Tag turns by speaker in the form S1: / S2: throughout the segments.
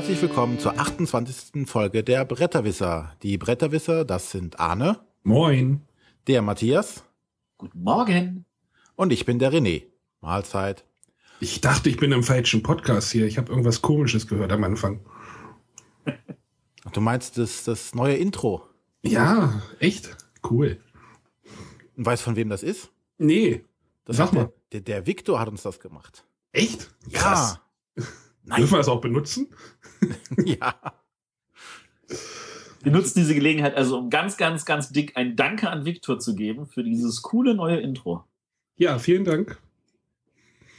S1: herzlich willkommen zur 28. Folge der Bretterwisser. Die Bretterwisser, das sind Arne.
S2: Moin.
S1: Der Matthias.
S3: Guten Morgen.
S1: Und ich bin der René. Mahlzeit.
S2: Ich dachte, ich bin im falschen Podcast hier. Ich habe irgendwas Komisches gehört am Anfang.
S1: Ach, du meinst das, das neue Intro?
S2: Ja, echt? Cool.
S1: Und weißt von wem das ist?
S2: Nee.
S1: Das
S2: Sag mal.
S1: Der, der, der Victor hat uns das gemacht.
S2: Echt? Krass.
S1: Ja.
S2: Dürfen wir das auch benutzen?
S1: ja.
S3: Wir nutzen diese Gelegenheit also, um ganz, ganz, ganz dick ein Danke an Victor zu geben für dieses coole neue Intro.
S2: Ja, vielen Dank.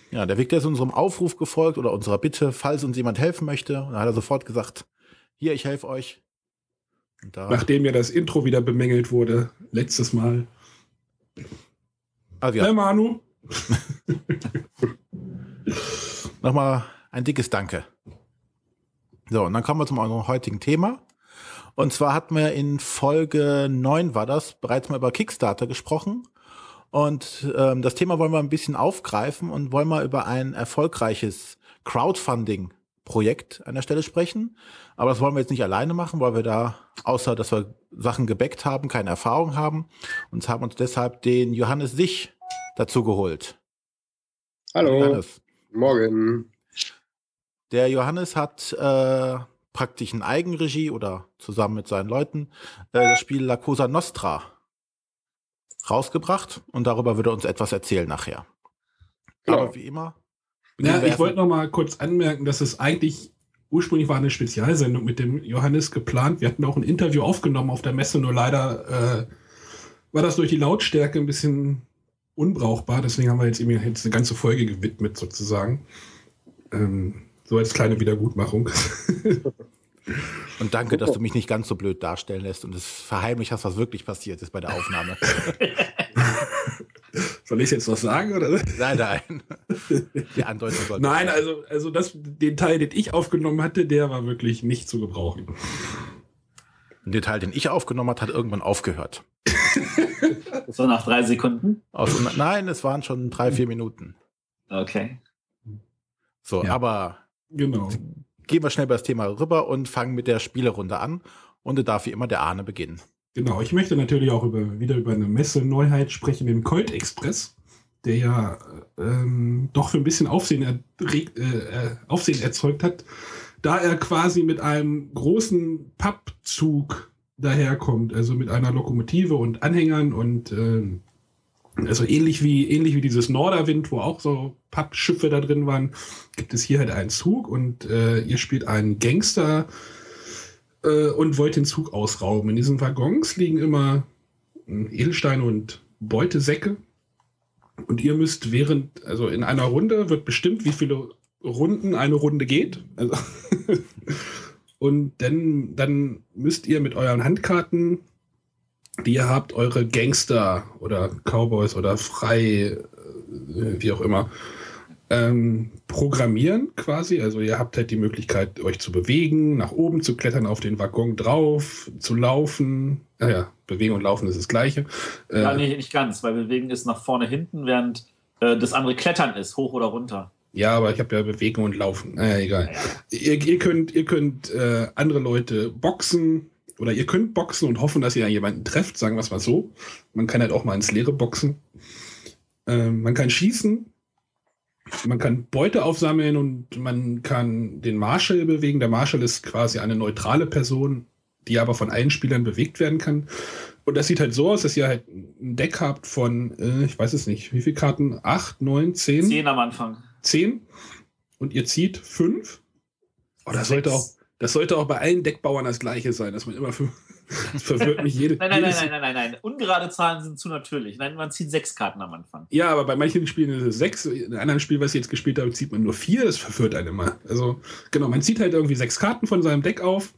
S1: Ja, der Victor ist unserem Aufruf gefolgt oder unserer Bitte, falls uns jemand helfen möchte. Und dann hat er sofort gesagt, hier, ich helfe euch.
S2: Und da Nachdem ja das Intro wieder bemängelt wurde, letztes Mal.
S1: Also ja.
S2: Hey Manu.
S1: Nochmal ein dickes Danke. So, und dann kommen wir zum heutigen Thema. Und zwar hatten wir in Folge 9 war das bereits mal über Kickstarter gesprochen. Und ähm, das Thema wollen wir ein bisschen aufgreifen und wollen mal über ein erfolgreiches Crowdfunding-Projekt an der Stelle sprechen. Aber das wollen wir jetzt nicht alleine machen, weil wir da, außer dass wir Sachen gebackt haben, keine Erfahrung haben. Und haben uns deshalb den Johannes Sich dazu geholt.
S4: Hallo. Johannes. Morgen.
S1: Der Johannes hat äh, praktisch in Eigenregie oder zusammen mit seinen Leuten äh, das Spiel La Cosa Nostra rausgebracht und darüber würde er uns etwas erzählen nachher.
S2: Genau. Aber wie immer. Ja, ich wollte noch mal kurz anmerken, dass es eigentlich ursprünglich war eine Spezialsendung mit dem Johannes geplant. Wir hatten auch ein Interview aufgenommen auf der Messe, nur leider äh, war das durch die Lautstärke ein bisschen unbrauchbar. Deswegen haben wir jetzt eben jetzt eine ganze Folge gewidmet sozusagen. Ähm, so als kleine Wiedergutmachung.
S1: Und danke, dass du mich nicht ganz so blöd darstellen lässt und es verheimlicht hast, was wirklich passiert ist bei der Aufnahme.
S2: Soll ich jetzt was sagen? Oder?
S1: Nein, nein. Die Andeutung sollte
S2: Nein, also, also das, den Teil, den ich aufgenommen hatte, der war wirklich nicht zu gebrauchen.
S1: Und den Teil, den ich aufgenommen hat, hat irgendwann aufgehört.
S3: Das war nach drei Sekunden?
S1: Aus, nein, es waren schon drei, vier Minuten.
S3: Okay.
S1: So, ja. aber
S2: genau.
S1: gehen wir schnell bei das Thema rüber und fangen mit der Spielerunde an. Und da darf wie immer der Ahne beginnen.
S2: Genau, ich möchte natürlich auch über, wieder über eine Messe-Neuheit sprechen, den Colt Express, der ja ähm, doch für ein bisschen Aufsehen, erregt, äh, Aufsehen erzeugt hat, da er quasi mit einem großen Pappzug daherkommt, also mit einer Lokomotive und Anhängern und äh, also ähnlich wie ähnlich wie dieses Norderwind, wo auch so Pappschiffe da drin waren, gibt es hier halt einen Zug und äh, ihr spielt einen Gangster äh, und wollt den Zug ausrauben. In diesen Waggons liegen immer hm, Edelsteine und Beutesäcke und ihr müsst während also in einer Runde wird bestimmt, wie viele Runden eine Runde geht. Also und dann, dann müsst ihr mit euren Handkarten, ihr habt, eure Gangster oder Cowboys oder Frei, äh, wie auch immer, ähm, programmieren quasi. Also ihr habt halt die Möglichkeit, euch zu bewegen, nach oben zu klettern, auf den Waggon drauf, zu laufen. Naja, ah bewegen und laufen ist das gleiche.
S3: Äh, ja, nee, nicht ganz, weil bewegen ist nach vorne hinten, während äh, das andere Klettern ist, hoch oder runter.
S2: Ja, aber ich habe ja Bewegung und Laufen. Naja, egal. Ja, ja. Ihr, ihr, könnt, ihr könnt äh, andere Leute boxen oder ihr könnt boxen und hoffen, dass ihr jemanden trefft, sagen wir es mal so. Man kann halt auch mal ins Leere boxen. Ähm, man kann schießen. Man kann Beute aufsammeln und man kann den Marshall bewegen. Der Marshall ist quasi eine neutrale Person, die aber von allen Spielern bewegt werden kann. Und das sieht halt so aus, dass ihr halt ein Deck habt von, äh, ich weiß es nicht, wie viele Karten? Acht, neun, zehn?
S3: Zehn am Anfang.
S2: 10 und ihr zieht 5. Oh, das sollte auch, das sollte auch bei allen Deckbauern das gleiche sein, dass man immer fünf. Das verwirrt mich jede.
S3: nein, nein, nein, nein, nein, nein, nein. Ungerade Zahlen sind zu natürlich. Nein, man zieht sechs Karten am Anfang.
S2: Ja, aber bei manchen Spielen ist es sechs. In einem anderen Spiel, was ich jetzt gespielt habe, zieht man nur vier. Das verwirrt einen immer. Also, genau, man zieht halt irgendwie sechs Karten von seinem Deck auf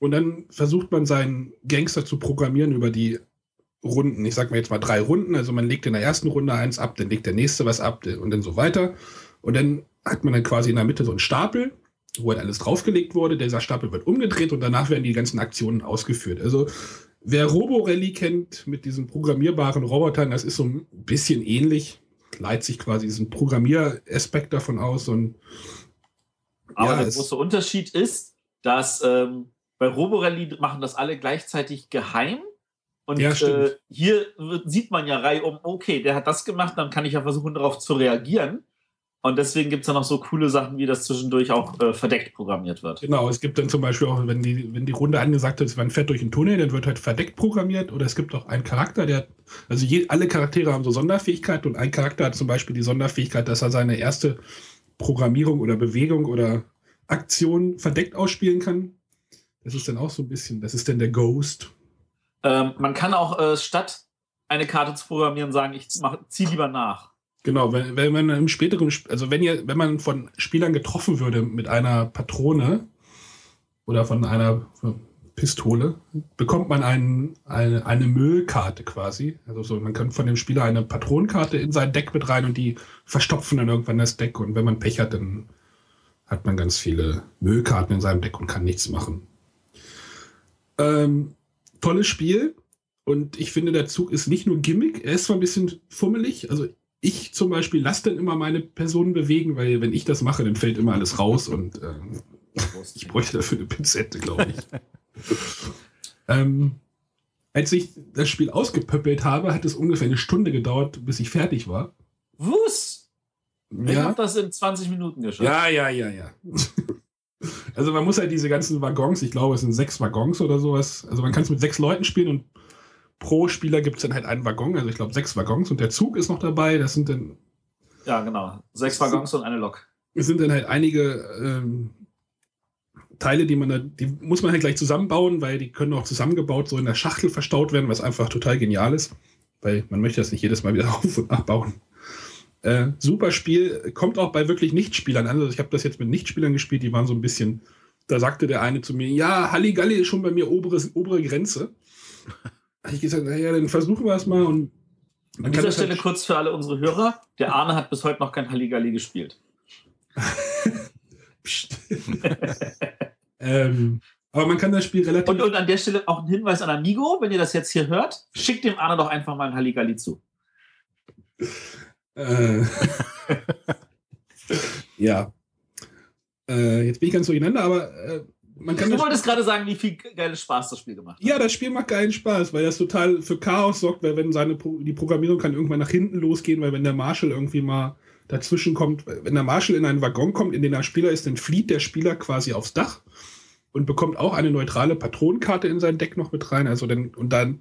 S2: und dann versucht man seinen Gangster zu programmieren über die Runden. Ich sag mal jetzt mal drei Runden. Also man legt in der ersten Runde eins ab, dann legt der nächste was ab und dann so weiter. Und dann hat man dann quasi in der Mitte so einen Stapel, wo halt alles draufgelegt wurde. Dieser Stapel wird umgedreht und danach werden die ganzen Aktionen ausgeführt. Also wer Robo-Rally kennt mit diesen programmierbaren Robotern, das ist so ein bisschen ähnlich. Leitet sich quasi diesen Programmieraspekt davon aus und
S3: Aber ja, der große Unterschied ist, dass ähm, bei Roborally machen das alle gleichzeitig geheim. Und ja, äh, hier sieht man ja Reihe um, okay, der hat das gemacht, dann kann ich ja versuchen, darauf zu reagieren. Und deswegen gibt es dann noch so coole Sachen, wie das zwischendurch auch äh, verdeckt programmiert wird.
S2: Genau, es gibt dann zum Beispiel auch, wenn die, wenn die Runde angesagt ist, man fährt durch einen Tunnel, dann wird halt verdeckt programmiert. Oder es gibt auch einen Charakter, der, also je, alle Charaktere haben so Sonderfähigkeiten und ein Charakter hat zum Beispiel die Sonderfähigkeit, dass er seine erste Programmierung oder Bewegung oder Aktion verdeckt ausspielen kann. Das ist dann auch so ein bisschen, das ist dann der Ghost.
S3: Ähm, man kann auch äh, statt eine Karte zu programmieren sagen, ich ziehe lieber nach.
S2: Genau, wenn, wenn man im späteren, also wenn ihr, wenn man von Spielern getroffen würde mit einer Patrone oder von einer Pistole, bekommt man einen, eine, eine Müllkarte quasi. Also so, man kann von dem Spieler eine Patronenkarte in sein Deck mit rein und die verstopfen dann irgendwann das Deck. Und wenn man Pech hat, dann hat man ganz viele Müllkarten in seinem Deck und kann nichts machen. Ähm, tolles Spiel. Und ich finde, der Zug ist nicht nur Gimmick, er ist zwar ein bisschen fummelig. Also ich zum Beispiel lasse dann immer meine Personen bewegen, weil wenn ich das mache, dann fällt immer alles raus und äh, ich bräuchte dafür eine Pinzette, glaube ich. ähm, als ich das Spiel ausgepöppelt habe, hat es ungefähr eine Stunde gedauert, bis ich fertig war.
S3: Ich ja. habe das in 20 Minuten geschafft.
S2: Ja, ja, ja, ja. also man muss halt diese ganzen Waggons, ich glaube, es sind sechs Waggons oder sowas. Also man kann es mit sechs Leuten spielen und pro Spieler gibt es dann halt einen Waggon, also ich glaube sechs Waggons und der Zug ist noch dabei. Das sind dann.
S3: Ja, genau. Sechs Waggons und eine Lok.
S2: Es sind dann halt einige ähm, Teile, die man da, die muss man halt gleich zusammenbauen, weil die können auch zusammengebaut so in der Schachtel verstaut werden, was einfach total genial ist, weil man möchte das nicht jedes Mal wieder auf und abbauen. Äh, super Spiel, kommt auch bei wirklich Nichtspielern an. Also ich habe das jetzt mit Nichtspielern gespielt, die waren so ein bisschen, da sagte der eine zu mir, ja, Halligalli ist schon bei mir obere, obere Grenze habe ich gesagt, naja, dann versuchen wir es mal. Und
S3: An dieser Stelle halt kurz für alle unsere Hörer: Der Arne hat bis heute noch kein Halligalli gespielt.
S2: ähm, aber man kann das Spiel relativ.
S3: Und, und, an der Stelle auch ein Hinweis an Amigo: Wenn ihr das jetzt hier hört, schickt dem Arne doch einfach mal ein Halligalli zu.
S2: Äh, ja. Äh, jetzt bin ich ganz durcheinander, aber äh,
S3: man kann. Du wolltest gerade sagen, wie viel geilen Spaß das Spiel gemacht hat.
S2: Ja, das Spiel macht geilen Spaß, weil das total für Chaos sorgt, weil wenn seine die Programmierung kann irgendwann nach hinten losgehen, weil wenn der Marshall irgendwie mal dazwischen kommt, wenn der Marshall in einen Waggon kommt, in den der Spieler ist, dann flieht der Spieler quasi aufs Dach und bekommt auch eine neutrale Patronenkarte in sein Deck noch mit rein. Also dann, und dann,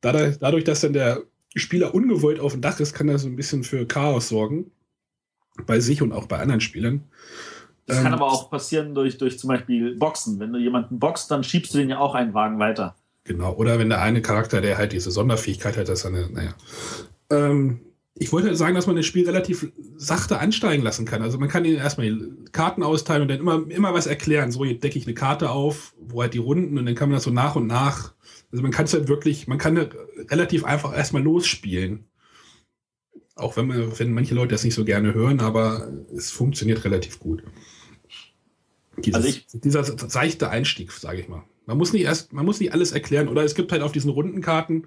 S2: dadurch, dass dann der Spieler ungewollt auf dem Dach ist, kann das so ein bisschen für Chaos sorgen. Bei sich und auch bei anderen Spielern.
S3: Das ähm, kann aber auch passieren durch, durch zum Beispiel Boxen. Wenn du jemanden boxt, dann schiebst du den ja auch einen Wagen weiter.
S2: Genau, oder wenn der eine Charakter, der halt diese Sonderfähigkeit hat, dass er eine, naja. Ähm, ich wollte halt sagen, dass man das Spiel relativ sachte ansteigen lassen kann. Also man kann ihnen erstmal Karten austeilen und dann immer, immer was erklären. So, jetzt decke ich eine Karte auf, wo halt die Runden und dann kann man das so nach und nach. Also man kann es halt wirklich, man kann relativ einfach erstmal losspielen. Auch wenn, man, wenn manche Leute das nicht so gerne hören, aber es funktioniert relativ gut. Dieses, also ich, dieser seichte Einstieg, sage ich mal. Man muss nicht erst, man muss nicht alles erklären. Oder es gibt halt auf diesen Rundenkarten,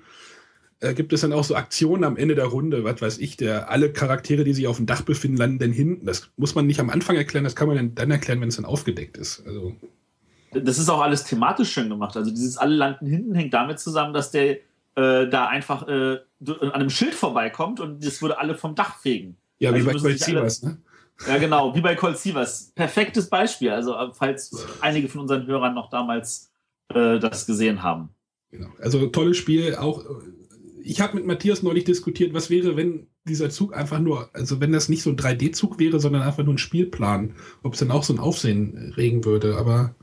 S2: äh, gibt es dann auch so Aktionen am Ende der Runde, was weiß ich, der alle Charaktere, die sich auf dem Dach befinden, landen dann hinten. Das muss man nicht am Anfang erklären, das kann man dann, erklären, wenn es dann aufgedeckt ist. Also.
S3: Das ist auch alles thematisch schön gemacht. Also dieses alle landen hinten hängt damit zusammen, dass der äh, da einfach äh, an einem Schild vorbeikommt und das würde alle vom Dach fegen.
S2: Ja, also wie bei Colt Sievers, ne?
S3: Ja, genau, wie bei Colt Sievers. Perfektes Beispiel. Also, falls einige von unseren Hörern noch damals äh, das gesehen haben.
S2: Genau. Also, tolles Spiel. Auch, ich habe mit Matthias neulich diskutiert, was wäre, wenn dieser Zug einfach nur, also wenn das nicht so ein 3D-Zug wäre, sondern einfach nur ein Spielplan, ob es dann auch so ein Aufsehen regen würde. Aber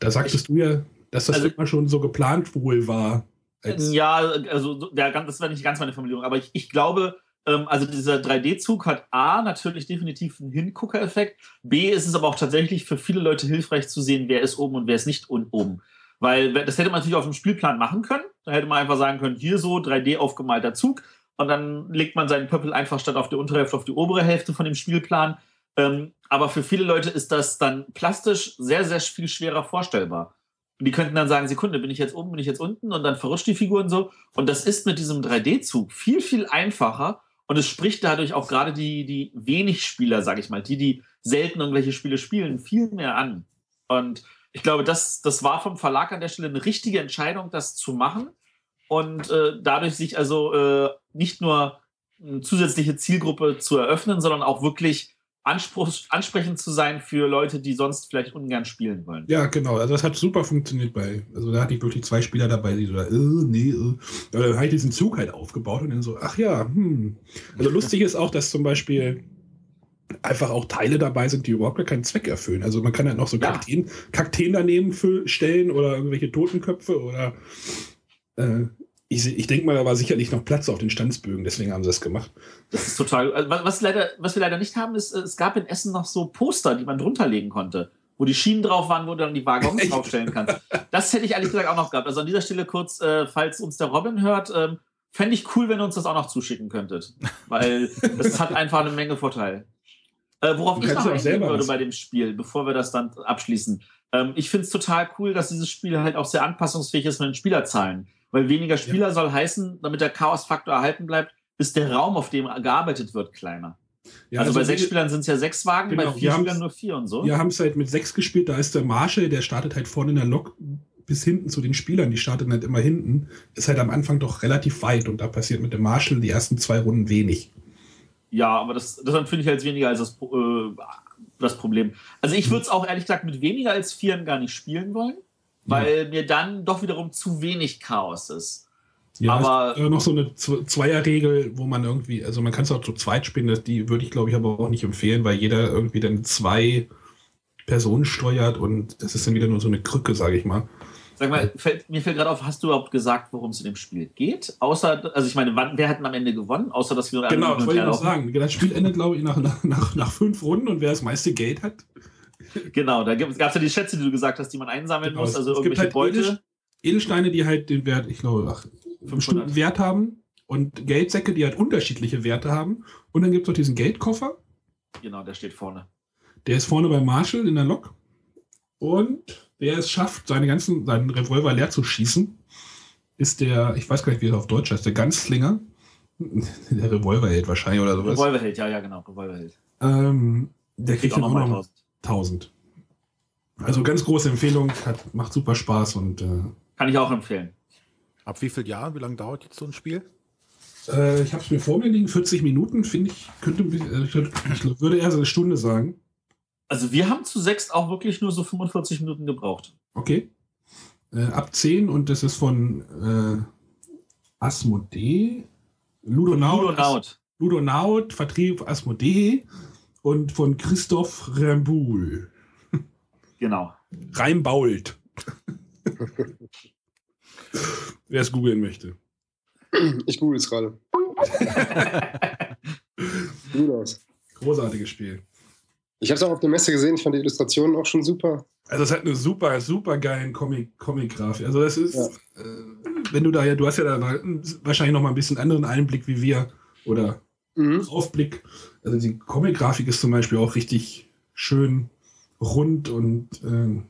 S2: da sagtest ich, du ja, dass das also, immer schon so geplant wohl war.
S3: Ja, also der, das war nicht ganz meine Formulierung, aber ich, ich glaube, also dieser 3D-Zug hat A natürlich definitiv einen Hingucker-Effekt. B ist es aber auch tatsächlich für viele Leute hilfreich zu sehen, wer ist oben und wer ist nicht oben. Weil das hätte man natürlich auf dem Spielplan machen können. Da hätte man einfach sagen können, hier so 3D aufgemalter Zug und dann legt man seinen Pöppel einfach statt auf die untere Hälfte auf die obere Hälfte von dem Spielplan. Ähm, aber für viele Leute ist das dann plastisch sehr, sehr viel schwerer vorstellbar. Und die könnten dann sagen, Sekunde, bin ich jetzt oben, bin ich jetzt unten und dann verrutscht die Figur und so. Und das ist mit diesem 3D-Zug viel, viel einfacher Und es spricht dadurch auch gerade die, die wenig Spieler, sage ich mal, die, die selten irgendwelche Spiele spielen, viel mehr an. Und ich glaube, das, das war vom Verlag an der Stelle eine richtige Entscheidung, das zu machen. Und äh, dadurch sich also äh, nicht nur eine zusätzliche Zielgruppe zu eröffnen, sondern auch wirklich Anspruch, ansprechend zu sein für Leute, die sonst vielleicht ungern spielen wollen.
S2: Ja, genau. Also das hat super funktioniert bei, also da hatte ich wirklich zwei Spieler dabei, die so, äh, nee, äh. Da habe ich diesen Zug halt aufgebaut und dann so, ach ja, hm. Also lustig ist auch, dass zum Beispiel einfach auch Teile dabei sind, die überhaupt keinen Zweck erfüllen. Also man kann halt noch so ja. Kakteen, Kakteen daneben stellen oder irgendwelche Totenköpfe oder äh, ich, ich denke mal, da war sicherlich noch Platz auf den Standsbögen, deswegen haben sie das gemacht.
S3: Das ist total. Also was, leider, was wir leider nicht haben, ist, es gab in Essen noch so Poster, die man drunter legen konnte, wo die Schienen drauf waren, wo du dann die Waggons draufstellen kannst. Das hätte ich ehrlich gesagt auch noch gehabt. Also an dieser Stelle kurz, äh, falls uns der Robin hört, ähm, fände ich cool, wenn ihr uns das auch noch zuschicken könntet. Weil das hat einfach eine Menge Vorteile. Äh, worauf ich noch eingehen würde bei dem Spiel, bevor wir das dann abschließen. Ähm, ich finde es total cool, dass dieses Spiel halt auch sehr anpassungsfähig ist mit den Spielerzahlen. Weil weniger Spieler ja. soll heißen, damit der Chaos-Faktor erhalten bleibt, ist der Raum, auf dem gearbeitet wird, kleiner. Ja, also, also, bei sechs Spielern sind es ja sechs Wagen, genau, bei vier Spielern nur vier und so.
S2: Wir haben es halt mit sechs gespielt, da ist der Marshall, der startet halt vorne in der Lok bis hinten zu den Spielern, die starten halt immer hinten, ist halt am Anfang doch relativ weit und da passiert mit dem Marshall die ersten zwei Runden wenig.
S3: Ja, aber das, das finde ich halt weniger als das, äh, das Problem. Also ich würde es auch ehrlich gesagt mit weniger als vieren gar nicht spielen wollen weil ja. mir dann doch wiederum zu wenig Chaos ist.
S2: Ja, aber ist, noch so eine Zweierregel, wo man irgendwie, also man kann es auch zu zweit spielen, die würde ich glaube ich aber auch nicht empfehlen, weil jeder irgendwie dann zwei Personen steuert und das ist dann wieder nur so eine Krücke, sage ich mal.
S3: Sag mal, fällt, mir fällt gerade auf, hast du überhaupt gesagt, worum es in dem Spiel geht? Außer, also ich meine, wann, wer hat denn am Ende gewonnen? Außer, dass wir
S2: Genau, das wollte ich noch sagen. Das Spiel endet, glaube ich, nach, nach, nach fünf Runden und wer das meiste Geld hat,
S3: Genau, da gab es ja die Schätze, die du gesagt hast, die man einsammeln genau, muss, also es irgendwelche
S2: halt Beute. Edelsteine, die halt den Wert, ich glaube, ach, bestimmten Wert haben und Geldsäcke, die halt unterschiedliche Werte haben. Und dann gibt es noch diesen Geldkoffer.
S3: Genau, der steht vorne.
S2: Der ist vorne bei Marshall in der Lok. Und wer es schafft, seine ganzen, seinen Revolver leer zu schießen, ist der, ich weiß gar nicht, wie er auf Deutsch heißt, der Ganzlinger. Der Revolverheld wahrscheinlich oder sowas.
S3: Revolverheld, ja, ja, genau, Revolverheld.
S2: Ähm, der kriegt dann auch noch, 1000. Also ganz große Empfehlung, hat, macht super Spaß und äh,
S3: kann ich auch empfehlen.
S1: Ab wie viel Jahren? Wie lange dauert jetzt so ein Spiel?
S2: Äh, ich habe es mir vor mir liegen, 40 Minuten, finde ich, könnte, äh, ich würde eher so eine Stunde sagen.
S3: Also wir haben zu sechs auch wirklich nur so 45 Minuten gebraucht.
S2: Okay. Äh, ab 10 und das ist von äh, Asmodee. Ludonaut. Ludonaut. Ludonaut, Vertrieb Asmodee und von Christoph Ramboul.
S3: Genau.
S2: Reimbault. Wer es googeln möchte.
S4: Ich google es gerade.
S2: Gut aus. Großartiges Spiel.
S4: Ich habe es auch auf der Messe gesehen. Ich fand die Illustrationen auch schon super.
S2: Also es hat eine super, super geilen Comic, Comic-Grafik. Also das ist, ja. äh, wenn du da ja, du hast ja da wahrscheinlich noch mal ein bisschen anderen Einblick wie wir oder mhm. Aufblick. Also die Comic-Grafik ist zum Beispiel auch richtig schön rund und äh,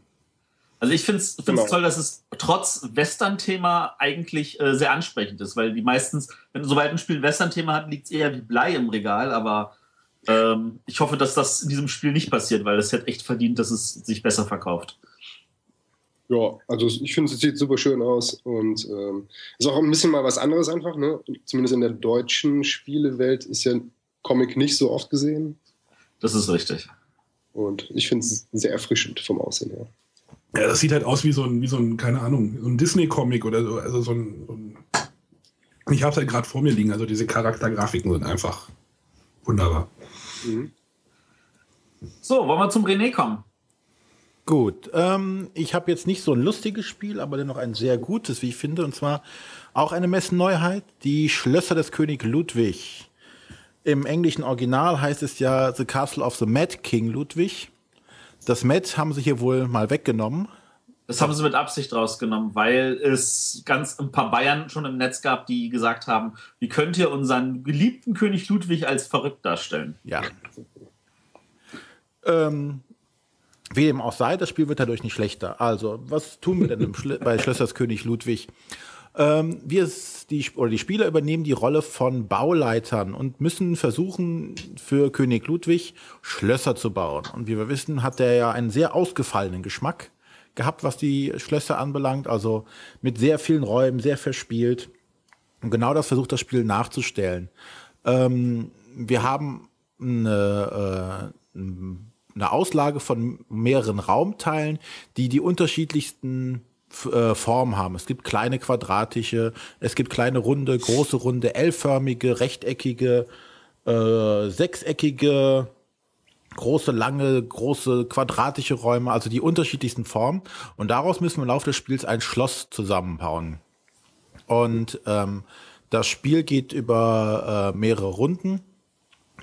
S3: also ich finde es genau. toll, dass es trotz Western-Thema eigentlich äh, sehr ansprechend ist, weil die meistens, wenn sobald ein Spiel ein Western-Thema hat, liegt es eher wie Blei im Regal, aber ähm, ich hoffe, dass das in diesem Spiel nicht passiert, weil es hätte echt verdient, dass es sich besser verkauft.
S4: Ja, also ich finde, es sieht super schön aus und ähm, ist auch ein bisschen mal was anderes einfach. Ne? Zumindest in der deutschen Spielewelt ist ja Comic nicht so oft gesehen.
S3: Das ist richtig.
S4: Und ich finde es sehr erfrischend vom Aussehen her.
S2: Ja, das sieht halt aus wie so ein, wie so ein keine Ahnung, so ein Disney-Comic oder so. Also so ein, so ein ich habe es halt gerade vor mir liegen. Also diese Charaktergrafiken sind einfach wunderbar. Mhm.
S3: So, wollen wir zum René kommen?
S1: Gut, ähm, ich habe jetzt nicht so ein lustiges Spiel, aber dennoch ein sehr gutes, wie ich finde, und zwar auch eine Messenneuheit, die Schlösser des König Ludwig. Im englischen Original heißt es ja The Castle of the Mad King Ludwig. Das Mad haben sie hier wohl mal weggenommen.
S3: Das haben sie mit Absicht rausgenommen, weil es ganz ein paar Bayern schon im Netz gab, die gesagt haben, wie könnt ihr unseren geliebten König Ludwig als verrückt darstellen?
S1: Ja. Ähm, wie dem auch sei, das Spiel wird dadurch nicht schlechter. Also, was tun wir denn Schl bei Schlössers König Ludwig? Ähm, wir die, oder die Spieler übernehmen die Rolle von Bauleitern und müssen versuchen, für König Ludwig Schlösser zu bauen. Und wie wir wissen, hat er ja einen sehr ausgefallenen Geschmack gehabt, was die Schlösser anbelangt. Also mit sehr vielen Räumen, sehr verspielt. Und genau das versucht das Spiel nachzustellen. Ähm, wir haben eine, äh, eine Auslage von mehreren Raumteilen, die die unterschiedlichsten äh, Formen haben. Es gibt kleine quadratische, es gibt kleine runde, große runde, L-förmige, rechteckige, äh, sechseckige, große, lange, große, quadratische Räume, also die unterschiedlichsten Formen. Und daraus müssen wir im Laufe des Spiels ein Schloss zusammenbauen. Und ähm, das Spiel geht über äh, mehrere Runden.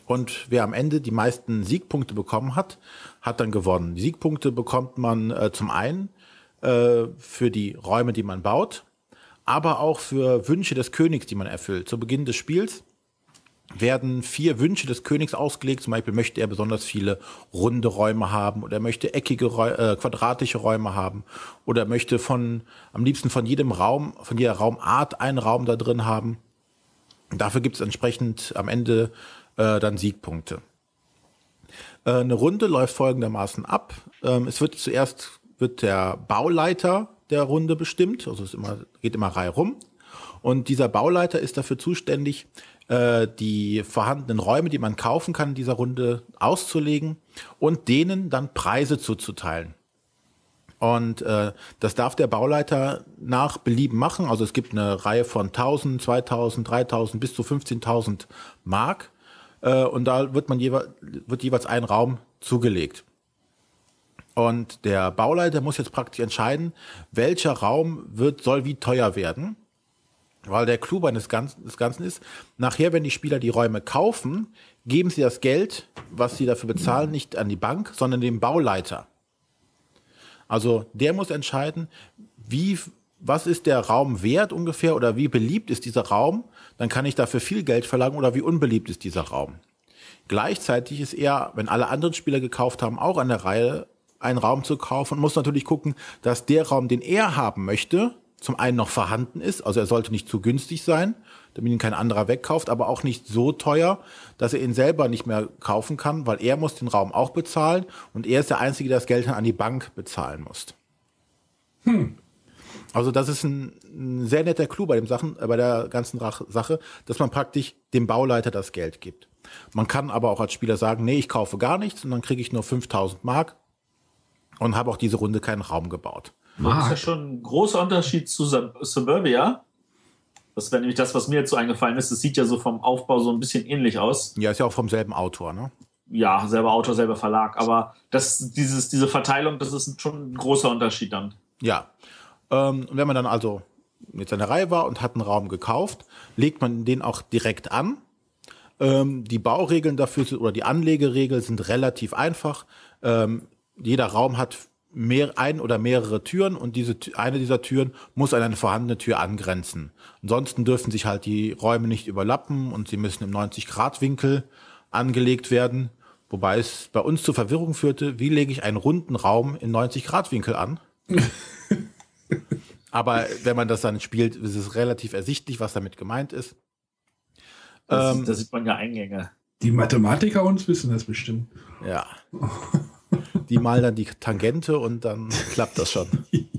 S1: Und wer am Ende die meisten Siegpunkte bekommen hat, hat dann gewonnen. Die Siegpunkte bekommt man äh, zum einen äh, für die Räume, die man baut, aber auch für Wünsche des Königs, die man erfüllt. Zu Beginn des Spiels werden vier Wünsche des Königs ausgelegt. Zum Beispiel möchte er besonders viele runde Räume haben oder er möchte eckige, äh, quadratische Räume haben oder er möchte von, am liebsten von jedem Raum, von jeder Raumart einen Raum da drin haben. Dafür gibt es entsprechend am Ende äh, dann Siegpunkte. Äh, eine Runde läuft folgendermaßen ab. Ähm, es wird zuerst wird der Bauleiter der Runde bestimmt, also es immer, geht immer Reihe rum. Und dieser Bauleiter ist dafür zuständig, äh, die vorhandenen Räume, die man kaufen kann in dieser Runde auszulegen und denen dann Preise zuzuteilen. Und äh, das darf der Bauleiter nach Belieben machen. Also es gibt eine Reihe von 1000, 2000, 3000 bis zu 15.000 Mark. Äh, und da wird man jeweils, wird jeweils ein Raum zugelegt. Und der Bauleiter muss jetzt praktisch entscheiden, welcher Raum wird, soll wie teuer werden. Weil der Clou des Ganzen, des Ganzen ist, nachher, wenn die Spieler die Räume kaufen, geben sie das Geld, was sie dafür bezahlen, nicht an die Bank, sondern dem Bauleiter. Also der muss entscheiden, wie, was ist der Raum wert ungefähr oder wie beliebt ist dieser Raum. Dann kann ich dafür viel Geld verlangen oder wie unbeliebt ist dieser Raum. Gleichzeitig ist er, wenn alle anderen Spieler gekauft haben, auch an der Reihe, einen Raum zu kaufen und muss natürlich gucken, dass der Raum, den er haben möchte, zum einen noch vorhanden ist, also er sollte nicht zu günstig sein, damit ihn kein anderer wegkauft, aber auch nicht so teuer, dass er ihn selber nicht mehr kaufen kann, weil er muss den Raum auch bezahlen und er ist der Einzige, der das Geld dann an die Bank bezahlen muss. Hm. Also das ist ein, ein, sehr netter Clou bei dem Sachen, äh, bei der ganzen Sache, dass man praktisch dem Bauleiter das Geld gibt. Man kann aber auch als Spieler sagen, nee, ich kaufe gar nichts und dann kriege ich nur 5000 Mark und habe auch diese Runde keinen Raum gebaut.
S3: Das ist ja schon ein großer Unterschied zu Suburbia. Das wäre nämlich das, was mir jetzt so eingefallen ist. Das sieht ja so vom Aufbau so ein bisschen ähnlich aus.
S1: Ja, ist ja auch vom selben Autor, ne?
S3: Ja, selber Autor, selber Verlag. Aber das, dieses, diese Verteilung, das ist schon ein großer Unterschied dann.
S1: Ja. Ähm, wenn man dann also jetzt an der Reihe war und hat einen Raum gekauft, legt man den auch direkt an. Ähm, die Bauregeln dafür oder die Anlegeregeln sind relativ einfach. Ähm, jeder Raum hat mehr, ein oder mehrere Türen und diese eine dieser Türen muss an eine vorhandene Tür angrenzen. Ansonsten dürfen sich halt die Räume nicht überlappen und sie müssen im 90-Grad-Winkel angelegt werden. Wobei es bei uns zur Verwirrung führte, wie lege ich einen runden Raum in 90-Grad-Winkel an? Aber wenn man das dann spielt, ist es relativ ersichtlich, was damit gemeint ist.
S3: Das, ähm, da sieht man ja Eingänge.
S2: Die Mathematiker uns wissen das bestimmt.
S1: Ja. Die malen dann die Tangente und dann klappt das schon.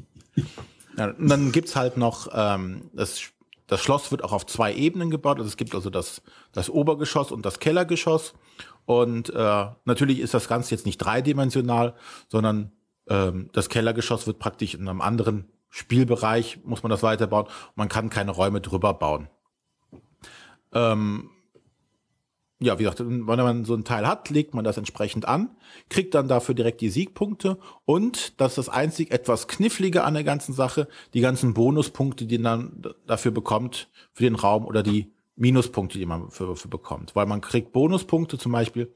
S1: Ja, und dann gibt's halt noch, ähm, das, das Schloss wird auch auf zwei Ebenen gebaut. Also es gibt also das, das Obergeschoss und das Kellergeschoss. Und äh, natürlich ist das Ganze jetzt nicht dreidimensional, sondern ähm, das Kellergeschoss wird praktisch in einem anderen Spielbereich, muss man das weiterbauen. Man kann keine Räume drüber bauen. Ähm, ja, wie gesagt, wenn man so ein Teil hat, legt man das entsprechend an, kriegt dann dafür direkt die Siegpunkte und das ist das einzig etwas knifflige an der ganzen Sache, die ganzen Bonuspunkte, die man dafür bekommt, für den Raum oder die Minuspunkte, die man für, für bekommt. Weil man kriegt Bonuspunkte zum Beispiel,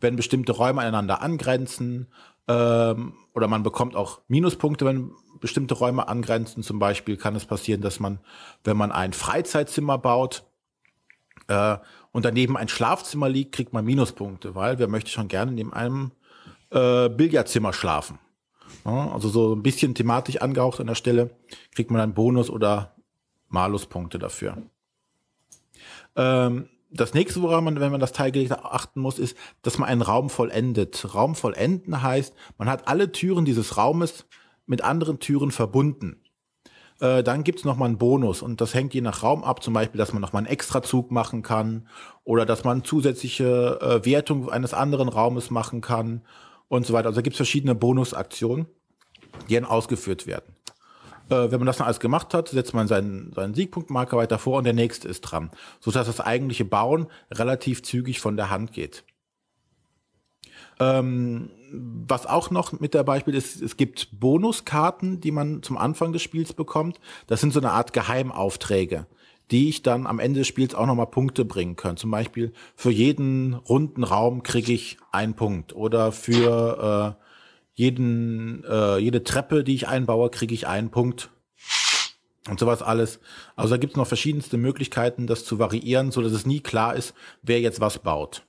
S1: wenn bestimmte Räume aneinander angrenzen, ähm, oder man bekommt auch Minuspunkte, wenn bestimmte Räume angrenzen. Zum Beispiel kann es passieren, dass man, wenn man ein Freizeitzimmer baut, äh, und daneben ein Schlafzimmer liegt, kriegt man Minuspunkte, weil wer möchte schon gerne neben einem äh, Billardzimmer schlafen. Ja, also so ein bisschen thematisch angehaucht an der Stelle, kriegt man einen Bonus oder Maluspunkte dafür. Ähm, das nächste, woran man, wenn man das Teil gelegt hat, achten muss, ist, dass man einen Raum vollendet. Raum vollenden heißt, man hat alle Türen dieses Raumes mit anderen Türen verbunden. Äh, dann gibt's noch mal einen Bonus und das hängt je nach Raum ab, zum Beispiel, dass man noch mal einen Extrazug machen kann oder dass man zusätzliche äh, Wertung eines anderen Raumes machen kann und so weiter. Also da gibt's verschiedene Bonusaktionen, die dann ausgeführt werden. Äh, wenn man das dann alles gemacht hat, setzt man seinen, seinen Siegpunktmarker weiter vor und der nächste ist dran, sodass das eigentliche Bauen relativ zügig von der Hand geht. Ähm, was auch noch mit der Beispiel ist, es gibt Bonuskarten, die man zum Anfang des Spiels bekommt. Das sind so eine Art Geheimaufträge, die ich dann am Ende des Spiels auch nochmal Punkte bringen kann. Zum Beispiel für jeden runden Raum kriege ich einen Punkt oder für äh, jeden, äh, jede Treppe, die ich einbaue, kriege ich einen Punkt. Und sowas alles. Also da gibt es noch verschiedenste Möglichkeiten, das zu variieren, so dass es nie klar ist, wer jetzt was baut.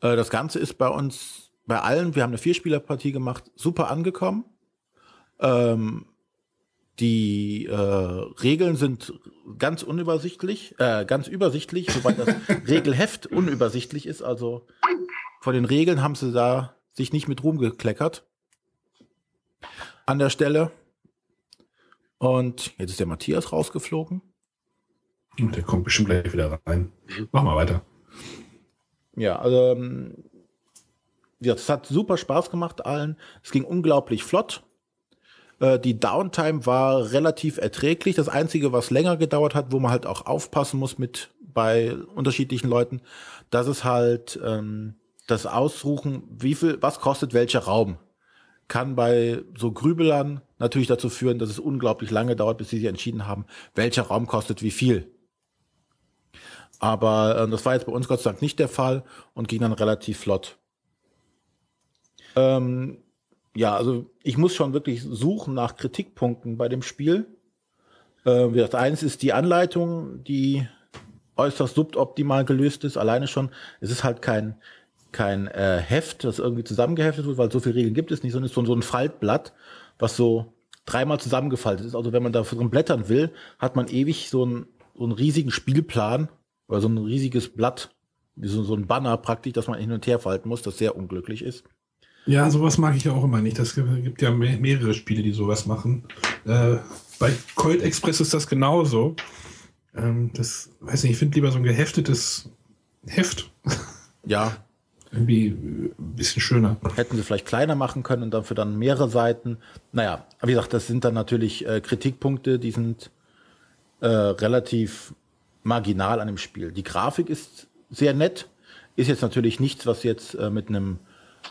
S1: Äh, das Ganze ist bei uns, bei allen, wir haben eine Vierspielerpartie gemacht, super angekommen. Ähm, die äh, Regeln sind ganz unübersichtlich, äh, ganz übersichtlich, wobei das Regelheft unübersichtlich ist. Also vor den Regeln haben sie da sich nicht mit Ruhm gekleckert. An der Stelle. Und jetzt ist der Matthias rausgeflogen.
S2: Der kommt bestimmt gleich wieder rein. Mach mal weiter.
S1: Ja, also ähm, ja, es hat super Spaß gemacht allen. Es ging unglaublich flott. Äh, die Downtime war relativ erträglich. Das Einzige, was länger gedauert hat, wo man halt auch aufpassen muss mit bei unterschiedlichen Leuten, dass es halt ähm, das Aussuchen, wie viel, was kostet welcher Raum, kann bei so Grübelern natürlich dazu führen, dass es unglaublich lange dauert, bis sie sich entschieden haben, welcher Raum kostet wie viel. Aber äh, das war jetzt bei uns Gott sei Dank nicht der Fall und ging dann relativ flott. Ähm, ja, also ich muss schon wirklich suchen nach Kritikpunkten bei dem Spiel. Äh, das eins ist die Anleitung, die äußerst suboptimal gelöst ist. Alleine schon, es ist halt kein, kein äh, Heft, das irgendwie zusammengeheftet wird, weil so viele Regeln gibt es nicht, sondern es ist so, so ein Faltblatt, was so dreimal zusammengefaltet ist. Also wenn man da drin blättern will, hat man ewig so einen, so einen riesigen Spielplan oder so ein riesiges Blatt, wie so, so ein Banner praktisch, dass man hin und her falten muss, das sehr unglücklich ist.
S2: Ja, sowas mag ich ja auch immer nicht. Das gibt ja mehrere Spiele, die sowas machen. Äh, bei Colt Express ist das genauso. Ähm, das, weiß nicht, ich finde lieber so ein geheftetes Heft.
S1: Ja.
S2: Irgendwie ein bisschen schöner.
S1: Hätten sie vielleicht kleiner machen können und dafür dann mehrere Seiten. Naja, wie gesagt, das sind dann natürlich äh, Kritikpunkte, die sind äh, relativ marginal an dem Spiel. Die Grafik ist sehr nett, ist jetzt natürlich nichts, was jetzt äh, mit einem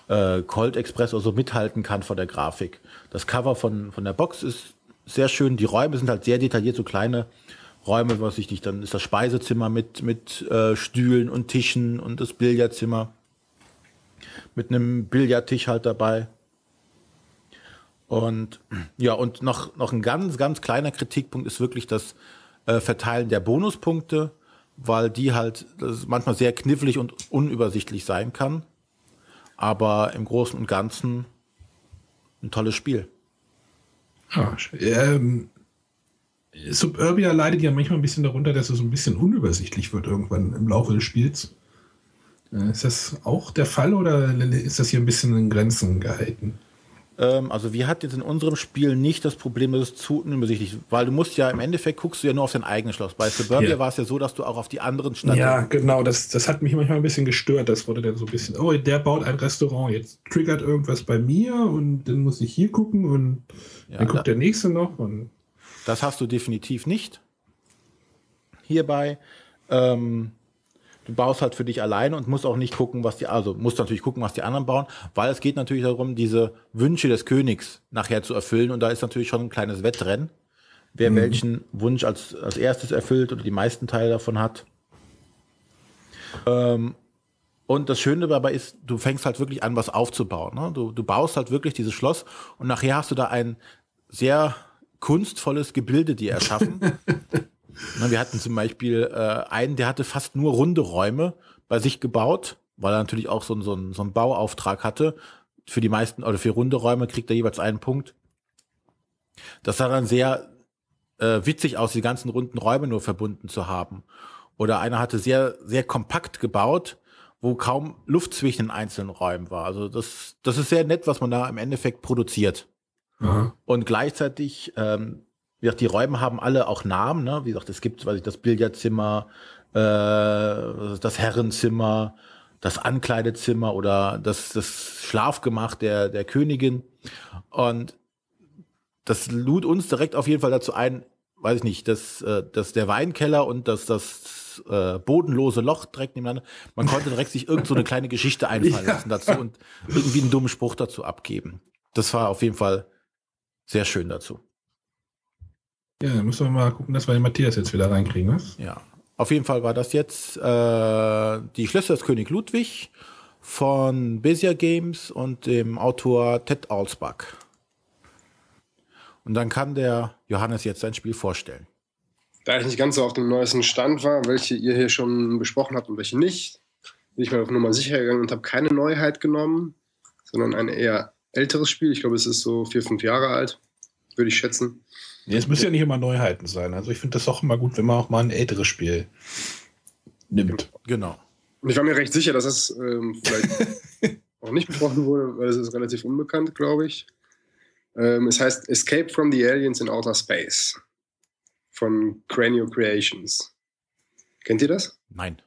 S1: äh, Colt Express oder so mithalten kann vor der Grafik. Das Cover von, von der Box ist sehr schön. Die Räume sind halt sehr detailliert, so kleine Räume, was ich nicht, dann ist das Speisezimmer mit, mit äh, Stühlen und Tischen und das Billardzimmer mit einem Billardtisch halt dabei. Und ja, und noch, noch ein ganz, ganz kleiner Kritikpunkt ist wirklich das äh, Verteilen der Bonuspunkte, weil die halt manchmal sehr knifflig und unübersichtlich sein kann. Aber im Großen und Ganzen ein tolles Spiel.
S2: Ja, ähm, Suburbia leidet ja manchmal ein bisschen darunter, dass es ein bisschen unübersichtlich wird irgendwann im Laufe des Spiels. Äh, ist das auch der Fall oder ist das hier ein bisschen in Grenzen gehalten?
S1: Ähm, also wir hatten jetzt in unserem Spiel nicht das Problem, dass es zu unübersichtlich weil du musst ja im Endeffekt guckst du ja nur auf dein eigenes Schloss. Bei Suburbia ja. war es ja so, dass du auch auf die anderen
S2: Standorte. Ja, genau, das, das hat mich manchmal ein bisschen gestört. Das wurde dann so ein bisschen, oh, der baut ein Restaurant, jetzt triggert irgendwas bei mir und dann muss ich hier gucken und ja, dann guckt da, der nächste noch. Und
S1: das hast du definitiv nicht. Hierbei. Ähm, du baust halt für dich alleine und musst auch nicht gucken, was die, also musst natürlich gucken, was die anderen bauen, weil es geht natürlich darum, diese Wünsche des Königs nachher zu erfüllen und da ist natürlich schon ein kleines Wettrennen, wer mhm. welchen Wunsch als, als erstes erfüllt oder die meisten Teile davon hat. Ähm, und das Schöne dabei ist, du fängst halt wirklich an, was aufzubauen. Ne? Du, du baust halt wirklich dieses Schloss und nachher hast du da ein sehr kunstvolles Gebilde dir erschaffen. Wir hatten zum Beispiel äh, einen, der hatte fast nur runde Räume bei sich gebaut, weil er natürlich auch so, so, einen, so einen Bauauftrag hatte. Für die meisten oder für runde Räume kriegt er jeweils einen Punkt. Das sah dann sehr äh, witzig aus, die ganzen runden Räume nur verbunden zu haben. Oder einer hatte sehr, sehr kompakt gebaut, wo kaum Luft zwischen den einzelnen Räumen war. Also das, das ist sehr nett, was man da im Endeffekt produziert.
S2: Aha.
S1: Und gleichzeitig, ähm, wie gesagt, die Räume haben alle auch Namen. Ne? Wie gesagt, es gibt, weiß ich, das Billardzimmer, äh, das Herrenzimmer, das Ankleidezimmer oder das, das Schlafgemach der, der Königin. Und das lud uns direkt auf jeden Fall dazu ein, weiß ich nicht, dass, äh, dass der Weinkeller und das, das äh, bodenlose Loch direkt nebeneinander, man konnte direkt sich irgend so eine kleine Geschichte einfallen lassen dazu und irgendwie einen dummen Spruch dazu abgeben. Das war auf jeden Fall sehr schön dazu.
S2: Ja, dann müssen wir mal gucken, dass wir den Matthias jetzt wieder reinkriegen, was?
S1: Ja. Auf jeden Fall war das jetzt äh, die Schlösser des König Ludwig von Bezier Games und dem Autor Ted Alsbach. Und dann kann der Johannes jetzt sein Spiel vorstellen.
S4: Da ich nicht ganz so auf dem neuesten Stand war, welche ihr hier schon besprochen habt und welche nicht, bin ich mal auf Nummer sicher gegangen und habe keine Neuheit genommen, sondern ein eher älteres Spiel. Ich glaube, es ist so vier, fünf Jahre alt, würde ich schätzen.
S2: Nee, es müssen ja nicht immer Neuheiten sein. Also ich finde das auch immer gut, wenn man auch mal ein älteres Spiel nimmt.
S1: Genau.
S4: Und ich war mir recht sicher, dass das ähm, vielleicht auch nicht besprochen wurde, weil es ist relativ unbekannt, glaube ich. Ähm, es heißt Escape from the Aliens in Outer Space von Cranio Creations. Kennt ihr das?
S1: Nein.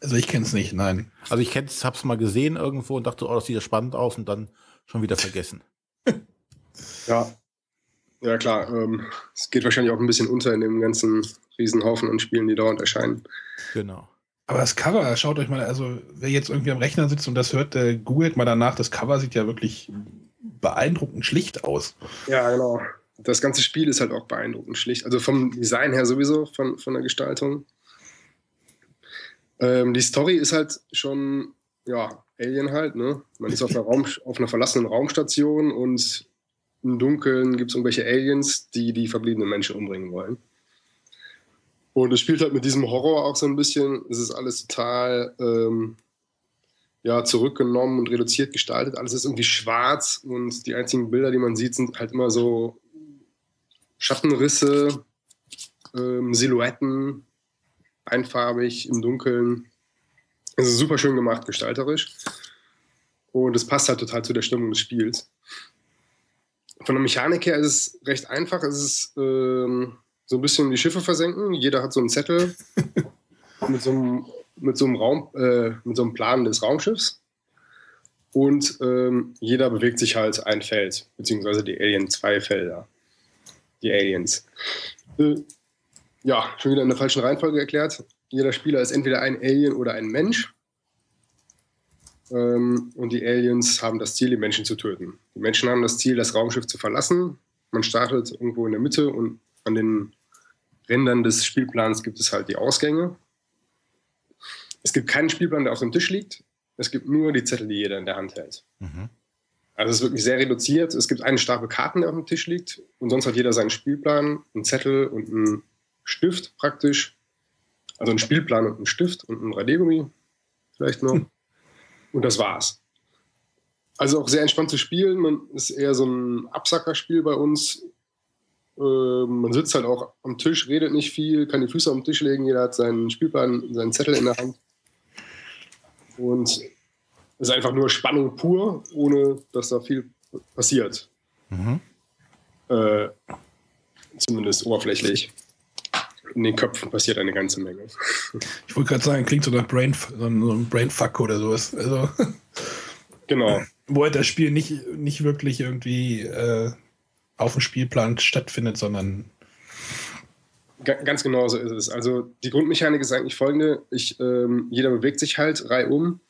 S2: Also ich kenne es nicht, nein.
S1: Also ich kenn's, hab's mal gesehen irgendwo und dachte, oh, das sieht ja spannend aus und dann schon wieder vergessen.
S4: Ja. Ja, klar. Ähm, es geht wahrscheinlich auch ein bisschen unter in dem ganzen Riesenhaufen an Spielen, die dauernd erscheinen.
S1: Genau.
S2: Aber das Cover, schaut euch mal, also wer jetzt irgendwie am Rechner sitzt und das hört, äh, googelt mal danach. Das Cover sieht ja wirklich beeindruckend schlicht aus.
S4: Ja, genau. Das ganze Spiel ist halt auch beeindruckend schlicht. Also vom Design her sowieso, von, von der Gestaltung. Ähm, die Story ist halt schon, ja, Alien halt, ne? Man ist auf einer, Raum, auf einer verlassenen Raumstation und im Dunkeln gibt es irgendwelche Aliens, die die verbliebenen Menschen umbringen wollen. Und es spielt halt mit diesem Horror auch so ein bisschen. Es ist alles total ähm, ja, zurückgenommen und reduziert gestaltet. Alles ist irgendwie schwarz und die einzigen Bilder, die man sieht, sind halt immer so Schattenrisse, ähm, Silhouetten, einfarbig im Dunkeln. Es ist super schön gemacht, gestalterisch. Und es passt halt total zu der Stimmung des Spiels. Von der Mechanik her ist es recht einfach. Es ist ähm, so ein bisschen die Schiffe versenken. Jeder hat so einen Zettel mit so einem, mit so einem, Raum, äh, mit so einem Plan des Raumschiffs. Und ähm, jeder bewegt sich halt ein Feld, beziehungsweise die Alien zwei Felder. Die Aliens. Äh, ja, schon wieder in der falschen Reihenfolge erklärt. Jeder Spieler ist entweder ein Alien oder ein Mensch. Ähm, und die Aliens haben das Ziel, die Menschen zu töten. Die Menschen haben das Ziel, das Raumschiff zu verlassen. Man startet irgendwo in der Mitte und an den Rändern des Spielplans gibt es halt die Ausgänge. Es gibt keinen Spielplan, der auf dem Tisch liegt. Es gibt nur die Zettel, die jeder in der Hand hält.
S1: Mhm.
S4: Also es ist wirklich sehr reduziert. Es gibt einen Stapel Karten, der auf dem Tisch liegt. Und sonst hat jeder seinen Spielplan, einen Zettel und einen Stift praktisch. Also einen Spielplan und einen Stift und ein Radiergummi vielleicht noch. Und das war's. Also auch sehr entspannt zu spielen. Man ist eher so ein Absackerspiel bei uns. Ähm, man sitzt halt auch am Tisch, redet nicht viel, kann die Füße am Tisch legen. Jeder hat seinen Spielplan, seinen Zettel in der Hand. Und es ist einfach nur Spannung pur, ohne dass da viel passiert.
S1: Mhm.
S4: Äh, zumindest oberflächlich. In den Köpfen passiert eine ganze Menge.
S2: Ich wollte gerade sagen, klingt so nach Brain, so ein, so ein Brainfuck oder sowas. Also,
S4: Genau.
S2: wo halt das Spiel nicht, nicht wirklich irgendwie äh, auf dem Spielplan stattfindet, sondern
S4: Ga- Ganz genau so ist es. Also die Grundmechanik ist eigentlich folgende. Ich, ähm, jeder bewegt sich halt reihum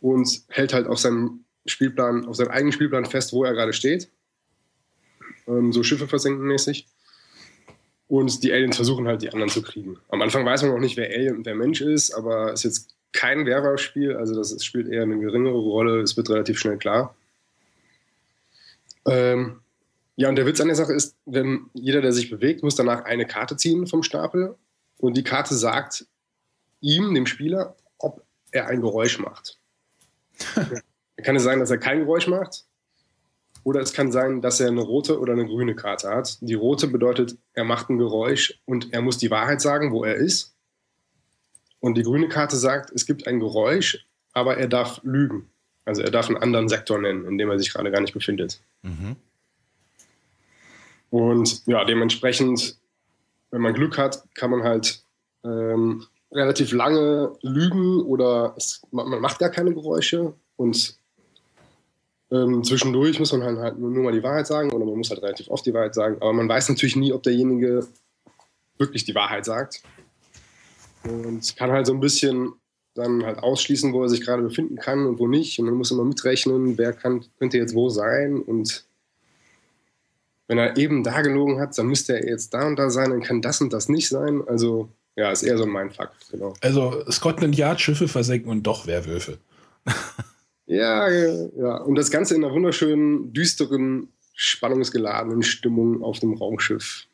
S4: und hält halt auf seinem Spielplan, auf seinem eigenen Spielplan fest, wo er gerade steht. Ähm, so Schiffe versenken mäßig. Und die Aliens versuchen halt, die anderen zu kriegen. Am Anfang weiß man noch nicht, wer Alien und wer Mensch ist, aber es ist jetzt kein Werwolf-Spiel, also das ist, spielt eher eine geringere Rolle, es wird relativ schnell klar. Ähm, ja, und der Witz an der Sache ist, wenn jeder, der sich bewegt, muss danach eine Karte ziehen vom Stapel und die Karte sagt ihm, dem Spieler, ob er ein Geräusch macht. Kann es sein, dass er kein Geräusch macht? Oder es kann sein, dass er eine rote oder eine grüne Karte hat. Die rote bedeutet, er macht ein Geräusch und er muss die Wahrheit sagen, wo er ist. Und die grüne Karte sagt, es gibt ein Geräusch, aber er darf lügen. Also er darf einen anderen Sektor nennen, in dem er sich gerade gar nicht befindet. Mhm. Und ja, dementsprechend, wenn man Glück hat, kann man halt ähm, relativ lange lügen oder es, man macht gar keine Geräusche und ähm, zwischendurch muss man halt, halt nur, nur mal die Wahrheit sagen oder man muss halt relativ oft die Wahrheit sagen, aber man weiß natürlich nie, ob derjenige wirklich die Wahrheit sagt. Und kann halt so ein bisschen dann halt ausschließen, wo er sich gerade befinden kann und wo nicht. Und man muss immer mitrechnen, wer kann, könnte jetzt wo sein. Und wenn er eben da gelogen hat, dann müsste er jetzt da und da sein, dann kann das und das nicht sein. Also ja, ist eher so mein Fakt, genau.
S2: Also Scotland Yard, Schiffe versenken und doch Werwölfe.
S4: ja, ja. Und das Ganze in einer wunderschönen, düsteren, spannungsgeladenen Stimmung auf dem Raumschiff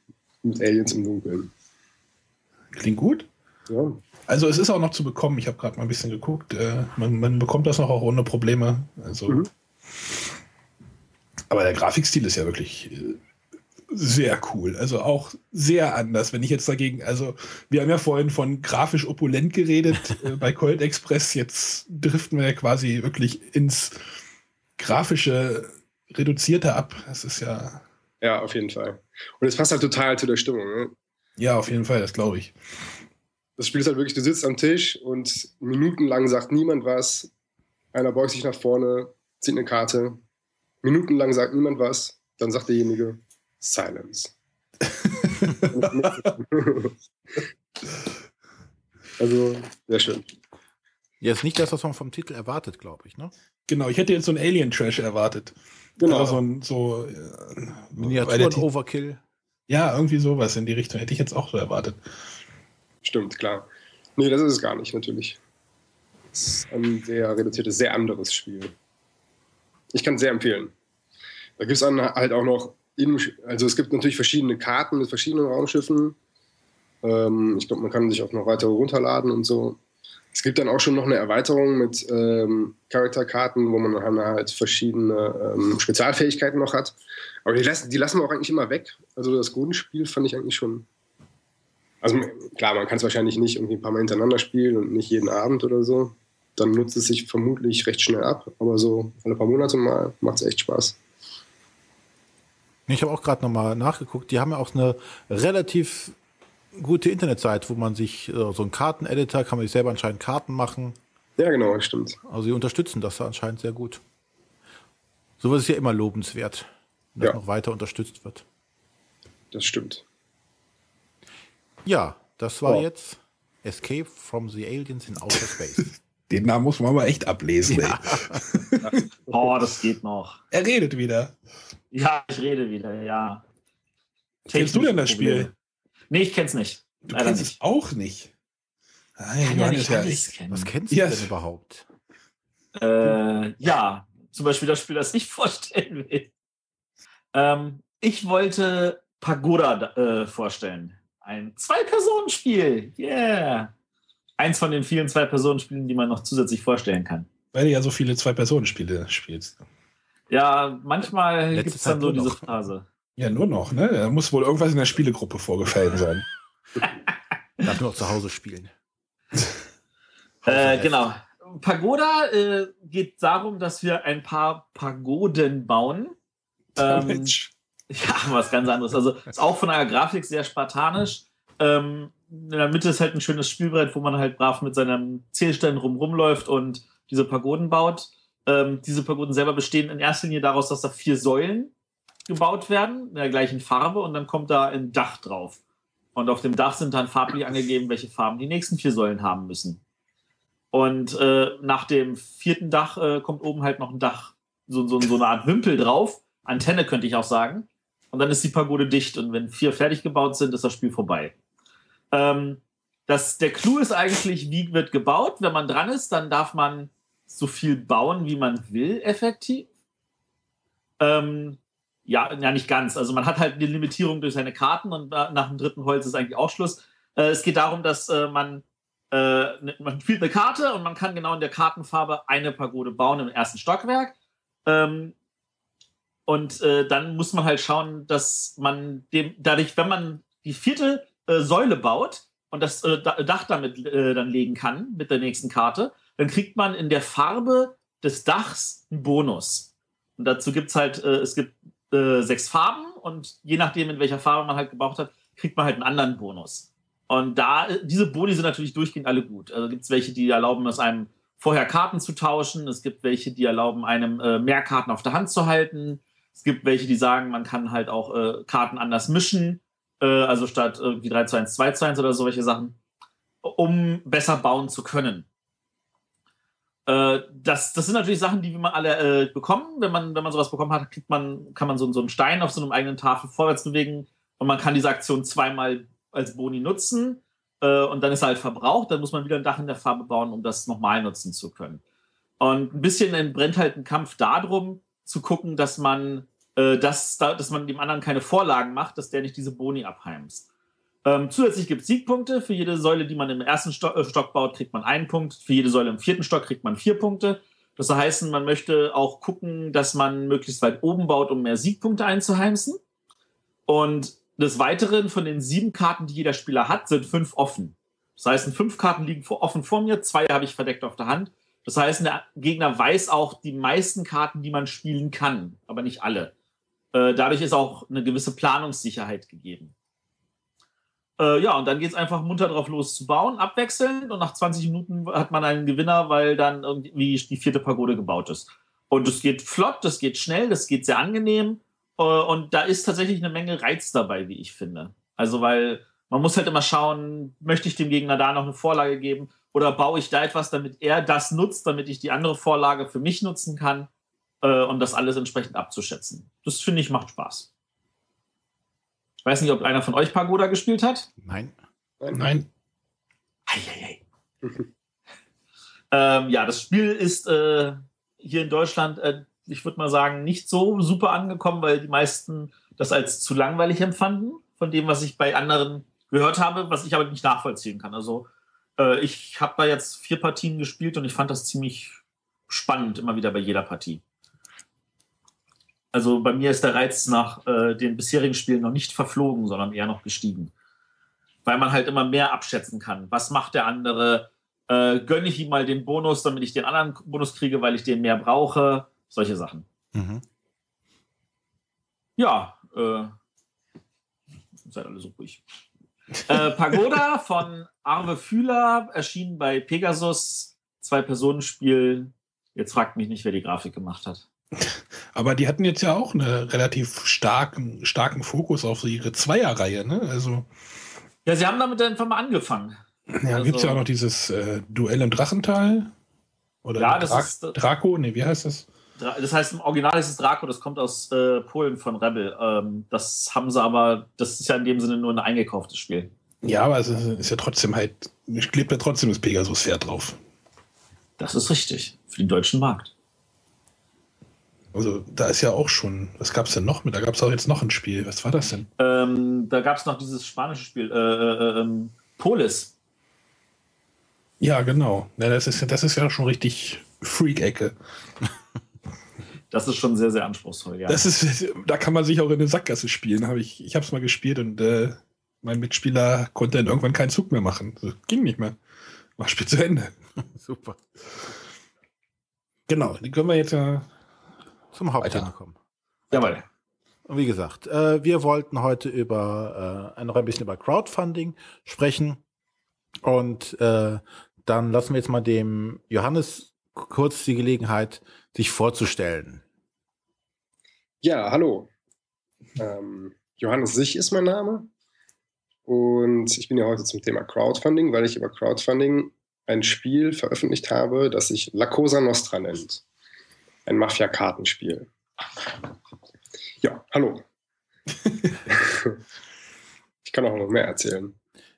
S4: mit Aliens im Dunkeln.
S2: Klingt gut. Ja. Also es ist auch noch zu bekommen. Ich habe gerade mal ein bisschen geguckt. Äh, man, man, bekommt das noch auch ohne Probleme. Also, mhm. Aber der Grafikstil ist ja wirklich äh, sehr cool. Also auch sehr anders. Wenn ich jetzt dagegen, also wir haben ja vorhin von grafisch opulent geredet äh, bei Cold Express. Jetzt driften wir ja quasi wirklich ins grafische reduzierte ab. Das ist ja.
S4: Ja, auf jeden Fall. Und es passt halt total zu der Stimmung. Ne?
S2: Ja, auf jeden Fall, das glaube ich.
S4: Das Spiel ist halt wirklich, du sitzt am Tisch und minutenlang sagt niemand was. Einer beugt sich nach vorne, zieht eine Karte. Minutenlang sagt niemand was. Dann sagt derjenige, Silence. also, sehr schön.
S1: Ja, ist nicht das, was man vom Titel erwartet, glaube ich, ne?
S2: Genau, ich hätte jetzt so ein Alien-Trash erwartet. Genau. so ein so,
S1: äh, Miniaturen-Overkill.
S2: Ja, irgendwie sowas in die Richtung hätte ich jetzt auch so erwartet.
S4: Stimmt, klar. Nee, das ist es gar nicht, natürlich. Das ist ein sehr reduziertes, sehr anderes Spiel. Ich kann es sehr empfehlen. Da gibt es dann halt auch noch in, also es gibt natürlich verschiedene Karten mit verschiedenen Raumschiffen. Ähm, ich glaube, man kann sich auch noch weitere runterladen und so. Es gibt dann auch schon noch eine Erweiterung mit ähm, Charakterkarten, wo man halt verschiedene ähm, Spezialfähigkeiten noch hat. Aber die lassen, die lassen wir auch eigentlich immer weg. Also das Grundspiel fand ich eigentlich schon. Also klar, man kann es wahrscheinlich nicht irgendwie ein paar Mal hintereinander spielen und nicht jeden Abend oder so. Dann nutzt es sich vermutlich recht schnell ab. Aber so alle paar Monate mal macht es echt Spaß.
S1: Ich habe auch gerade nochmal nachgeguckt. Die haben ja auch eine relativ gute Internetseite, wo man sich äh, so einen Karteneditor kann man sich selber anscheinend Karten machen.
S4: Ja, genau, stimmt.
S1: Also sie unterstützen das anscheinend sehr gut. Sowas ist ja immer lobenswert, dass ja. noch weiter unterstützt wird.
S4: Das stimmt.
S1: Ja, das war oh. jetzt Escape from the Aliens in Outer Space.
S2: Den Namen muss man aber echt ablesen. Ja.
S3: oh, das geht noch.
S2: Er redet wieder.
S3: Ja, ich rede wieder, ja.
S2: Kennst du denn das Spiel?
S3: Nee, ich kenn's nicht.
S2: Du Leider kennst nicht. es auch nicht.
S3: Nein, ja nicht ja
S1: kennen. Was kennst du yes. denn überhaupt?
S3: Äh, ja, zum Beispiel das Spiel, das ich vorstellen will. Ähm, ich wollte Pagoda äh, vorstellen. Ein Zwei-Personen-Spiel. Yeah. Eins von den vielen Zwei-Personen-Spielen, die man noch zusätzlich vorstellen kann.
S2: Weil du ja so viele Zwei-Personen-Spiele spielst.
S3: Ja, manchmal gibt es dann so diese Phase.
S2: Ja, nur noch, ne? Da muss wohl irgendwas in der Spielegruppe vorgefallen sein.
S1: Darf nur noch zu Hause spielen.
S3: äh, genau. Pagoda äh, geht darum, dass wir ein paar Pagoden bauen. Ähm, Mensch. Ja, was ganz anderes. Also ist auch von der Grafik sehr spartanisch. Ähm, in der Mitte ist halt ein schönes Spielbrett, wo man halt brav mit seinem Zählstein rum rumläuft und diese Pagoden baut. Ähm, diese Pagoden selber bestehen in erster Linie daraus, dass da vier Säulen gebaut werden, in der gleichen Farbe und dann kommt da ein Dach drauf. Und auf dem Dach sind dann farblich angegeben, welche Farben die nächsten vier Säulen haben müssen. Und äh, nach dem vierten Dach äh, kommt oben halt noch ein Dach, so, so, so eine Art Wimpel drauf. Antenne könnte ich auch sagen. Und dann ist die Pagode dicht. Und wenn vier fertig gebaut sind, ist das Spiel vorbei. Ähm, das, der Clou ist eigentlich, wie wird gebaut. Wenn man dran ist, dann darf man so viel bauen, wie man will, effektiv. Ähm, ja, ja, nicht ganz. Also man hat halt eine Limitierung durch seine Karten und nach dem dritten Holz ist eigentlich auch Schluss. Äh, es geht darum, dass äh, man, äh, ne, man spielt eine Karte und man kann genau in der Kartenfarbe eine Pagode bauen im ersten Stockwerk. Ähm, und äh, dann muss man halt schauen, dass man dem, dadurch, wenn man die vierte äh, Säule baut und das äh, Dach damit dann legen kann mit der nächsten Karte, dann kriegt man in der Farbe des Dachs einen Bonus. Und dazu gibt es halt, äh, es gibt äh, sechs Farben und je nachdem, in welcher Farbe man halt gebraucht hat, kriegt man halt einen anderen Bonus. Und da, diese Boni sind natürlich durchgehend alle gut. Also gibt es welche, die erlauben es einem vorher Karten zu tauschen. Es gibt welche, die erlauben einem äh, mehr Karten auf der Hand zu halten. Es gibt welche, die sagen, man kann halt auch äh, Karten anders mischen. Äh, also statt irgendwie 3 zu 1, 2 zu 1 oder solche Sachen, um besser bauen zu können. Äh, das, das sind natürlich Sachen, die wir alle äh, bekommen. Wenn man, wenn man sowas bekommen hat, kriegt man, kann man so, so einen Stein auf so einem eigenen Tafel vorwärts bewegen und man kann diese Aktion zweimal als Boni nutzen äh, und dann ist er halt verbraucht. Dann muss man wieder ein Dach in der Farbe bauen, um das nochmal nutzen zu können. Und ein bisschen brennt halt ein Kampf darum, zu gucken, dass man, äh, dass, dass man dem anderen keine Vorlagen macht, dass der nicht diese Boni abheimst. Ähm, zusätzlich gibt es Siegpunkte. Für jede Säule, die man im ersten Stock, äh, Stock baut, kriegt man einen Punkt. Für jede Säule im vierten Stock kriegt man vier Punkte. Das heißt, man möchte auch gucken, dass man möglichst weit oben baut, um mehr Siegpunkte einzuheimsen. Und des Weiteren von den sieben Karten, die jeder Spieler hat, sind fünf offen. Das heißt, fünf Karten liegen offen vor mir, zwei habe ich verdeckt auf der Hand. Das heißt, der Gegner weiß auch die meisten Karten, die man spielen kann, aber nicht alle. Äh, dadurch ist auch eine gewisse Planungssicherheit gegeben. Äh, ja, und dann geht es einfach munter drauf los zu bauen, abwechselnd und nach 20 Minuten hat man einen Gewinner, weil dann irgendwie die vierte Pagode gebaut ist. Und es geht flott, das geht schnell, das geht sehr angenehm äh, und da ist tatsächlich eine Menge Reiz dabei, wie ich finde. Also, weil man muss halt immer schauen, möchte ich dem Gegner da noch eine Vorlage geben oder baue ich da etwas, damit er das nutzt, damit ich die andere Vorlage für mich nutzen kann äh, und das alles entsprechend abzuschätzen. Das finde ich macht Spaß. Ich weiß nicht, ob einer von euch Pagoda gespielt hat.
S1: Nein.
S2: Nein.
S3: Eieiei. ähm, ja, das Spiel ist äh, hier in Deutschland, äh, ich würde mal sagen, nicht so super angekommen, weil die meisten das als zu langweilig empfanden, von dem, was ich bei anderen gehört habe, was ich aber nicht nachvollziehen kann. Also äh, ich habe da jetzt vier Partien gespielt und ich fand das ziemlich spannend, immer wieder bei jeder Partie. Also bei mir ist der Reiz nach äh, den bisherigen Spielen noch nicht verflogen, sondern eher noch gestiegen. Weil man halt immer mehr abschätzen kann. Was macht der andere? Äh, gönne ich ihm mal den Bonus, damit ich den anderen Bonus kriege, weil ich den mehr brauche? Solche Sachen. Mhm. Ja, äh, seid alle so ruhig. äh, Pagoda von Arve Fühler erschien bei Pegasus. Zwei-Personen-Spiel. Jetzt fragt mich nicht, wer die Grafik gemacht hat.
S2: Aber die hatten jetzt ja auch einen relativ starken, starken Fokus auf ihre Zweierreihe, ne? Also.
S3: Ja, sie haben damit einfach mal angefangen.
S2: Ja, also, gibt es ja auch noch dieses äh, Duell im Drachental. Oder ja, das Dra ist, Draco, nee, wie heißt das?
S3: Das heißt, im Original ist es Draco, das kommt aus äh, Polen von Rebel. Ähm, das haben sie aber, das ist ja in dem Sinne nur ein eingekauftes Spiel.
S2: Ja, aber es ist ja trotzdem halt, ich klebt ja trotzdem das Pegasus-Pferd drauf.
S3: Das ist richtig, für den deutschen Markt.
S2: Also da ist ja auch schon, was gab es denn noch mit? Da gab es auch jetzt noch ein Spiel. Was war das denn?
S3: Ähm, da gab es noch dieses spanische Spiel, äh, äh, ähm, Polis.
S2: Ja, genau. Ja, das, ist, das ist ja schon richtig Freak-Ecke.
S3: Das ist schon sehr, sehr anspruchsvoll, ja.
S2: Das ist, da kann man sich auch in eine Sackgasse spielen. Hab ich ich habe es mal gespielt und äh, mein Mitspieler konnte dann irgendwann keinen Zug mehr machen. Das ging nicht mehr. War Spiel zu Ende.
S1: Super.
S2: Genau, die können wir jetzt ja
S1: zum Hauptthema kommen.
S3: Jawohl.
S1: Und wie gesagt, äh, wir wollten heute über äh, noch ein bisschen über Crowdfunding sprechen. Und äh, dann lassen wir jetzt mal dem Johannes kurz die Gelegenheit, sich vorzustellen.
S4: Ja, hallo. Ähm, Johannes Sich ist mein Name. Und ich bin ja heute zum Thema Crowdfunding, weil ich über Crowdfunding ein Spiel veröffentlicht habe, das sich La Cosa Nostra nennt ein Mafia-Kartenspiel. Ja, hallo. ich kann auch noch mehr erzählen.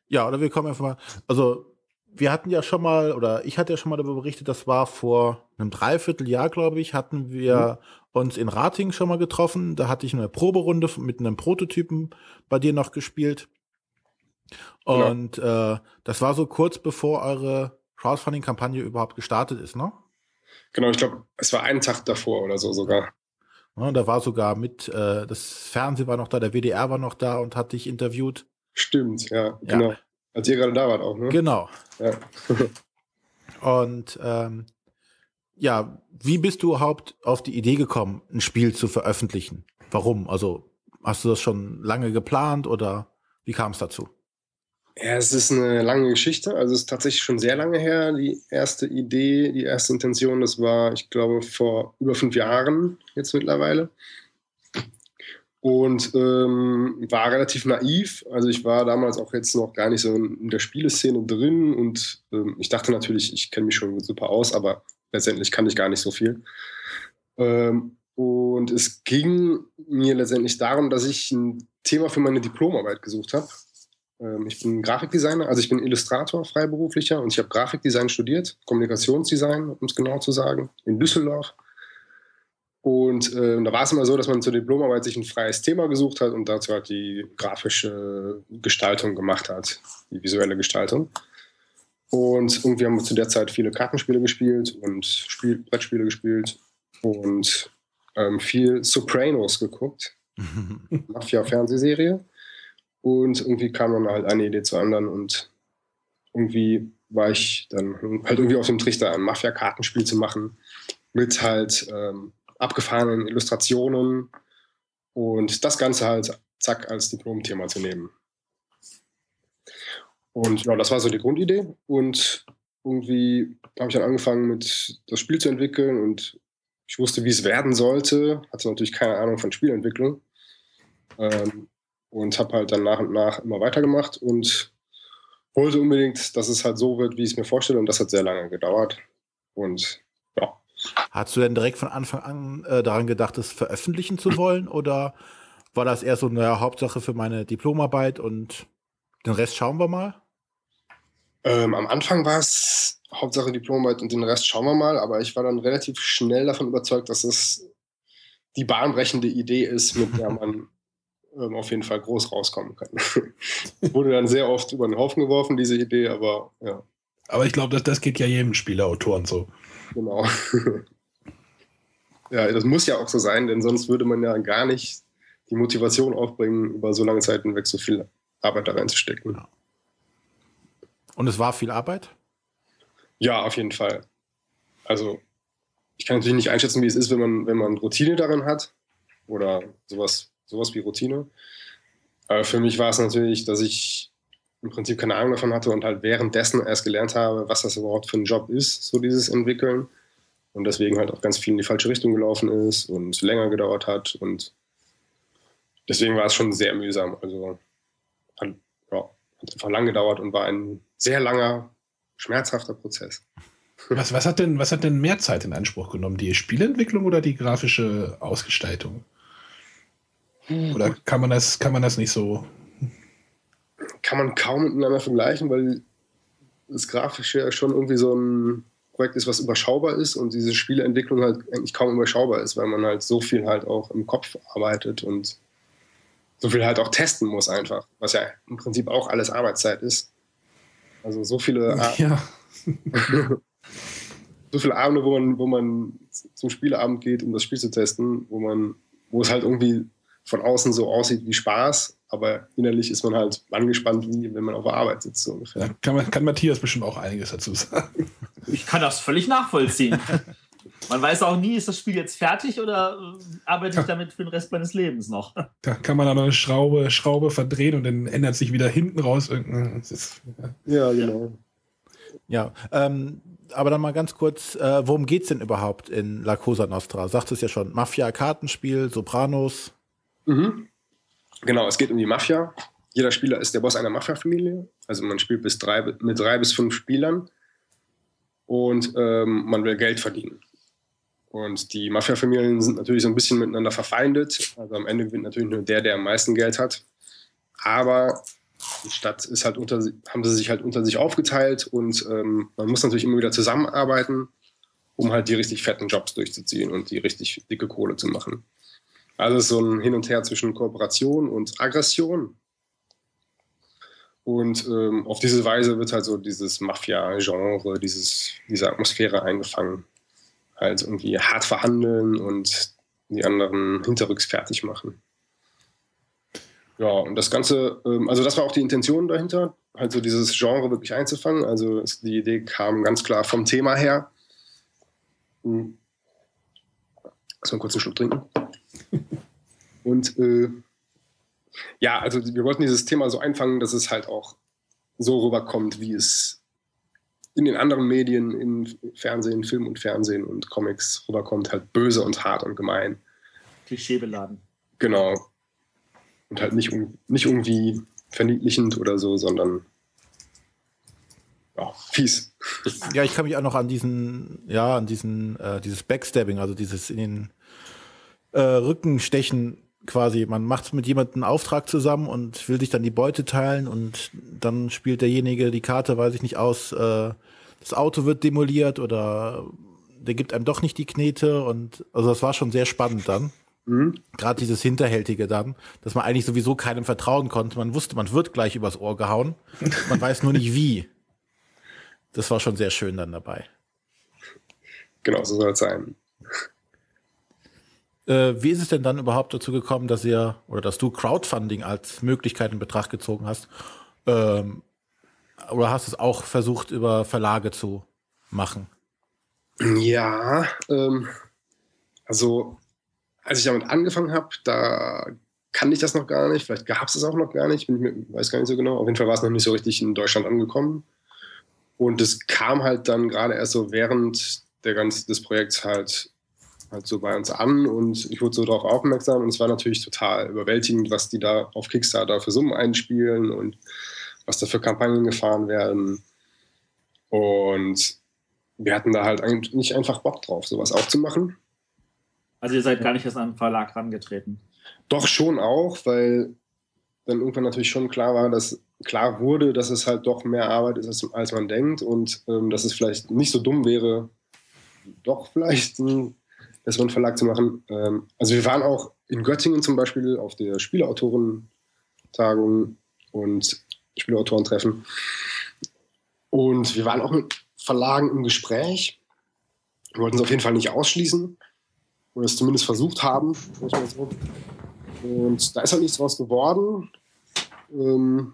S1: Ja, oder wir kommen einfach mal. Also, wir hatten ja schon mal, oder ich hatte ja schon mal darüber berichtet, das war vor einem Dreivierteljahr, glaube ich, hatten wir mhm. uns in Rating schon mal getroffen. Da hatte ich eine Proberunde mit einem Prototypen bei dir noch gespielt. Und ja. äh, das war so kurz bevor eure Crowdfunding-Kampagne überhaupt gestartet ist, ne?
S4: Genau, ich glaube, es war einen Tag davor oder so sogar.
S1: Ne, da war sogar mit, äh, das Fernsehen war noch da, der WDR war noch da und hat dich interviewt.
S4: Stimmt, ja,
S1: Ja.
S4: genau. Als ihr gerade da wart auch, ne?
S1: Genau.
S4: Ja.
S1: Und ähm, ja, wie bist du überhaupt auf die Idee gekommen, ein Spiel zu veröffentlichen? Warum? Also hast du das schon lange geplant oder wie kam es dazu?
S4: Ja, es ist eine lange Geschichte. Also es ist tatsächlich schon sehr lange her. Die erste Idee, die erste Intention, das war, ich glaube, vor über fünf Jahren jetzt mittlerweile. Und ähm, war relativ naiv. Also ich war damals auch jetzt noch gar nicht so in der Spieleszene drin und ähm, ich dachte natürlich, ich kenne mich schon super aus, aber letztendlich kann ich gar nicht so viel. Ähm, und es ging mir letztendlich darum, dass ich ein Thema für meine Diplomarbeit gesucht habe. Ähm, ich bin Grafikdesigner, also ich bin Illustrator, freiberuflicher und ich habe Grafikdesign studiert, Kommunikationsdesign, um es genau zu sagen, in Düsseldorf. Und äh, da war es immer so, dass man zur Diplomarbeit sich ein freies Thema gesucht hat und dazu halt die grafische Gestaltung gemacht hat, die visuelle Gestaltung. Und irgendwie haben wir zu der Zeit viele Kartenspiele gespielt und Spiel, Brettspiele gespielt und ähm, viel Sopranos geguckt, Mafia-Fernsehserie. Und irgendwie kam dann halt eine Idee zur anderen und irgendwie war ich dann halt irgendwie auf dem Trichter, ein Mafia-Kartenspiel zu machen mit halt ähm, abgefahrenen Illustrationen und das Ganze halt zack als Diplomthema zu nehmen. Und ja, das war so die Grundidee und irgendwie habe ich dann angefangen mit das Spiel zu entwickeln und ich wusste, wie es werden sollte, hatte natürlich keine Ahnung von Spielentwicklung ähm, und habe halt dann nach und nach immer weitergemacht und wollte unbedingt, dass es halt so wird, wie ich es mir vorstelle und das hat sehr lange gedauert und ja.
S1: Hast du denn direkt von Anfang an äh, daran gedacht, es veröffentlichen zu wollen oder war das eher so eine Hauptsache für meine Diplomarbeit und den Rest schauen wir mal?
S4: Ähm, am Anfang war es Hauptsache Diplomarbeit und den Rest schauen wir mal, aber ich war dann relativ schnell davon überzeugt, dass es die bahnbrechende Idee ist, mit der man ähm, auf jeden Fall groß rauskommen kann. Wurde dann sehr oft über den Haufen geworfen, diese Idee, aber ja,
S2: Aber ich glaube, das, das geht ja jedem Spieler, Autoren so.
S4: genau. ja, das muss ja auch so sein, denn sonst würde man ja gar nicht die Motivation aufbringen, über so lange Zeit hinweg so viel Arbeit da reinzustecken.
S1: Ja. Und es war viel Arbeit?
S4: Ja, auf jeden Fall. Also, ich kann natürlich nicht einschätzen, wie es ist, wenn man, wenn man Routine darin hat. Oder sowas, sowas wie Routine. Aber für mich war es natürlich, dass ich im Prinzip keine Ahnung davon hatte und halt währenddessen erst gelernt habe, was das überhaupt für ein Job ist, so dieses Entwickeln. Und deswegen halt auch ganz viel in die falsche Richtung gelaufen ist und länger gedauert hat. Und deswegen war es schon sehr mühsam. Also hat, ja, hat einfach lang gedauert und war ein sehr langer, schmerzhafter Prozess.
S2: Was, was, hat denn, was hat denn mehr Zeit in Anspruch genommen? Die Spielentwicklung oder die grafische Ausgestaltung? Oder kann man das, kann man das nicht so?
S4: kann man kaum miteinander vergleichen, weil das Grafische ja schon irgendwie so ein Projekt ist, was überschaubar ist und diese Spieleentwicklung halt eigentlich kaum überschaubar ist, weil man halt so viel halt auch im Kopf arbeitet und so viel halt auch testen muss einfach, was ja im Prinzip auch alles Arbeitszeit ist. Also so viele, Ar-
S2: Ja.
S4: so viele Abende, wo man, wo man zum Spieleabend geht, um das Spiel zu testen, wo man, wo es halt irgendwie von außen so aussieht wie Spaß, aber innerlich ist man halt angespannt, wie wenn man auf der Arbeit sitzt, so ungefähr.
S2: Da kann, man, kann Matthias bestimmt auch einiges dazu sagen.
S3: Ich kann das völlig nachvollziehen. Man weiß auch nie, ist das Spiel jetzt fertig oder äh, arbeite ich damit für den Rest meines Lebens noch?
S2: Da kann man dann eine Schraube, Schraube verdrehen und dann ändert sich wieder hinten raus irgendein. ja.
S4: Ja, genau.
S1: Ja, ähm, aber dann mal ganz kurz, äh, worum geht's denn überhaupt in La Cosa Nostra? Sagt es ja schon, Mafia, Kartenspiel, Sopranos.
S4: Mhm. Genau, es geht um die Mafia. Jeder Spieler ist der Boss einer Mafia-Familie. Also man spielt bis drei, mit drei bis fünf Spielern und ähm, man will Geld verdienen. Und die Mafia-Familien sind natürlich so ein bisschen miteinander verfeindet. Also am Ende gewinnt natürlich nur der, der am meisten Geld hat. Aber die Stadt ist halt unter, haben sie sich halt unter sich aufgeteilt und ähm, man muss natürlich immer wieder zusammenarbeiten, um halt die richtig fetten Jobs durchzuziehen und die richtig dicke Kohle zu machen. Also so ein Hin und Her zwischen Kooperation und Aggression. Und ähm, auf diese Weise wird halt so dieses Mafia-Genre, diese Atmosphäre eingefangen. Halt irgendwie hart verhandeln und die anderen hinterrücks fertig machen. Ja, und das Ganze, ähm, also das war auch die Intention dahinter, halt so dieses Genre wirklich einzufangen. Also es, die Idee kam ganz klar vom Thema her. Hm. Lass mal kurz einen Schluck trinken. Und äh, ja, also wir wollten dieses Thema so einfangen, dass es halt auch so rüberkommt, wie es in den anderen Medien, in Fernsehen, Film und Fernsehen und Comics rüberkommt, halt böse und hart und gemein.
S3: Klischeebeladen.
S4: Genau. Und halt nicht, nicht irgendwie verniedlichend oder so, sondern ja, fies.
S1: Ja, ich kann mich auch noch an diesen, ja, an diesen, äh, dieses Backstabbing, also dieses in den äh, Rücken stechen quasi. Man macht mit jemandem einen Auftrag zusammen und will sich dann die Beute teilen und dann spielt derjenige die Karte, weiß ich nicht, aus, äh, das Auto wird demoliert oder der gibt einem doch nicht die Knete und also das war schon sehr spannend dann. Mhm. Gerade dieses Hinterhältige dann, dass man eigentlich sowieso keinem vertrauen konnte. Man wusste, man wird gleich übers Ohr gehauen. Man weiß nur nicht wie. Das war schon sehr schön dann dabei.
S4: Genau, so soll es sein.
S1: Äh, wie ist es denn dann überhaupt dazu gekommen, dass ihr oder dass du Crowdfunding als Möglichkeit in Betracht gezogen hast? Ähm, oder hast du es auch versucht, über Verlage zu machen?
S4: Ja, ähm, also als ich damit angefangen habe, da kannte ich das noch gar nicht. Vielleicht gab es es auch noch gar nicht. Ich weiß gar nicht so genau. Auf jeden Fall war es noch nicht so richtig in Deutschland angekommen. Und es kam halt dann gerade erst so während der ganzen, des Projekts halt, halt so bei uns an und ich wurde so darauf aufmerksam und es war natürlich total überwältigend, was die da auf Kickstarter für Summen einspielen und was da für Kampagnen gefahren werden. Und wir hatten da halt eigentlich nicht einfach Bock drauf, sowas auch zu machen.
S3: Also ihr seid gar nicht erst an den Verlag rangetreten?
S4: Doch schon auch, weil dann irgendwann natürlich schon klar war, dass klar wurde, dass es halt doch mehr Arbeit ist, als, als man denkt und ähm, dass es vielleicht nicht so dumm wäre, doch vielleicht einen besseren Verlag zu machen. Ähm, also wir waren auch in Göttingen zum Beispiel auf der Spieleautorentagung und Spieleautorentreffen und wir waren auch mit Verlagen im Gespräch. Wir wollten es auf jeden Fall nicht ausschließen oder es zumindest versucht haben. Und da ist halt nichts draus geworden. Ähm,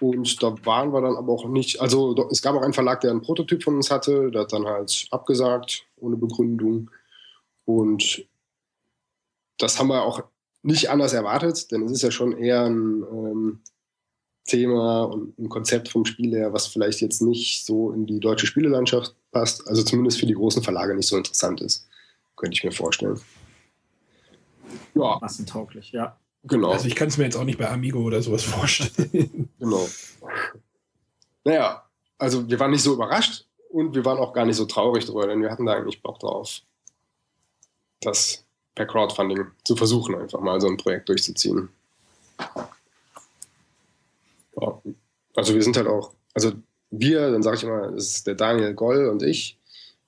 S4: und da waren wir dann aber auch nicht, also es gab auch einen Verlag, der einen Prototyp von uns hatte, der hat dann halt abgesagt, ohne Begründung. Und das haben wir auch nicht anders erwartet, denn es ist ja schon eher ein ähm, Thema und ein Konzept vom Spiel her, was vielleicht jetzt nicht so in die deutsche Spielelandschaft passt, also zumindest für die großen Verlage nicht so interessant ist, könnte ich mir vorstellen.
S3: Ja. Massentauglich, ja.
S2: Genau. Also ich kann es mir jetzt auch nicht bei Amigo oder sowas vorstellen.
S4: genau. Naja, also wir waren nicht so überrascht und wir waren auch gar nicht so traurig drüber, denn wir hatten da eigentlich Bock drauf, das per Crowdfunding zu versuchen, einfach mal so ein Projekt durchzuziehen. Ja. Also wir sind halt auch, also wir, dann sage ich immer, das ist der Daniel Goll und ich,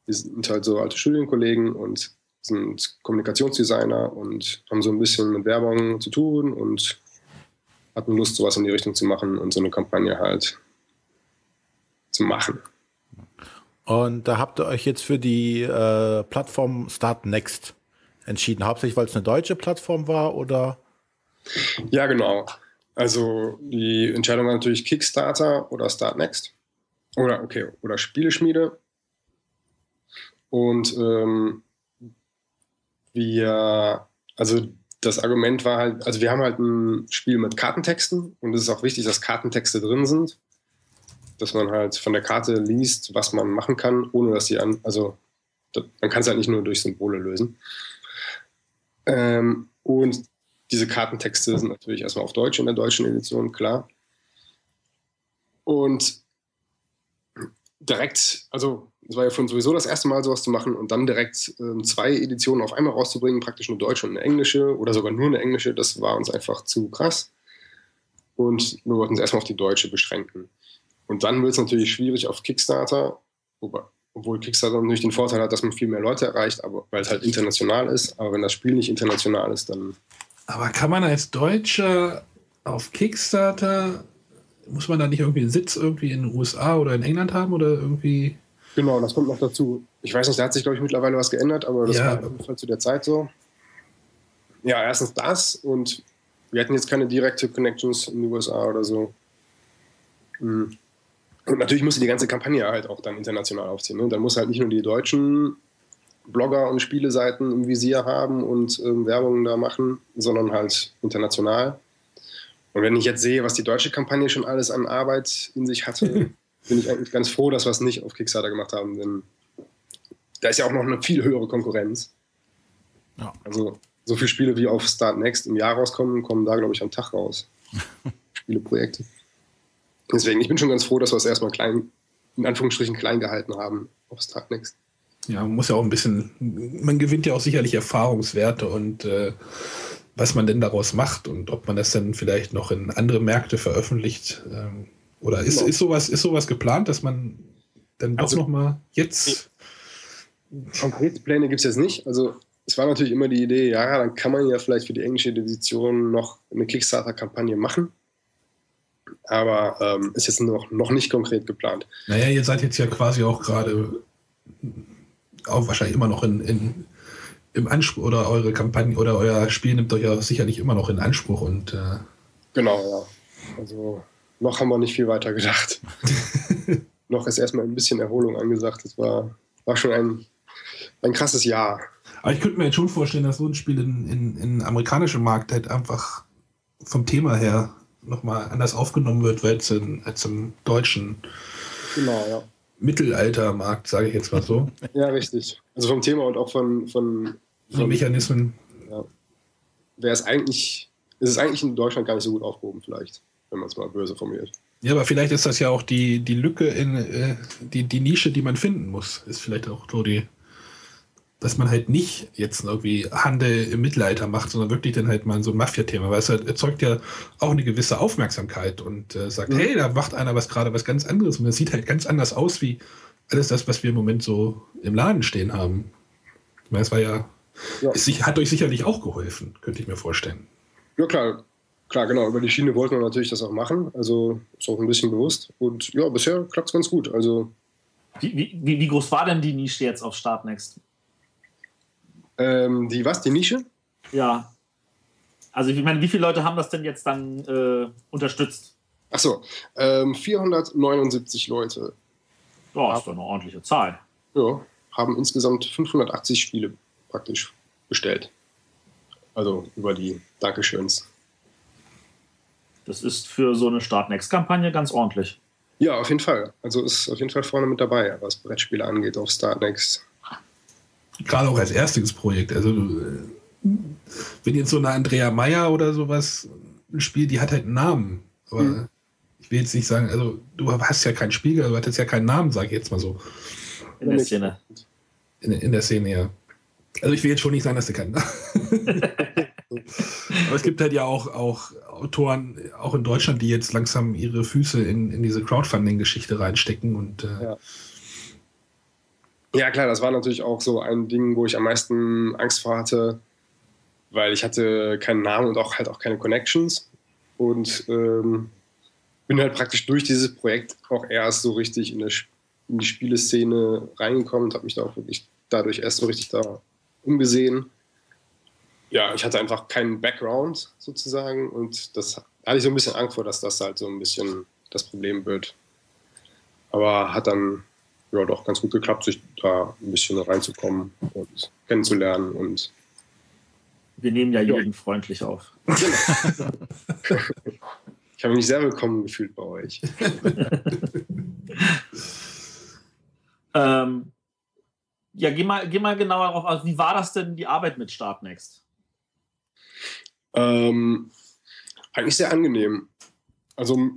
S4: wir sind halt so alte Studienkollegen und sind Kommunikationsdesigner und haben so ein bisschen mit Werbung zu tun und hatten Lust, sowas in die Richtung zu machen und so eine Kampagne halt zu machen.
S1: Und da habt ihr euch jetzt für die äh, Plattform Start Next entschieden. Hauptsächlich, weil es eine deutsche Plattform war oder?
S4: Ja, genau. Also die Entscheidung war natürlich Kickstarter oder Start Next. Oder okay, oder Spieleschmiede. Und ähm, wir, also das Argument war halt, also wir haben halt ein Spiel mit Kartentexten und es ist auch wichtig, dass Kartentexte drin sind, dass man halt von der Karte liest, was man machen kann, ohne dass sie an, also man kann es halt nicht nur durch Symbole lösen. Ähm, und diese Kartentexte sind natürlich erstmal auf Deutsch in der deutschen Edition, klar. Und direkt, also es war ja uns sowieso das erste Mal, sowas zu machen und dann direkt ähm, zwei Editionen auf einmal rauszubringen, praktisch eine deutsche und eine englische oder sogar nur eine englische, das war uns einfach zu krass. Und wir wollten es erstmal auf die deutsche beschränken. Und dann wird es natürlich schwierig auf Kickstarter, obwohl Kickstarter natürlich den Vorteil hat, dass man viel mehr Leute erreicht, aber weil es halt international ist. Aber wenn das Spiel nicht international ist, dann.
S2: Aber kann man als Deutscher auf Kickstarter, muss man da nicht irgendwie einen Sitz irgendwie in den USA oder in England haben oder irgendwie?
S4: Genau, das kommt noch dazu. Ich weiß nicht, da hat sich, glaube ich, mittlerweile was geändert, aber das
S2: Ja.
S4: war auf jeden Fall zu der Zeit so. Ja, erstens das und wir hatten jetzt keine direkte Connections in die USA oder so. Mhm. Und natürlich musste die ganze Kampagne halt auch dann international aufziehen. Ne? Dann muss halt nicht nur die deutschen Blogger und Spieleseiten im Visier haben und ähm, Werbung da machen, sondern halt international. Und wenn ich jetzt sehe, was die deutsche Kampagne schon alles an Arbeit in sich hatte, bin ich eigentlich ganz froh, dass wir es nicht auf Kickstarter gemacht haben, denn da ist ja auch noch eine viel höhere Konkurrenz.
S1: Ja.
S4: Also so viele Spiele wie auf Start Next im Jahr rauskommen, kommen da, glaube ich, am Tag raus. Spieleprojekte. Deswegen, ich bin schon ganz froh, dass wir es erstmal klein, in Anführungsstrichen klein gehalten haben auf Start Next.
S2: Ja, man muss ja auch ein bisschen, man gewinnt ja auch sicherlich Erfahrungswerte und äh, was man denn daraus macht und ob man das dann vielleicht noch in andere Märkte veröffentlicht. Ähm, oder ist,
S4: Genau.
S2: ist, sowas, ist sowas geplant, dass man dann doch
S4: Also-
S2: noch mal jetzt.
S4: Konkrete Pläne gibt es jetzt nicht. Also es war natürlich immer die Idee, ja, dann kann man ja vielleicht für die englische Edition noch eine Kickstarter-Kampagne machen. Aber ähm, ist jetzt noch, noch nicht konkret geplant.
S2: Naja, ihr seid jetzt ja quasi auch gerade auch wahrscheinlich immer noch in, in, im Anspruch oder eure Kampagne oder euer Spiel nimmt euch ja sicherlich immer noch in Anspruch und äh,
S4: Genau, ja. Also noch haben wir nicht viel weiter gedacht. noch ist erstmal ein bisschen Erholung angesagt. Es war, war schon ein, ein krasses Jahr.
S2: Aber ich könnte mir jetzt schon vorstellen, dass so ein Spiel in, in, in amerikanischen Markt halt einfach vom Thema her nochmal anders aufgenommen wird, als, in, als im deutschen
S4: Genau, ja.
S2: Mittelaltermarkt, sage ich jetzt mal so.
S4: Ja, richtig. Also vom Thema und auch von, von, von
S2: Mechanismen.
S4: wäre es eigentlich, ist es eigentlich in Deutschland gar nicht so gut aufgehoben, vielleicht, wenn man es mal böse formuliert.
S2: Ja, aber vielleicht ist das ja auch die, die Lücke in äh, die, die Nische, die man finden muss. Ist vielleicht auch so die, dass man halt nicht jetzt irgendwie Handel im Mittelalter macht, sondern wirklich dann halt mal so ein Mafia-Thema, weil es halt erzeugt ja auch eine gewisse Aufmerksamkeit und äh, sagt,
S4: Mhm.
S2: hey, da macht einer was gerade was ganz anderes und das sieht halt ganz anders aus wie alles das, was wir im Moment so im Laden stehen haben. Ich meine, es war ja,
S4: Ja.
S2: es hat euch sicherlich auch geholfen, könnte ich mir vorstellen.
S4: Ja, klar. Klar, genau. Über die Schiene wollten wir natürlich das auch machen. Also ist auch ein bisschen bewusst. Und ja, bisher klappt es ganz gut. Also
S3: Wie, wie, wie groß war denn die Nische jetzt auf Startnext?
S4: ähm, die was? Die Nische?
S3: Ja. Also ich meine, wie viele Leute haben das denn jetzt dann äh, unterstützt?
S4: Achso, ähm, 479 Leute
S3: Ja, ist doch eine ordentliche Zahl.
S4: ja, haben insgesamt 580 Spiele praktisch bestellt. Also über die Dankeschöns.
S3: Das ist für so eine Startnext-Kampagne ganz ordentlich.
S4: Ja, auf jeden Fall. Also ist auf jeden Fall vorne mit dabei, was Brettspiele angeht auf Startnext.
S2: Gerade auch als erstiges Projekt. Also, äh, wenn jetzt so eine Andrea Meyer oder sowas ein Spiel, die hat halt einen Namen. Aber
S4: Mhm.
S2: ich will jetzt nicht sagen, also du hast ja keinen Spiegel, du hattest ja keinen Namen, sage ich jetzt mal so.
S3: In der Szene.
S2: In, in der Szene, ja. Also ich will jetzt schon nicht sagen, dass du keinen Namen Aber es gibt halt ja auch, auch Autoren, auch in Deutschland, die jetzt langsam ihre Füße in, in diese Crowdfunding-Geschichte reinstecken und äh,
S4: Ja. Ja, klar, das war natürlich auch so ein Ding, wo ich am meisten Angst vor hatte, weil ich hatte keinen Namen und auch halt auch keine Connections. Und ähm, bin halt praktisch durch dieses Projekt auch erst so richtig in, in die Spieleszene reingekommen und habe mich da auch wirklich dadurch erst so richtig da umgesehen. Ja, ich hatte einfach keinen Background sozusagen und das da hatte ich so ein bisschen Angst vor, dass das halt so ein bisschen das Problem wird. Aber hat dann ja doch ganz gut geklappt, sich da ein bisschen reinzukommen und kennenzulernen und
S3: Wir nehmen ja
S4: Ja.
S3: jeden freundlich auf.
S4: ich habe mich sehr willkommen gefühlt bei euch.
S3: Ähm, ja, geh mal, geh mal genauer darauf aus. Wie war das denn, die Arbeit mit Startnext?
S4: Ähm, eigentlich sehr angenehm. Also,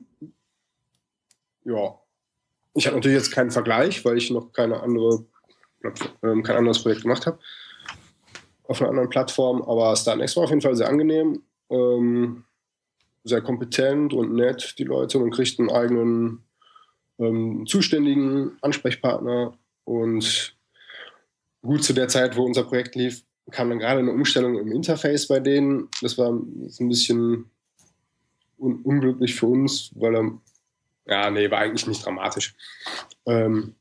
S4: ja, ich habe natürlich jetzt keinen Vergleich, weil ich noch keine andere, ähm, kein anderes Projekt gemacht habe auf einer anderen Plattform, aber Starnext war auf jeden Fall sehr angenehm, ähm, sehr kompetent und nett, die Leute. Man kriegt einen eigenen ähm, zuständigen Ansprechpartner und gut zu der Zeit, wo unser Projekt lief, kam dann gerade eine Umstellung im Interface bei denen. Das war jetzt ein bisschen un unglücklich für uns, weil er, ja, nee, war eigentlich nicht dramatisch. Ähm,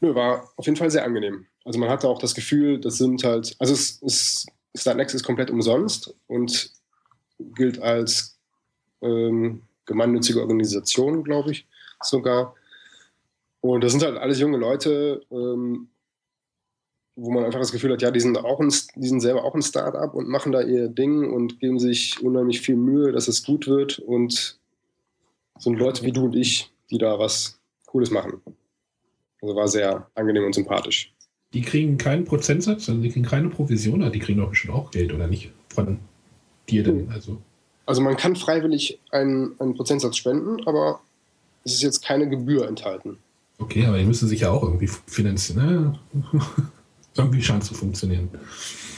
S4: Nö, war auf jeden Fall sehr angenehm. Also man hatte auch das Gefühl, das sind halt, also es ist, Startnext ist komplett umsonst und gilt als ähm, gemeinnützige Organisation, glaube ich, sogar. Und das sind halt alles junge Leute, ähm, wo man einfach das Gefühl hat, ja, die sind auch ein, die sind selber auch ein Start-up und machen da ihr Ding und geben sich unheimlich viel Mühe, dass es gut wird und sind Leute wie du und ich, die da was Cooles machen. Also war sehr angenehm und sympathisch.
S2: Die kriegen keinen Prozentsatz, also die kriegen keine Provision, aber die kriegen doch bestimmt auch Geld, oder nicht? Von dir denn? Also,
S4: also man kann freiwillig einen, einen Prozentsatz spenden, aber es ist jetzt keine Gebühr enthalten.
S2: Okay, aber die müssen sich ja auch irgendwie finanzieren. Ne? Irgendwie scheint es zu funktionieren.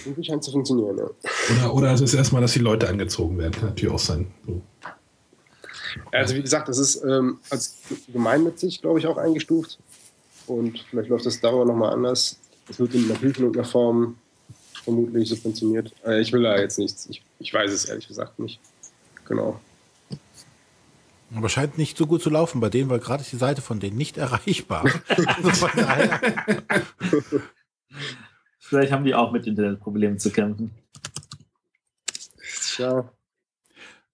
S4: Irgendwie scheint es zu funktionieren, ja.
S2: Oder, oder es ist erstmal, dass die Leute angezogen werden. Kann natürlich auch sein. So.
S4: Also wie gesagt, das ist ähm, als gemeinnützig, glaube ich, auch eingestuft. Und vielleicht läuft das darüber nochmal anders. Es wird in in irgendeiner Form vermutlich subventioniert. Äh, ich will da jetzt nichts. Ich, ich weiß es ehrlich gesagt nicht. Genau.
S1: Aber scheint nicht so gut zu laufen bei denen, weil gerade ist die Seite von denen nicht erreichbar. also von daher.
S3: Vielleicht haben die auch mit Internetproblemen zu kämpfen.
S1: Tja.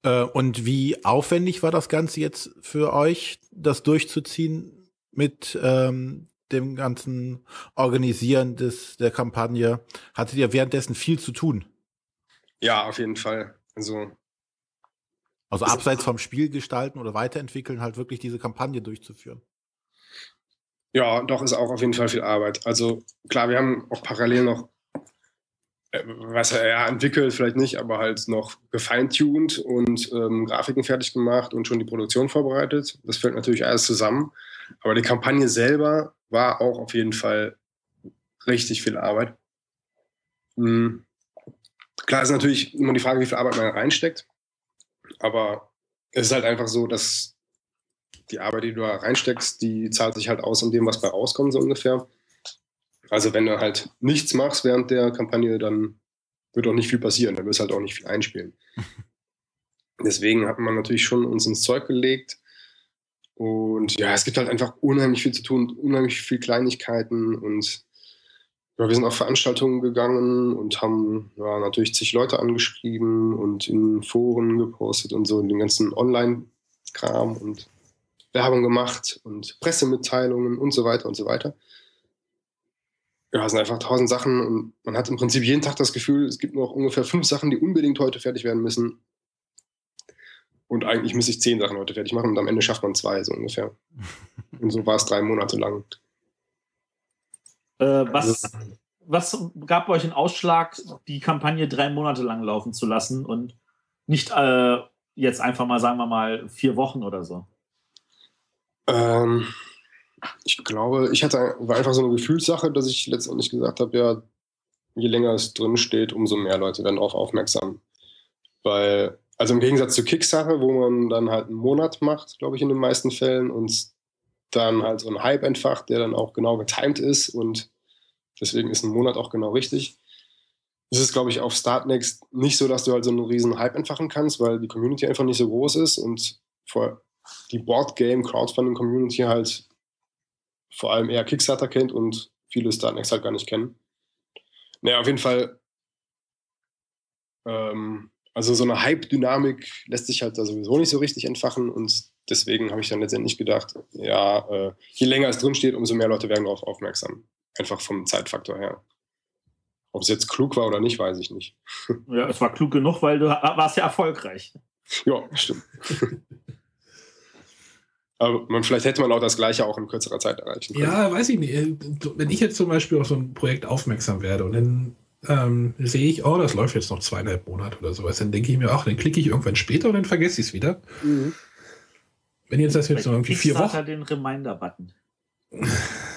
S1: Äh, und wie aufwendig war das Ganze jetzt für euch, das durchzuziehen? mit ähm, dem ganzen Organisieren des, der Kampagne. Hattet ihr währenddessen viel zu tun?
S4: Ja, auf jeden Fall. Also,
S1: also abseits vom Spiel gestalten oder weiterentwickeln, halt wirklich diese Kampagne durchzuführen.
S4: Ja, doch ist auch auf jeden Fall viel Arbeit. Also klar, wir haben auch parallel noch äh, was er ja, entwickelt, vielleicht nicht, aber halt noch gefeintuned und ähm, Grafiken fertig gemacht und schon die Produktion vorbereitet. Das fällt natürlich alles zusammen. Aber die Kampagne selber war auch auf jeden Fall richtig viel Arbeit. Mhm. Klar ist natürlich immer die Frage, wie viel Arbeit man reinsteckt. Aber es ist halt einfach so, dass die Arbeit, die du da reinsteckst, die zahlt sich halt aus in dem, was bei rauskommt, so ungefähr. Also wenn du halt nichts machst während der Kampagne, dann wird auch nicht viel passieren. Dann wirst du halt auch nicht viel einspielen. Deswegen hat man natürlich schon uns ins Zeug gelegt. Und ja, es gibt halt einfach unheimlich viel zu tun, unheimlich viel Kleinigkeiten und ja, wir sind auf Veranstaltungen gegangen und haben ja, natürlich zig Leute angeschrieben und in Foren gepostet und so den ganzen Online-Kram und Werbung gemacht und Pressemitteilungen und so weiter und so weiter. Ja, es sind einfach tausend Sachen und man hat im Prinzip jeden Tag das Gefühl, es gibt noch ungefähr fünf Sachen, die unbedingt heute fertig werden müssen. Und eigentlich müsste ich zehn Sachen heute fertig machen und am Ende schafft man zwei, so ungefähr. Und so war es drei Monate lang.
S3: Äh, was, also was gab euch einen Ausschlag, die Kampagne drei Monate lang laufen zu lassen und nicht äh, jetzt einfach mal, sagen wir mal, vier Wochen oder so?
S4: Ähm, ich glaube, ich hatte war einfach so eine Gefühlssache, dass ich letztendlich gesagt habe, ja, je länger es drin steht, umso mehr Leute werden darauf aufmerksam. Weil also im Gegensatz zu Kickstarter, wo man dann halt einen Monat macht, glaube ich, in den meisten Fällen und dann halt so einen Hype entfacht, der dann auch genau getimed ist und deswegen ist ein Monat auch genau richtig. Es ist, glaube ich, auf Startnext nicht so, dass du halt so einen riesen Hype entfachen kannst, weil die Community einfach nicht so groß ist und vor die Boardgame Crowdfunding Community halt vor allem eher Kickstarter kennt und viele Startnext halt gar nicht kennen. Naja, auf jeden Fall ähm, also so eine Hype-Dynamik lässt sich halt da sowieso nicht so richtig entfachen und deswegen habe ich dann letztendlich gedacht, ja, äh, je länger es drin steht, umso mehr Leute werden darauf aufmerksam. Einfach vom Zeitfaktor her. Ob es jetzt klug war oder nicht, weiß ich nicht.
S3: Ja, es war klug genug, weil du warst ja erfolgreich.
S4: Ja, stimmt. Aber man, vielleicht hätte man auch das Gleiche auch in kürzerer Zeit erreichen
S2: können. Ja, weiß ich nicht. Wenn ich jetzt zum Beispiel auf so ein Projekt aufmerksam werde und dann ähm, sehe ich, oh, das läuft jetzt noch zweieinhalb Monate oder sowas, dann denke ich mir auch, dann klicke ich irgendwann später und dann vergesse ich es wieder. Mhm. Wenn jetzt das jetzt noch irgendwie vier Wochen.
S3: den Reminder-Button.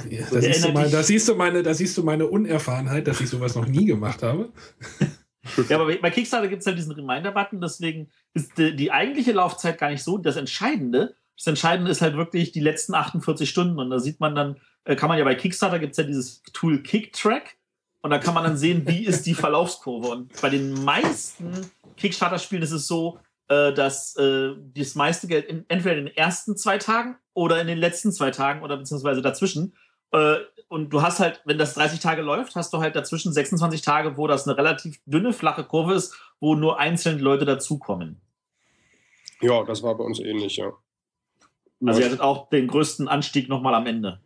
S2: ja, da, siehst mal, da, siehst du meine, da siehst du meine Unerfahrenheit, dass ich sowas noch nie gemacht habe.
S3: ja, aber bei Kickstarter gibt es halt diesen Reminder-Button, deswegen ist die, die, eigentliche Laufzeit gar nicht so das Entscheidende. Das Entscheidende ist halt wirklich die letzten 48 Stunden und da sieht man dann, äh, kann man ja bei Kickstarter gibt es ja dieses Tool Kicktrack und da kann man dann sehen, wie ist die Verlaufskurve. Und bei den meisten Kickstarter-Spielen ist es so, äh, dass äh, das meiste Geld entweder in den ersten zwei Tagen oder in den letzten zwei Tagen oder beziehungsweise dazwischen und du hast halt, wenn das 30 Tage läuft, hast du halt dazwischen 26 Tage, wo das eine relativ dünne, flache Kurve ist, wo nur einzelne Leute dazukommen.
S4: Ja, das war bei uns ähnlich, ja.
S3: Also ihr hattet auch den größten Anstieg nochmal am Ende.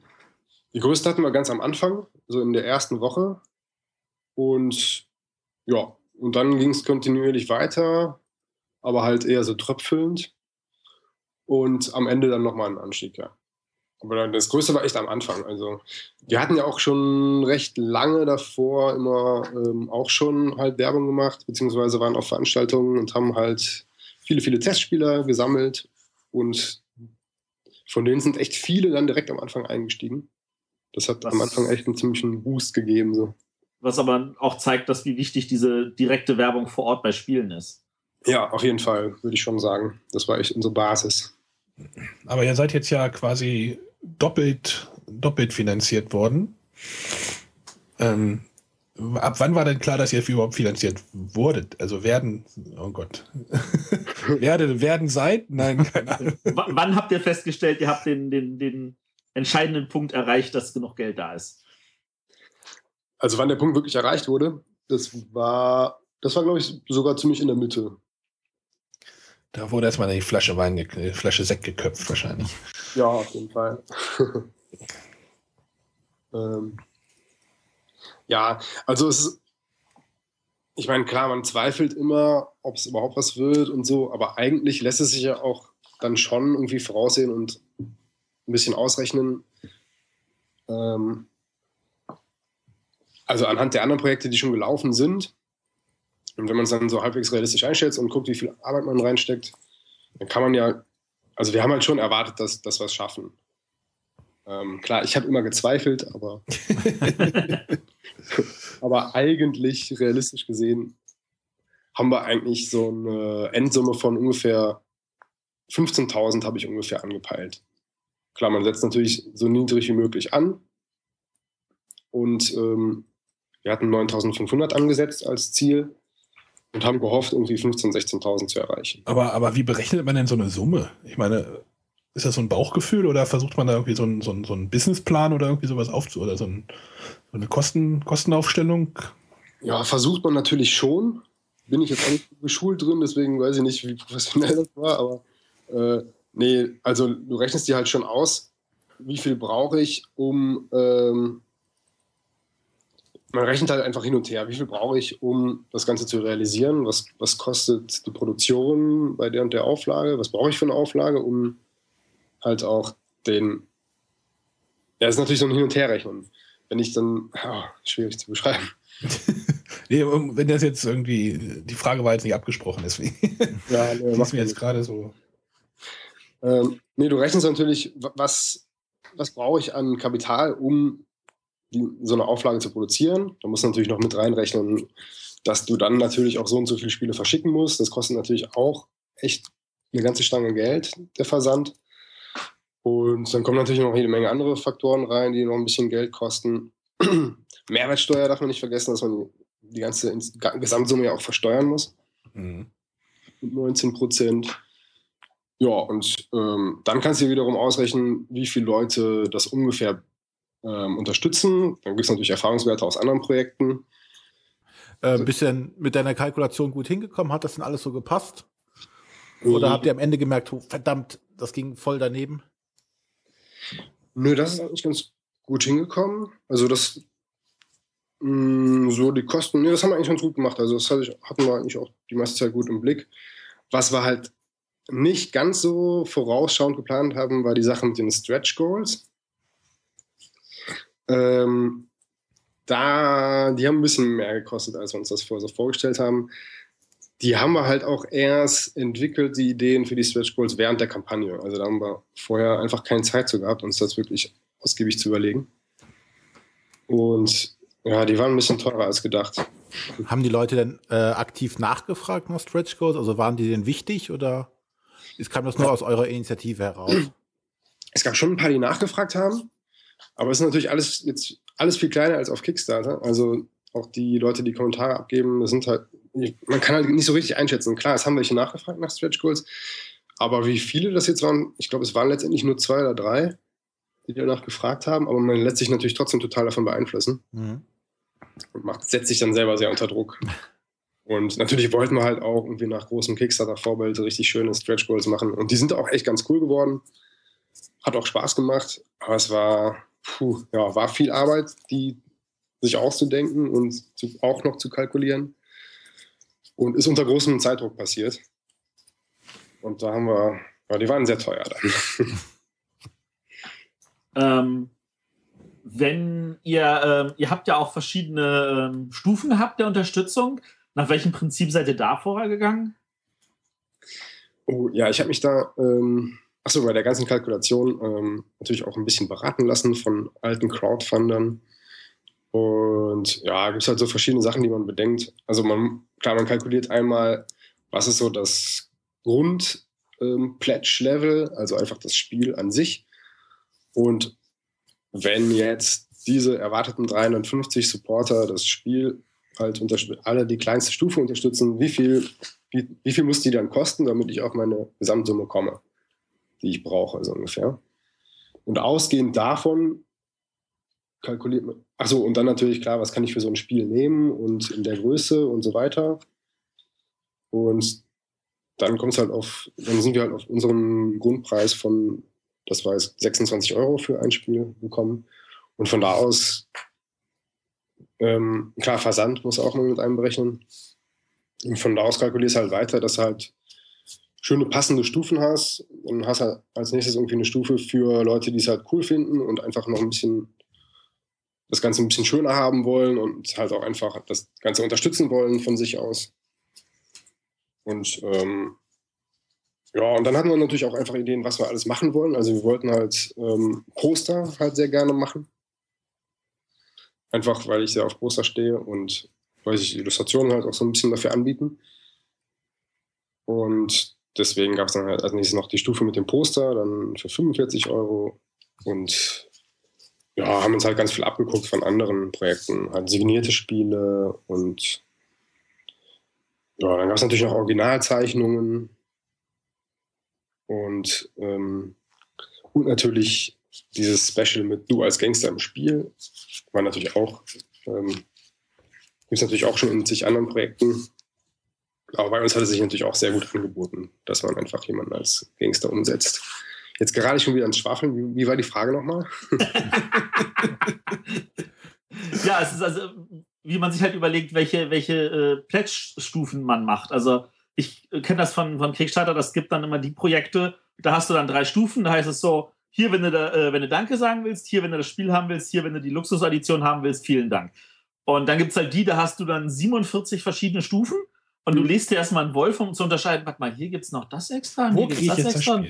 S4: Die größte hatten wir ganz am Anfang, so in der ersten Woche. Und ja, und dann ging es kontinuierlich weiter, aber halt eher so tröpfelnd. Und am Ende dann nochmal ein Anstieg, ja. Aber das Größte war echt am Anfang. Also wir hatten ja auch schon recht lange davor immer ähm, auch schon halt Werbung gemacht, beziehungsweise waren auf Veranstaltungen und haben halt viele, viele Testspieler gesammelt und von denen sind echt viele dann direkt am Anfang eingestiegen. Das hat was, am Anfang echt einen ziemlichen Boost gegeben. So.
S3: Was aber auch zeigt, dass wie wichtig diese direkte Werbung vor Ort bei Spielen ist.
S4: Ja, auf jeden Fall, würde ich schon sagen. Das war echt unsere Basis.
S2: Aber ihr seid jetzt ja quasi doppelt, doppelt finanziert worden. Ähm, ab wann war denn klar, dass ihr überhaupt finanziert wurdet? Also werden, oh Gott. Werde, werden seid? Nein, keine Ahnung.
S3: W wann habt ihr festgestellt, ihr habt den, den, den entscheidenden Punkt erreicht, dass genug Geld da ist?
S4: Also wann der Punkt wirklich erreicht wurde, das war, das war, glaube ich, sogar ziemlich in der Mitte.
S2: Da wurde erstmal eine Flasche Wein, eine Flasche Sekt geköpft wahrscheinlich.
S4: Ja, auf jeden Fall. ähm, ja, also es ist, ich meine, klar, man zweifelt immer, ob es überhaupt was wird und so, aber eigentlich lässt es sich ja auch dann schon irgendwie voraussehen und ein bisschen ausrechnen. Ähm, also anhand der anderen Projekte, die schon gelaufen sind, und wenn man es dann so halbwegs realistisch einschätzt und guckt, wie viel Arbeit man reinsteckt, dann kann man ja, also wir haben halt schon erwartet, dass, dass wir es schaffen. Ähm, klar, ich habe immer gezweifelt, aber, aber eigentlich realistisch gesehen haben wir eigentlich so eine Endsumme von ungefähr 15.000 habe ich ungefähr angepeilt. Klar, man setzt natürlich so niedrig wie möglich an. Und ähm, wir hatten 9.500 angesetzt als Ziel und haben gehofft, irgendwie 15.000, 16.000 zu erreichen.
S2: Aber, aber wie berechnet man denn so eine Summe? Ich meine, ist das so ein Bauchgefühl oder versucht man da irgendwie so einen, so einen, so einen Businessplan oder irgendwie sowas aufzu oder so, ein, so eine Kosten, Kostenaufstellung?
S4: Ja, versucht man natürlich schon. Bin ich jetzt auch nicht geschult drin, deswegen weiß ich nicht, wie professionell das war, aber äh, nee, also du rechnest dir halt schon aus, wie viel brauche ich, um ähm, man rechnet halt einfach hin und her, wie viel brauche ich, um das Ganze zu realisieren, was, was kostet die Produktion bei der und der Auflage, was brauche ich für eine Auflage, um halt auch den, ja, es ist natürlich so ein Hin- und Herrechnen. Wenn ich dann, oh, schwierig zu beschreiben.
S2: nee, wenn das jetzt irgendwie, die Frage war jetzt nicht abgesprochen, deswegen. Ja, nee, ist mir jetzt gerade so.
S4: Ähm, nee, du rechnest natürlich, was, was brauche ich an Kapital, um die, so eine Auflage zu produzieren. Da musst du natürlich noch mit reinrechnen, dass du dann natürlich auch so und so viele Spiele verschicken musst. Das kostet natürlich auch echt eine ganze Stange Geld, der Versand. Und dann kommen natürlich noch jede Menge andere Faktoren rein, die noch ein bisschen Geld kosten. Mehrwertsteuer darf man nicht vergessen, dass man die ganze Gesamtsumme ja auch versteuern muss. Mhm. Mit 19 Prozent. Ja, und ähm, dann kannst du wiederum ausrechnen, wie viele Leute das ungefähr ähm, unterstützen. Dann gibt es natürlich Erfahrungswerte aus anderen Projekten.
S1: Äh, also, bist du denn mit deiner Kalkulation gut hingekommen? Hat das denn alles so gepasst? Oder habt ihr am Ende gemerkt, oh, verdammt, das ging voll daneben?
S4: Nö, das ist eigentlich ganz gut hingekommen. Also das mm, so die Kosten, nee, das haben wir eigentlich ganz gut gemacht. Also das hatten wir eigentlich auch die meiste Zeit gut im Blick. Was wir halt nicht ganz so vorausschauend geplant haben, war die Sache mit den Stretch Goals. Ähm, da, die haben ein bisschen mehr gekostet, als wir uns das vorher so vorgestellt haben. Die haben wir halt auch erst entwickelt, die Ideen für die Stretch Goals während der Kampagne. Also da haben wir vorher einfach keine Zeit zu gehabt, uns das wirklich ausgiebig zu überlegen. Und ja, die waren ein bisschen teurer als gedacht.
S1: Haben die Leute denn äh, aktiv nachgefragt nach Stretch Goals? Also waren die denn wichtig oder kam das nur aus eurer Initiative heraus?
S4: Es gab schon ein paar, die nachgefragt haben. Aber es ist natürlich alles jetzt alles viel kleiner als auf Kickstarter. Also auch die Leute, die Kommentare abgeben, sind halt, man kann halt nicht so richtig einschätzen. Klar, es haben welche nachgefragt nach Stretch Goals, aber wie viele das jetzt waren, ich glaube, es waren letztendlich nur zwei oder drei. die danach gefragt haben, aber man lässt sich natürlich trotzdem total davon beeinflussen mhm. und macht, setzt sich dann selber sehr unter Druck. Und natürlich wollten wir halt auch irgendwie nach großem Kickstarter-Vorbild richtig schöne Stretch Goals machen. Und die sind auch echt ganz cool geworden. Hat auch Spaß gemacht, aber es war, puh, ja, war viel Arbeit, die sich auszudenken und zu, auch noch zu kalkulieren. Und ist unter großem Zeitdruck passiert. Und da haben wir, ja, die waren sehr teuer dann.
S3: ähm, wenn ihr, ähm, ihr habt ja auch verschiedene ähm, Stufen gehabt der Unterstützung. Nach welchem Prinzip seid ihr da vorgegangen?
S4: Oh, ja, ich habe mich da, ähm, achso, bei der ganzen Kalkulation ähm, natürlich auch ein bisschen beraten lassen von alten Crowdfundern. Und ja, gibt halt so verschiedene Sachen, die man bedenkt. Also man, klar, man kalkuliert einmal, was ist so das Grund-Pledge-Level, ähm, also einfach das Spiel an sich. Und wenn jetzt diese erwarteten 350 Supporter das Spiel halt alle die kleinste Stufe unterstützen, wie viel, wie, wie viel muss die dann kosten, damit ich auf meine Gesamtsumme komme, die ich brauche, so ungefähr. Und ausgehend davon kalkuliert man, achso, und dann natürlich klar, was kann ich für so ein Spiel nehmen und in der Größe und so weiter. Und dann kommt halt auf, dann sind wir halt auf unserem Grundpreis von, das war jetzt 26 Euro für ein Spiel bekommen. Und von da aus, ähm, klar, Versand muss auch mal mit einberechnen. Und von da aus kalkulierst halt weiter, dass du halt schöne passende Stufen hast und hast halt als nächstes irgendwie eine Stufe für Leute, die es halt cool finden und einfach noch ein bisschen das Ganze ein bisschen schöner haben wollen und halt auch einfach das Ganze unterstützen wollen von sich aus. Und ähm, ja, und dann hatten wir natürlich auch einfach Ideen, was wir alles machen wollen. Also wir wollten halt ähm, Poster halt sehr gerne machen. Einfach weil ich sehr auf Poster stehe und weil sich Illustrationen halt auch so ein bisschen dafür anbieten. Und deswegen gab es dann halt als nächstes noch die Stufe mit dem Poster, dann für 45 Euro. Und ja, haben uns halt ganz viel abgeguckt von anderen Projekten, halt signierte Spiele und ja, dann gab es natürlich noch Originalzeichnungen und, ähm, und natürlich dieses Special mit Du als Gangster im Spiel war natürlich auch, ähm, gibt es natürlich auch schon in sich anderen Projekten. Aber bei uns hat es sich natürlich auch sehr gut angeboten, dass man einfach jemanden als Gangster umsetzt. Jetzt gerade schon wieder ans Schwafeln. Wie, war die Frage nochmal?
S3: ja, es ist also, wie man sich halt überlegt, welche, welche äh, Pledge-Stufen man macht. Also ich äh, kenne das von, von Kickstarter, das gibt dann immer die Projekte, da hast du dann drei Stufen, da heißt es so, hier, wenn du, da, äh, wenn du Danke sagen willst, hier, wenn du das Spiel haben willst, hier, wenn du die Luxusaddition haben willst, vielen Dank. Und dann gibt es halt die, da hast du dann 47 verschiedene Stufen und du mhm. liest dir erstmal einen Wolf, um zu unterscheiden, warte mal, hier gibt es noch das extra,
S2: Wo kriege ich das extra. Das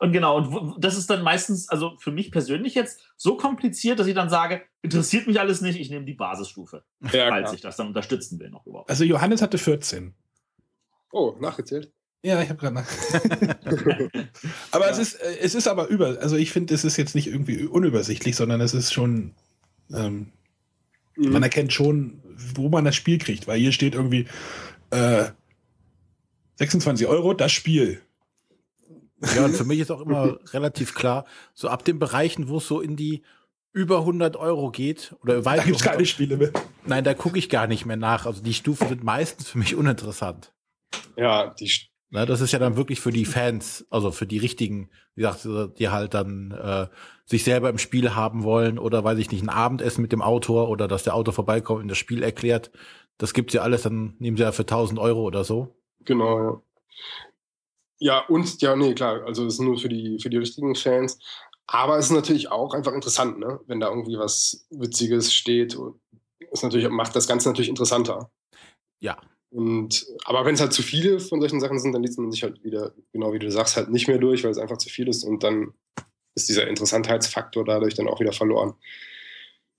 S3: und genau, und das ist dann meistens, also für mich persönlich jetzt so kompliziert, dass ich dann sage, interessiert mich alles nicht, ich nehme die Basisstufe, ja, falls klar. ich das dann unterstützen will noch überhaupt.
S2: Also Johannes hatte 14.
S4: Oh, nachgezählt.
S2: Ja, ich habe gerade nach. aber ja. es ist, äh, es ist aber über, also ich finde, es ist jetzt nicht irgendwie unübersichtlich, sondern es ist schon, ähm, mhm. man erkennt schon, wo man das Spiel kriegt, weil hier steht irgendwie äh, 26 Euro, das Spiel.
S1: Ja, und für mich ist auch immer relativ klar, so ab den Bereichen, wo es so in die über 100 Euro geht oder
S2: weit. Da gibt es keine Spiele mehr.
S1: Nein, da gucke ich gar nicht mehr nach. Also die Stufen sind meistens für mich uninteressant.
S4: Ja, die.
S1: Na, das ist ja dann wirklich für die Fans, also für die richtigen, wie gesagt, die halt dann äh, sich selber im Spiel haben wollen oder weiß ich nicht, ein Abendessen mit dem Autor oder dass der Autor vorbeikommt und das Spiel erklärt. Das gibt's ja alles, dann nehmen sie ja für 1000 Euro oder so.
S4: Genau, ja. Ja, und, ja, nee, klar, also es ist nur für die, für die richtigen Fans. Aber es ist natürlich auch einfach interessant, ne? wenn da irgendwie was Witziges steht. Natürlich, macht das Ganze natürlich interessanter.
S1: Ja.
S4: Und, aber wenn es halt zu viele von solchen Sachen sind, dann liest man sich halt wieder, genau wie du sagst, halt nicht mehr durch, weil es einfach zu viel ist und dann ist dieser Interessantheitsfaktor dadurch dann auch wieder verloren.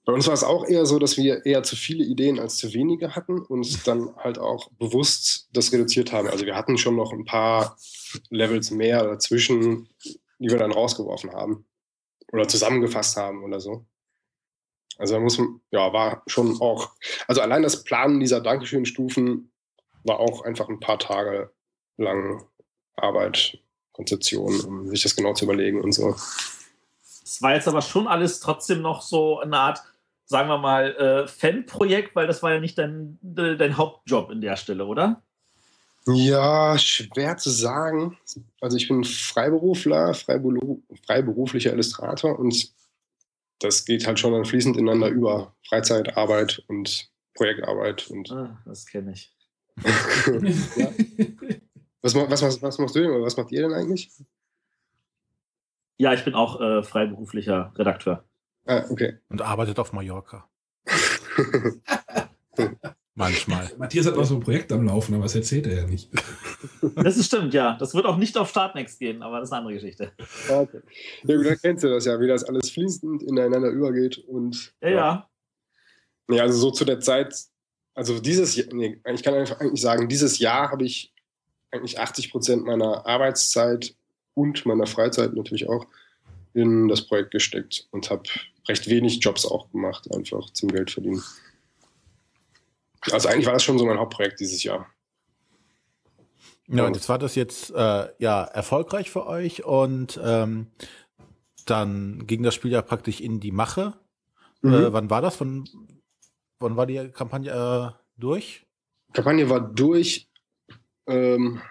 S4: Bei uns war es auch eher so, dass wir eher zu viele Ideen als zu wenige hatten und dann halt auch bewusst das reduziert haben. Also wir hatten schon noch ein paar Levels mehr dazwischen, die wir dann rausgeworfen haben oder zusammengefasst haben oder so. Also da muss man, ja, war schon auch, also allein das Planen dieser Dankeschön-Stufen war auch einfach ein paar Tage lang Arbeit, Konzeption, um sich das genau zu überlegen und so.
S3: das war jetzt aber schon alles trotzdem noch so eine Art, sagen wir mal, äh, Fanprojekt, weil das war ja nicht dein, dein Hauptjob in der Stelle, oder?
S4: Ja, schwer zu sagen. Also ich bin Freiberufler, freiberuflicher Illustrator und das geht halt schon dann fließend ineinander über. Freizeitarbeit und Projektarbeit. Und
S3: ah, das kenne ich.
S4: ja. was, was, was, was, machst du denn oder was macht ihr denn eigentlich?
S3: Ja, ich bin auch äh, freiberuflicher Redakteur.
S4: Ah, okay.
S1: Und arbeitet auf Mallorca. Manchmal.
S2: Matthias hat noch so ein Projekt am Laufen, aber das erzählt er ja nicht.
S3: Das ist stimmt, ja. Das wird auch nicht auf Startnext gehen, aber das ist eine andere Geschichte.
S4: Okay. Ja, gut, dann kennst du das ja, wie das alles fließend ineinander übergeht. Und,
S3: ja, ja.
S4: Ja, also so zu der Zeit, also dieses Jahr, nee, ich kann einfach eigentlich sagen, dieses Jahr habe ich eigentlich 80 Prozent meiner Arbeitszeit und meiner Freizeit natürlich auch in das Projekt gesteckt und habe recht wenig Jobs auch gemacht, einfach zum Geld verdienen. Also eigentlich war das schon so mein Hauptprojekt dieses Jahr.
S1: Ja, und jetzt war das jetzt äh, ja erfolgreich für euch und ähm, dann ging das Spiel ja praktisch in die Mache. Mhm. Äh, wann war das? Wann, wann war die Kampagne äh, durch?
S4: Die Kampagne war durch ähm,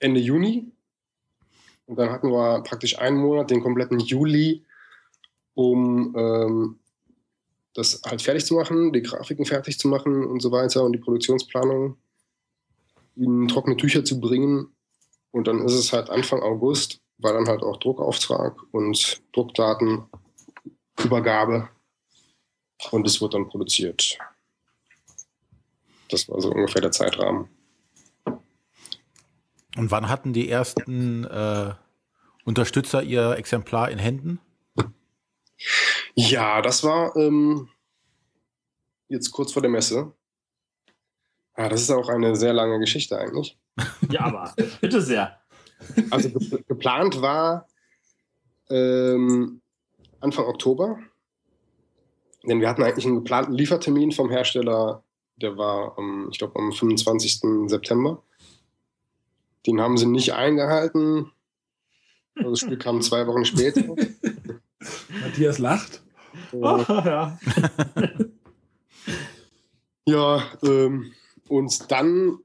S4: Ende Juni. Und dann hatten wir praktisch einen Monat, den kompletten Juli, um ähm, das halt fertig zu machen, die Grafiken fertig zu machen und so weiter und die Produktionsplanung in trockene Tücher zu bringen. Und dann ist es halt Anfang August, war dann halt auch Druckauftrag und Druckdatenübergabe und es wurde dann produziert. Das war so ungefähr der Zeitrahmen.
S1: Und wann hatten die ersten äh, Unterstützer ihr Exemplar in Händen?
S4: Ja, das war ähm, jetzt kurz vor der Messe. Ja, das ist auch eine sehr lange Geschichte eigentlich.
S3: Ja, aber bitte sehr.
S4: Also ge geplant war ähm, Anfang Oktober. Denn wir hatten eigentlich einen geplanten Liefertermin vom Hersteller, der war, ähm, ich glaube, am 25. September. Den haben sie nicht eingehalten. Das Spiel kam zwei Wochen später.
S2: Matthias lacht.
S3: Oh, ja.
S4: ja, ähm, und dann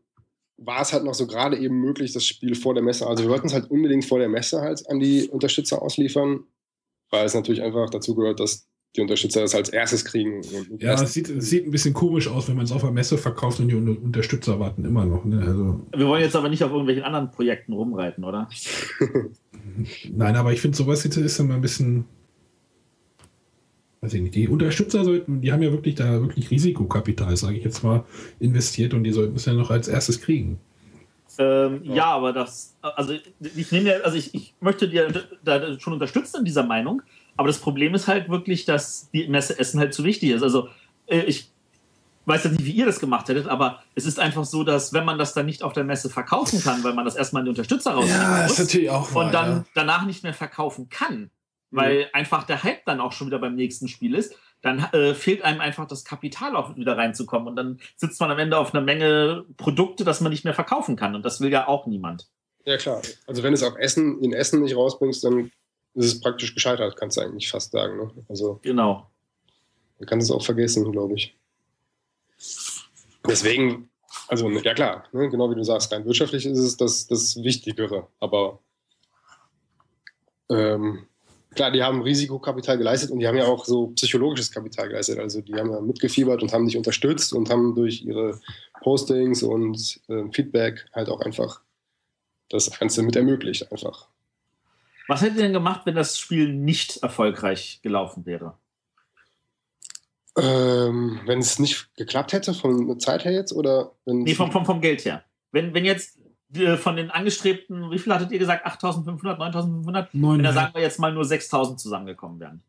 S4: war es halt noch so gerade eben möglich, das Spiel vor der Messe, also wir wollten es halt unbedingt vor der Messe halt an die Unterstützer ausliefern, weil es natürlich einfach dazu gehört, dass die Unterstützer das als erstes kriegen.
S2: ja, es sieht, es sieht ein bisschen komisch aus, wenn man es auf der Messe verkauft und die Unterstützer warten immer noch. Ne? Also
S3: Wir wollen jetzt aber nicht auf irgendwelchen anderen Projekten rumreiten, oder?
S2: Nein, aber ich finde, sowas ist immer ein bisschen. Weiß ich nicht. Die Unterstützer sollten, die haben ja wirklich da wirklich Risikokapital, sage ich jetzt mal, investiert und die sollten es ja noch als erstes kriegen.
S3: Ähm, ja. ja. aber das, also ich nehme ja, also ich, ich möchte dir da schon unterstützen in dieser Meinung, aber das Problem ist halt wirklich, dass die Messe Essen halt zu wichtig ist. Also äh, ich weiß jetzt nicht, wie ihr das gemacht hättet, aber es ist einfach so, dass wenn man das dann nicht auf der Messe verkaufen kann, weil man das erstmal an die Unterstützer rausnehmen
S2: ja, muss
S3: und dann ja. danach nicht mehr verkaufen kann, weil mhm. einfach der Hype dann auch schon wieder beim nächsten Spiel ist, dann äh, fehlt einem einfach das Kapital auch wieder reinzukommen und dann sitzt man am Ende auf einer Menge Produkte, das man nicht mehr verkaufen kann und das will ja auch niemand.
S4: Ja klar, also wenn es auf Essen in Essen nicht rausbringst, dann ist es praktisch gescheitert, kannst du eigentlich fast sagen. Ne? Also,
S3: genau.
S4: Man kann es auch vergessen, glaube ich. Deswegen, also ja klar, ne, genau wie du sagst, rein wirtschaftlich ist es das, das Wichtigere. Aber ähm, klar, die haben Risikokapital geleistet und die haben ja auch so psychologisches Kapital geleistet. Also die haben ja mitgefiebert und haben dich unterstützt und haben durch ihre Postings und äh, Feedback halt auch einfach das Ganze mit ermöglicht einfach.
S3: Was hättet ihr denn gemacht, wenn das Spiel nicht erfolgreich gelaufen wäre?
S4: Ähm, wenn es nicht geklappt hätte, von der Zeit her jetzt? Oder
S3: nee, vom, vom, vom Geld her. Wenn, wenn jetzt von den angestrebten, wie viel hattet ihr gesagt? 8500, 9500? Wenn da sagen wir jetzt mal nur 6000 zusammengekommen wären.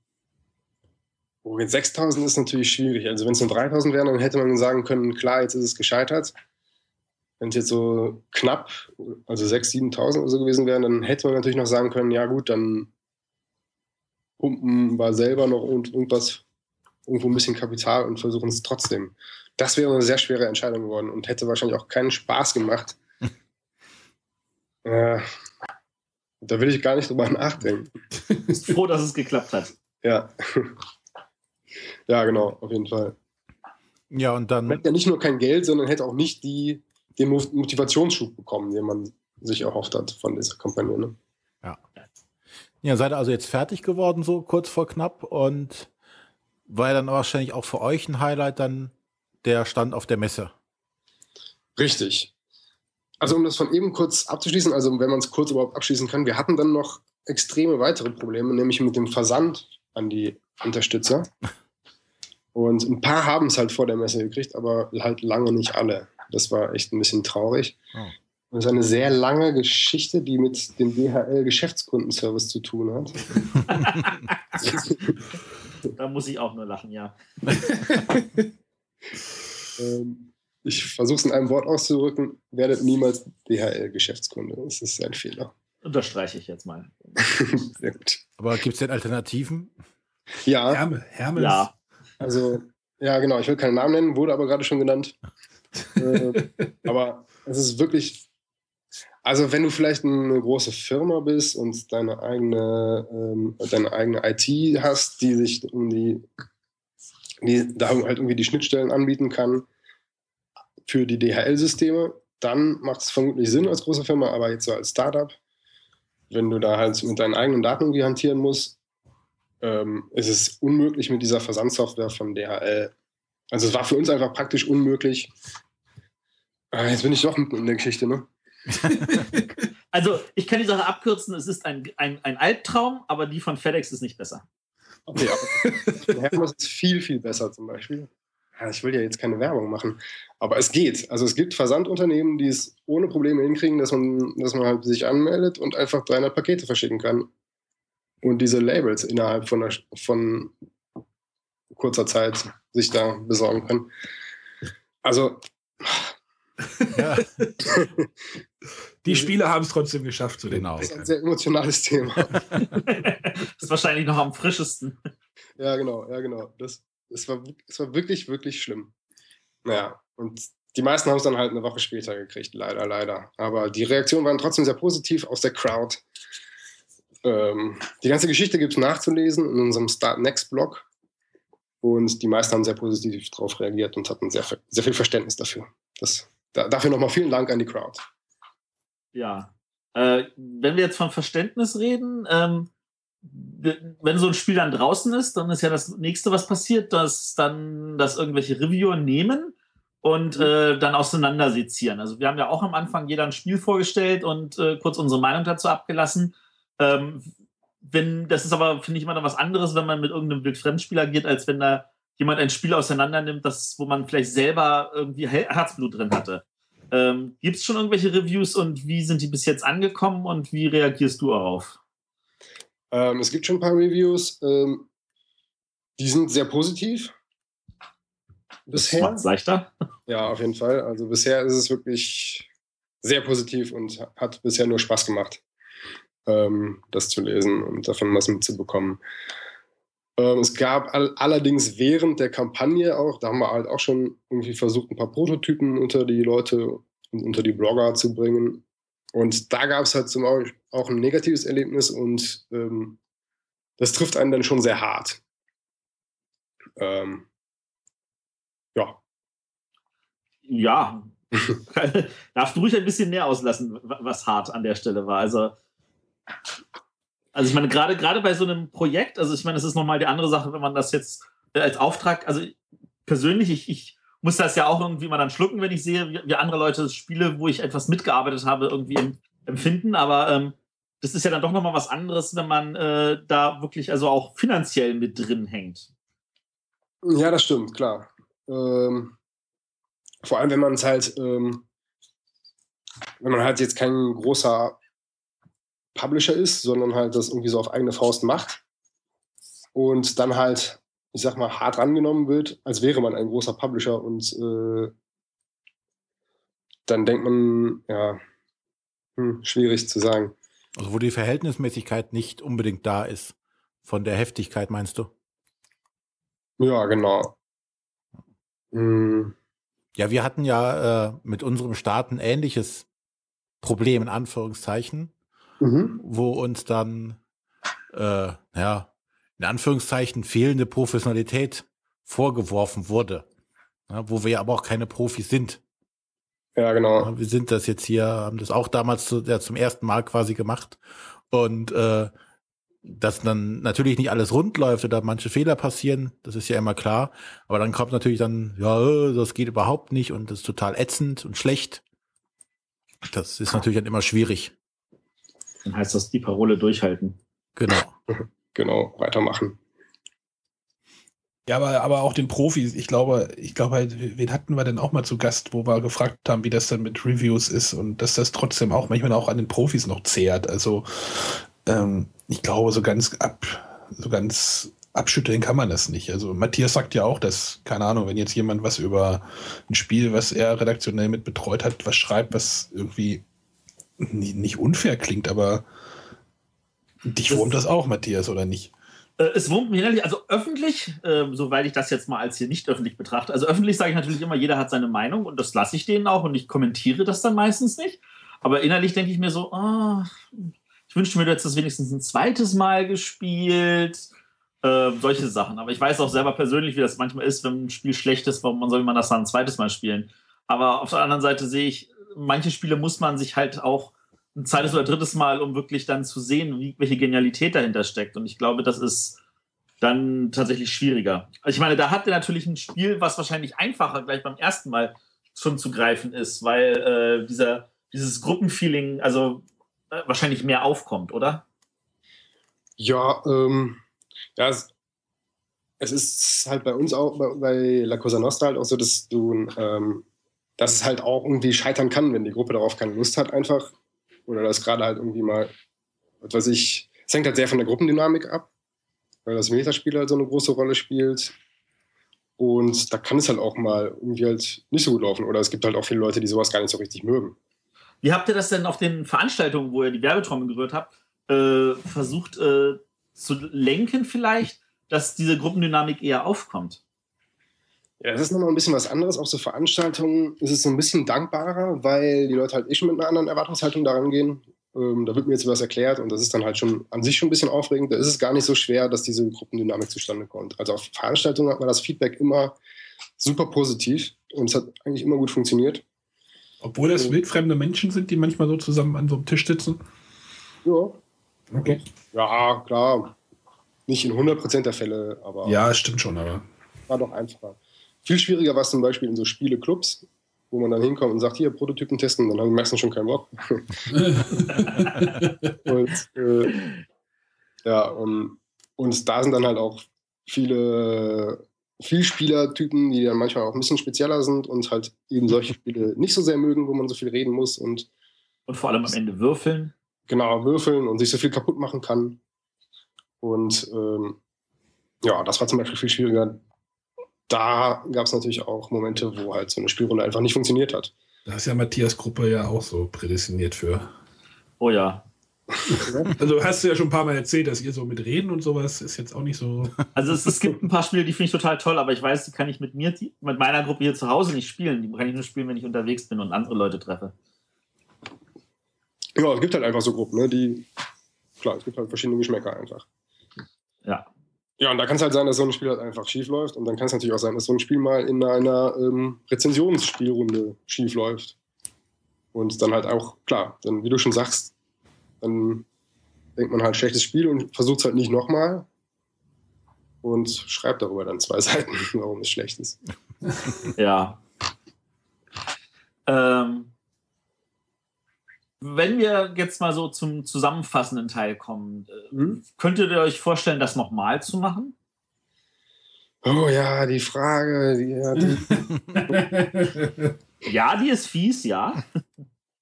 S4: Oh, jetzt 6000 ist natürlich schwierig. Also wenn es nur 3000 wären, dann hätte man sagen können, klar, jetzt ist es gescheitert wenn es jetzt so knapp, also 6.000, 7.000 oder so gewesen wären, dann hätte man natürlich noch sagen können, ja gut, dann pumpen wir selber noch irgendwas, irgendwo ein bisschen Kapital und versuchen es trotzdem. Das wäre eine sehr schwere Entscheidung geworden und hätte wahrscheinlich auch keinen Spaß gemacht. Äh, Da will ich gar nicht drüber nachdenken.
S3: Bist froh, dass es geklappt hat.
S4: Ja. ja, genau, auf jeden Fall.
S1: Ja, und
S4: Man
S1: dann,
S4: hätte ja nicht nur kein Geld, sondern hätte auch nicht die, den Mo- Motivationsschub bekommen, den man sich erhofft hat von dieser Kampagne. Ne?
S1: ja, seid ihr also jetzt fertig geworden, so kurz vor knapp und war ja dann wahrscheinlich auch für euch ein Highlight dann der Stand auf der Messe.
S4: Richtig. Also um das von eben kurz abzuschließen, also wenn man es kurz überhaupt abschließen kann, wir hatten dann noch extreme weitere Probleme, nämlich mit dem Versand an die Unterstützer. Und ein paar haben es halt vor der Messe gekriegt, aber halt lange nicht alle. Das war echt ein bisschen traurig.
S1: Oh.
S4: Das ist eine sehr lange Geschichte, die mit dem DHL Geschäftskundenservice zu tun hat.
S3: Da muss ich auch nur lachen, ja.
S4: Ähm, ich versuche es in einem Wort auszudrücken, werdet niemals DHL-Geschäftskunde. Das ist ein Fehler.
S3: Unterstreiche ich jetzt mal.
S4: Sehr gut.
S1: Aber gibt es denn Alternativen?
S4: Ja,
S2: Herme, Hermes.
S3: Ja.
S4: also, ja, genau, ich will keinen Namen nennen, wurde aber gerade schon genannt. äh, aber es ist wirklich, also wenn du vielleicht eine große Firma bist und deine eigene, ähm, deine eigene IT hast, die sich um die, die da halt irgendwie die Schnittstellen anbieten kann für die DHL-Systeme, dann macht es vermutlich Sinn als große Firma, aber jetzt so als Startup, wenn du da halt mit deinen eigenen Daten irgendwie hantieren musst, ähm, ist es unmöglich mit dieser Versandsoftware von DHL. Also es war für uns einfach praktisch unmöglich. Ah, jetzt bin ich doch mitten in der Geschichte, ne?
S3: Also, ich kann die Sache abkürzen. Es ist ein, ein, ein Albtraum, aber die von FedEx ist nicht besser.
S4: Okay, aber Hermes ist viel, viel besser zum Beispiel. Ich will ja jetzt keine Werbung machen, aber es geht. Also es gibt Versandunternehmen, die es ohne Probleme hinkriegen, dass man, dass man halt sich anmeldet und einfach 300 Pakete verschicken kann. Und diese Labels innerhalb von, einer, von kurzer Zeit sich da besorgen kann. Also,
S1: Ja,
S2: Die Spiele haben es trotzdem geschafft zu den
S1: Genau.
S4: das ist ein sehr emotionales Thema.
S3: das ist wahrscheinlich noch am frischesten.
S4: Ja, genau, ja, genau. Das, das, war, das war wirklich, wirklich schlimm. Naja, und die meisten haben es dann halt eine Woche später gekriegt, leider, leider. Aber die Reaktionen waren trotzdem sehr positiv aus der Crowd. Ähm, die ganze Geschichte gibt es nachzulesen in unserem Start Next Blog. Und die meisten haben sehr positiv darauf reagiert und hatten sehr, sehr viel Verständnis dafür. Das, da, dafür nochmal vielen Dank an die Crowd.
S3: Ja. Äh, wenn wir jetzt von Verständnis reden, ähm, wenn so ein Spiel dann draußen ist, dann ist ja das nächste, was passiert, dass dann das irgendwelche Reviewer nehmen und äh, dann auseinandersezieren. Also wir haben ja auch am Anfang jeder ein Spiel vorgestellt und äh, kurz unsere Meinung dazu abgelassen. Ähm, wenn, das ist aber, finde ich, immer noch was anderes, wenn man mit irgendeinem Wildfremdspiel agiert, als wenn da jemand ein Spiel auseinander nimmt, das, wo man vielleicht selber irgendwie Her- Herzblut drin hatte. Ähm, Gibt es schon irgendwelche Reviews und wie sind die bis jetzt angekommen und wie reagierst du darauf?
S4: Ähm, es gibt schon ein paar Reviews. Ähm, die sind sehr positiv.
S3: Das
S4: Bisher.
S3: macht's leichter.
S4: Ja, auf jeden Fall. Also bisher ist es wirklich sehr positiv und hat bisher nur Spaß gemacht, ähm, das zu lesen und davon was mitzubekommen. Ähm, es gab all allerdings während der Kampagne auch, da haben wir halt auch schon irgendwie versucht, ein paar Prototypen unter die Leute und unter die Blogger zu bringen. Und da gab es halt zum Beispiel auch ein negatives Erlebnis und ähm, das trifft einen dann schon sehr hart. Ähm, ja,
S3: Ja. Darfst du ruhig ein bisschen näher auslassen, wa- was hart an der Stelle war. Also, also ich meine, gerade gerade bei so einem Projekt, also ich meine, es ist nochmal die andere Sache, wenn man das jetzt äh, als Auftrag, also persönlich, ich, ich muss das ja auch irgendwie mal dann schlucken, wenn ich sehe, wie, andere Leute Spiele, wo ich etwas mitgearbeitet habe, irgendwie em- empfinden. Aber ähm, das ist ja dann doch nochmal was anderes, wenn man äh, da wirklich also auch finanziell mit drin hängt.
S4: Ja, das stimmt, klar. Ähm, vor allem, wenn man es halt, ähm, wenn man halt jetzt kein großer Publisher ist, sondern halt das irgendwie so auf eigene Faust macht und dann halt, ich sag mal, hart rangenommen wird, als wäre man ein großer Publisher und äh, dann denkt man, ja, hm, schwierig zu sagen.
S1: also wo die Verhältnismäßigkeit nicht unbedingt da ist. Von der Heftigkeit meinst du?
S4: Ja, genau. Hm,
S1: Ja, wir hatten ja äh, mit unserem Start ein ähnliches Problem in Anführungszeichen. mhm. wo uns dann, äh, ja, in Anführungszeichen fehlende Professionalität vorgeworfen wurde. Ja, wo wir aber auch keine Profis sind.
S4: Ja, genau.
S1: Wir sind das jetzt hier, haben das auch damals zu, ja, zum ersten Mal quasi gemacht. Und äh, dass dann natürlich nicht alles rund läuft oder manche Fehler passieren, das ist ja immer klar. Aber dann kommt natürlich dann, ja, äh, das geht überhaupt nicht und das ist total ätzend und schlecht. Das ist natürlich dann immer schwierig.
S3: Dann heißt das die Parole durchhalten.
S1: Genau.
S4: genau, weitermachen.
S2: Ja, aber, aber auch den Profis. Ich glaube, ich glaube halt, wen hatten wir denn auch mal zu Gast, wo wir gefragt haben, wie das dann mit Reviews ist und dass das trotzdem auch manchmal auch an den Profis noch zehrt. Also ähm, ich glaube, so ganz ab, so ganz abschütteln kann man das nicht. Also Matthias sagt ja auch, dass, keine Ahnung, wenn jetzt jemand was über ein Spiel, was er redaktionell mit betreut hat, was schreibt, was irgendwie nicht unfair klingt, aber dich wurmt das auch, Matthias, oder nicht?
S3: Äh, es wurmt mich innerlich, also öffentlich, äh, soweit ich das jetzt mal als hier nicht öffentlich betrachte, also öffentlich sage ich natürlich immer, jeder hat seine Meinung und das lasse ich denen auch und ich kommentiere das dann meistens nicht. Aber innerlich denke ich mir so, oh, ich wünschte mir, du hättest das wenigstens ein zweites Mal gespielt. Äh, solche Sachen. Aber ich weiß auch selber persönlich, wie das manchmal ist, wenn ein Spiel schlecht ist, warum soll man das dann ein zweites Mal spielen? Aber auf der anderen Seite sehe ich, manche Spiele muss man sich halt auch ein zweites oder drittes Mal, um wirklich dann zu sehen, wie, welche Genialität dahinter steckt. Und ich glaube, das ist dann tatsächlich schwieriger. Also ich meine, da hat er natürlich ein Spiel, was wahrscheinlich einfacher gleich beim ersten Mal schon zu greifen ist, weil äh, dieser, dieses Gruppenfeeling, also äh, wahrscheinlich mehr aufkommt, oder?
S4: Ja, ähm, ja, es, es, ist halt bei uns auch, bei, bei La Cosa Nostra halt auch so, dass du, ähm, dass es halt auch irgendwie scheitern kann, wenn die Gruppe darauf keine Lust hat, einfach. Oder das gerade halt irgendwie mal, was weiß ich, es hängt halt sehr von der Gruppendynamik ab, weil das Metaspiel halt so eine große Rolle spielt. Und da kann es halt auch mal irgendwie halt nicht so gut laufen. Oder es gibt halt auch viele Leute, die sowas gar nicht so richtig mögen.
S3: Wie habt ihr das denn auf den Veranstaltungen, wo ihr die Werbetrommel gerührt habt, äh, versucht äh, zu lenken vielleicht, dass diese Gruppendynamik eher aufkommt?
S4: Ja, das ist nochmal ein bisschen was anderes. Auf so Veranstaltungen ist es so ein bisschen dankbarer, weil die Leute halt eh schon mit einer anderen Erwartungshaltung daran gehen. Ähm, da wird mir jetzt was erklärt und das ist dann halt schon an sich schon ein bisschen aufregend. Da ist es gar nicht so schwer, dass diese Gruppendynamik zustande kommt. Also auf Veranstaltungen hat man das Feedback immer super positiv und es hat eigentlich immer gut funktioniert.
S2: Obwohl das wildfremde Menschen sind, die manchmal so zusammen an so einem Tisch sitzen?
S4: Ja. Okay. Ja, klar. Nicht in 100% der Fälle, aber.
S2: Ja, stimmt schon, aber.
S4: War doch einfacher. Viel schwieriger war es zum Beispiel in so Spieleclubs, wo man dann hinkommt und sagt, hier, Prototypen testen, dann haben die meistens schon keinen Bock. und, äh, ja, und, und da sind dann halt auch viele Vielspielertypen, die dann manchmal auch ein bisschen spezieller sind und halt eben solche Spiele nicht so sehr mögen, wo man so viel reden muss und
S3: und vor allem am Ende würfeln.
S4: Genau, würfeln und sich so viel kaputt machen kann. Und ähm, ja, das war zum Beispiel viel schwieriger. Da gab es natürlich auch Momente, wo halt so eine Spielrunde einfach nicht funktioniert hat.
S2: Da ist ja Matthias Gruppe ja auch so prädestiniert für.
S3: Oh ja,
S2: also hast du ja schon ein paar Mal erzählt, dass ihr so mit Reden und sowas ist jetzt auch nicht so.
S3: Also es, es gibt ein paar Spiele, die finde ich total toll, aber ich weiß, die kann ich mit mir, mit meiner Gruppe hier zu Hause nicht spielen. Die kann ich nur spielen, wenn ich unterwegs bin und andere Leute treffe.
S4: Ja, es gibt halt einfach so Gruppen, ne, die, klar, es gibt halt verschiedene Geschmäcker einfach.
S3: Ja.
S4: Ja, und da kann es halt sein, dass so ein Spiel halt einfach schief läuft. Und dann kann es natürlich auch sein, dass so ein Spiel mal in einer ähm, Rezensionsspielrunde schief läuft. Und dann halt auch, klar, dann, wie du schon sagst, dann denkt man halt schlechtes Spiel und versucht es halt nicht nochmal und schreibt darüber dann zwei Seiten, warum es schlecht ist.
S3: Ja. ähm, wenn wir jetzt mal so zum zusammenfassenden Teil kommen, mhm. könntet ihr euch vorstellen, das nochmal zu machen?
S4: Oh ja, die Frage. Die, ja, die,
S3: ja, die ist fies, ja.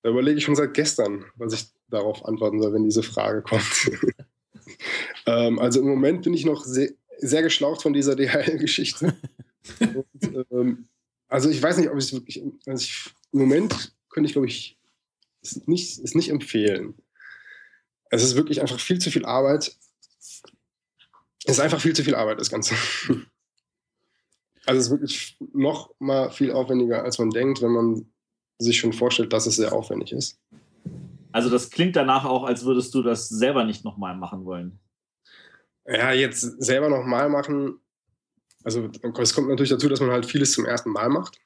S4: Da überlege ich schon seit gestern, was ich darauf antworten soll, wenn diese Frage kommt. ähm, also im Moment bin ich noch sehr, sehr geschlaucht von dieser DHL-Geschichte. ähm, also ich weiß nicht, ob ich es wirklich, also ich, im Moment könnte ich, glaube ich, es nicht, es nicht empfehlen. Es ist wirklich einfach viel zu viel Arbeit. Es ist einfach viel zu viel Arbeit, das Ganze. Also es ist wirklich noch mal viel aufwendiger, als man denkt, wenn man sich schon vorstellt, dass es sehr aufwendig ist.
S3: Also das klingt danach auch, als würdest du das selber nicht nochmal machen wollen.
S4: Ja, jetzt selber nochmal machen. Also es kommt natürlich dazu, dass man halt vieles zum ersten Mal macht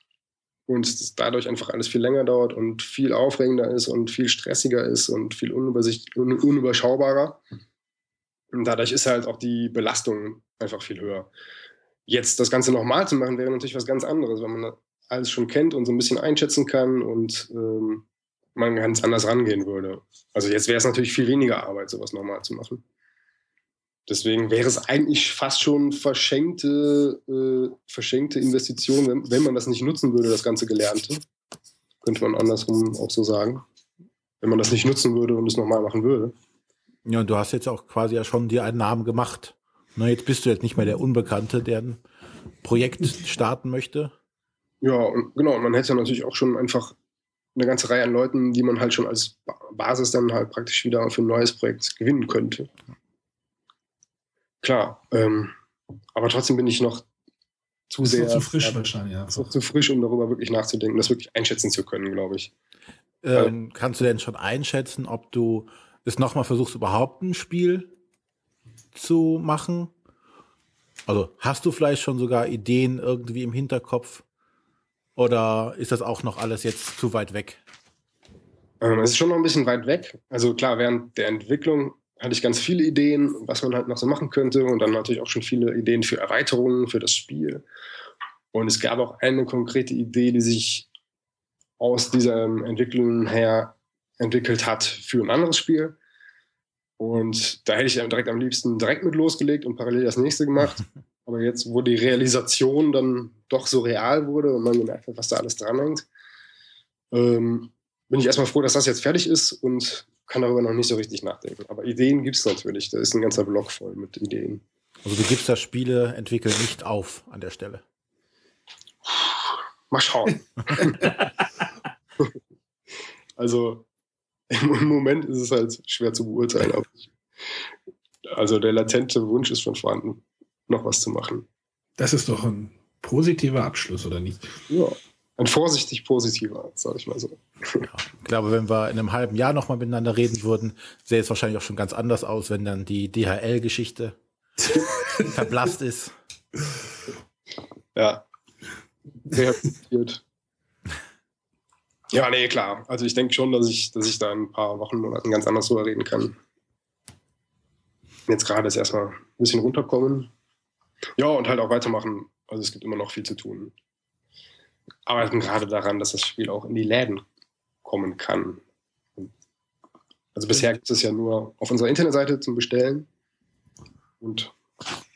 S4: und dadurch einfach alles viel länger dauert und viel aufregender ist und viel stressiger ist und viel unübersicht, un, unüberschaubarer. Und dadurch ist halt auch die Belastung einfach viel höher. Jetzt das Ganze nochmal zu machen, wäre natürlich was ganz anderes, weil man alles schon kennt und so ein bisschen einschätzen kann und ähm, man ganz anders rangehen würde. Also jetzt wäre es natürlich viel weniger Arbeit, sowas nochmal zu machen. Deswegen wäre es eigentlich fast schon verschenkte, äh, verschenkte Investition, wenn, wenn man das nicht nutzen würde, das ganze Gelernte. Könnte man andersrum auch so sagen. Wenn man das nicht nutzen würde und es nochmal machen würde.
S1: Ja, und du hast jetzt auch quasi ja schon dir einen Namen gemacht. Na, jetzt bist du jetzt nicht mehr der Unbekannte, der ein Projekt starten möchte.
S4: Ja, und genau, man hätte ja natürlich auch schon einfach eine ganze Reihe an Leuten, die man halt schon als Basis dann halt praktisch wieder für ein neues Projekt gewinnen könnte. Klar, ähm, aber trotzdem bin ich noch zu
S2: Ist
S4: sehr.
S2: noch zu frisch
S4: äh,
S2: wahrscheinlich.
S4: ist
S2: Einfach.
S4: noch zu frisch, um darüber wirklich nachzudenken, das wirklich einschätzen zu können, glaube ich.
S1: Ähm, kannst du denn schon einschätzen, ob du es nochmal versuchst, überhaupt ein Spiel zu machen? Also hast du vielleicht schon sogar Ideen irgendwie im Hinterkopf? Oder ist das auch noch alles jetzt zu weit weg?
S4: Ähm, es ist schon noch ein bisschen weit weg. Also klar, während der Entwicklung hatte ich ganz viele Ideen, was man halt noch so machen könnte und dann natürlich auch schon viele Ideen für Erweiterungen für das Spiel. Und es gab auch eine konkrete Idee, die sich aus dieser Entwicklung her entwickelt hat für ein anderes Spiel. Und da hätte ich direkt am liebsten direkt mit losgelegt und parallel das nächste gemacht. Aber jetzt, wo die Realisation dann doch so real wurde und man gemerkt hat, was da alles dranhängt, ähm, bin ich erstmal froh, dass das jetzt fertig ist und kann darüber noch nicht so richtig nachdenken. Aber Ideen gibt es natürlich. Da ist ein ganzer Block voll mit Ideen.
S1: Also du gibst das Spiele entwickeln nicht auf an der Stelle.
S4: Mal schauen. also im Moment ist es halt schwer zu beurteilen. Also der latente Wunsch ist schon vorhanden, noch was zu machen.
S2: Das ist doch ein positiver Abschluss, oder nicht?
S4: Ja, ein vorsichtig positiver, sage ich mal so.
S1: Ich glaube, wenn wir in einem halben Jahr nochmal miteinander reden würden, sähe es wahrscheinlich auch schon ganz anders aus, wenn dann die DHL-Geschichte verblasst ist.
S4: Ja. Rehabilitiert. Ja, nee, klar. Also ich denke schon, dass ich, dass ich da in ein paar Wochen, Monaten ganz anders drüber reden kann. Jetzt gerade ist erstmal ein bisschen runterkommen. Ja, und halt auch weitermachen. Also es gibt immer noch viel zu tun. Arbeiten gerade daran, dass das Spiel auch in die Läden kommen kann. Also bisher gibt es ja nur auf unserer Internetseite zum Bestellen. Und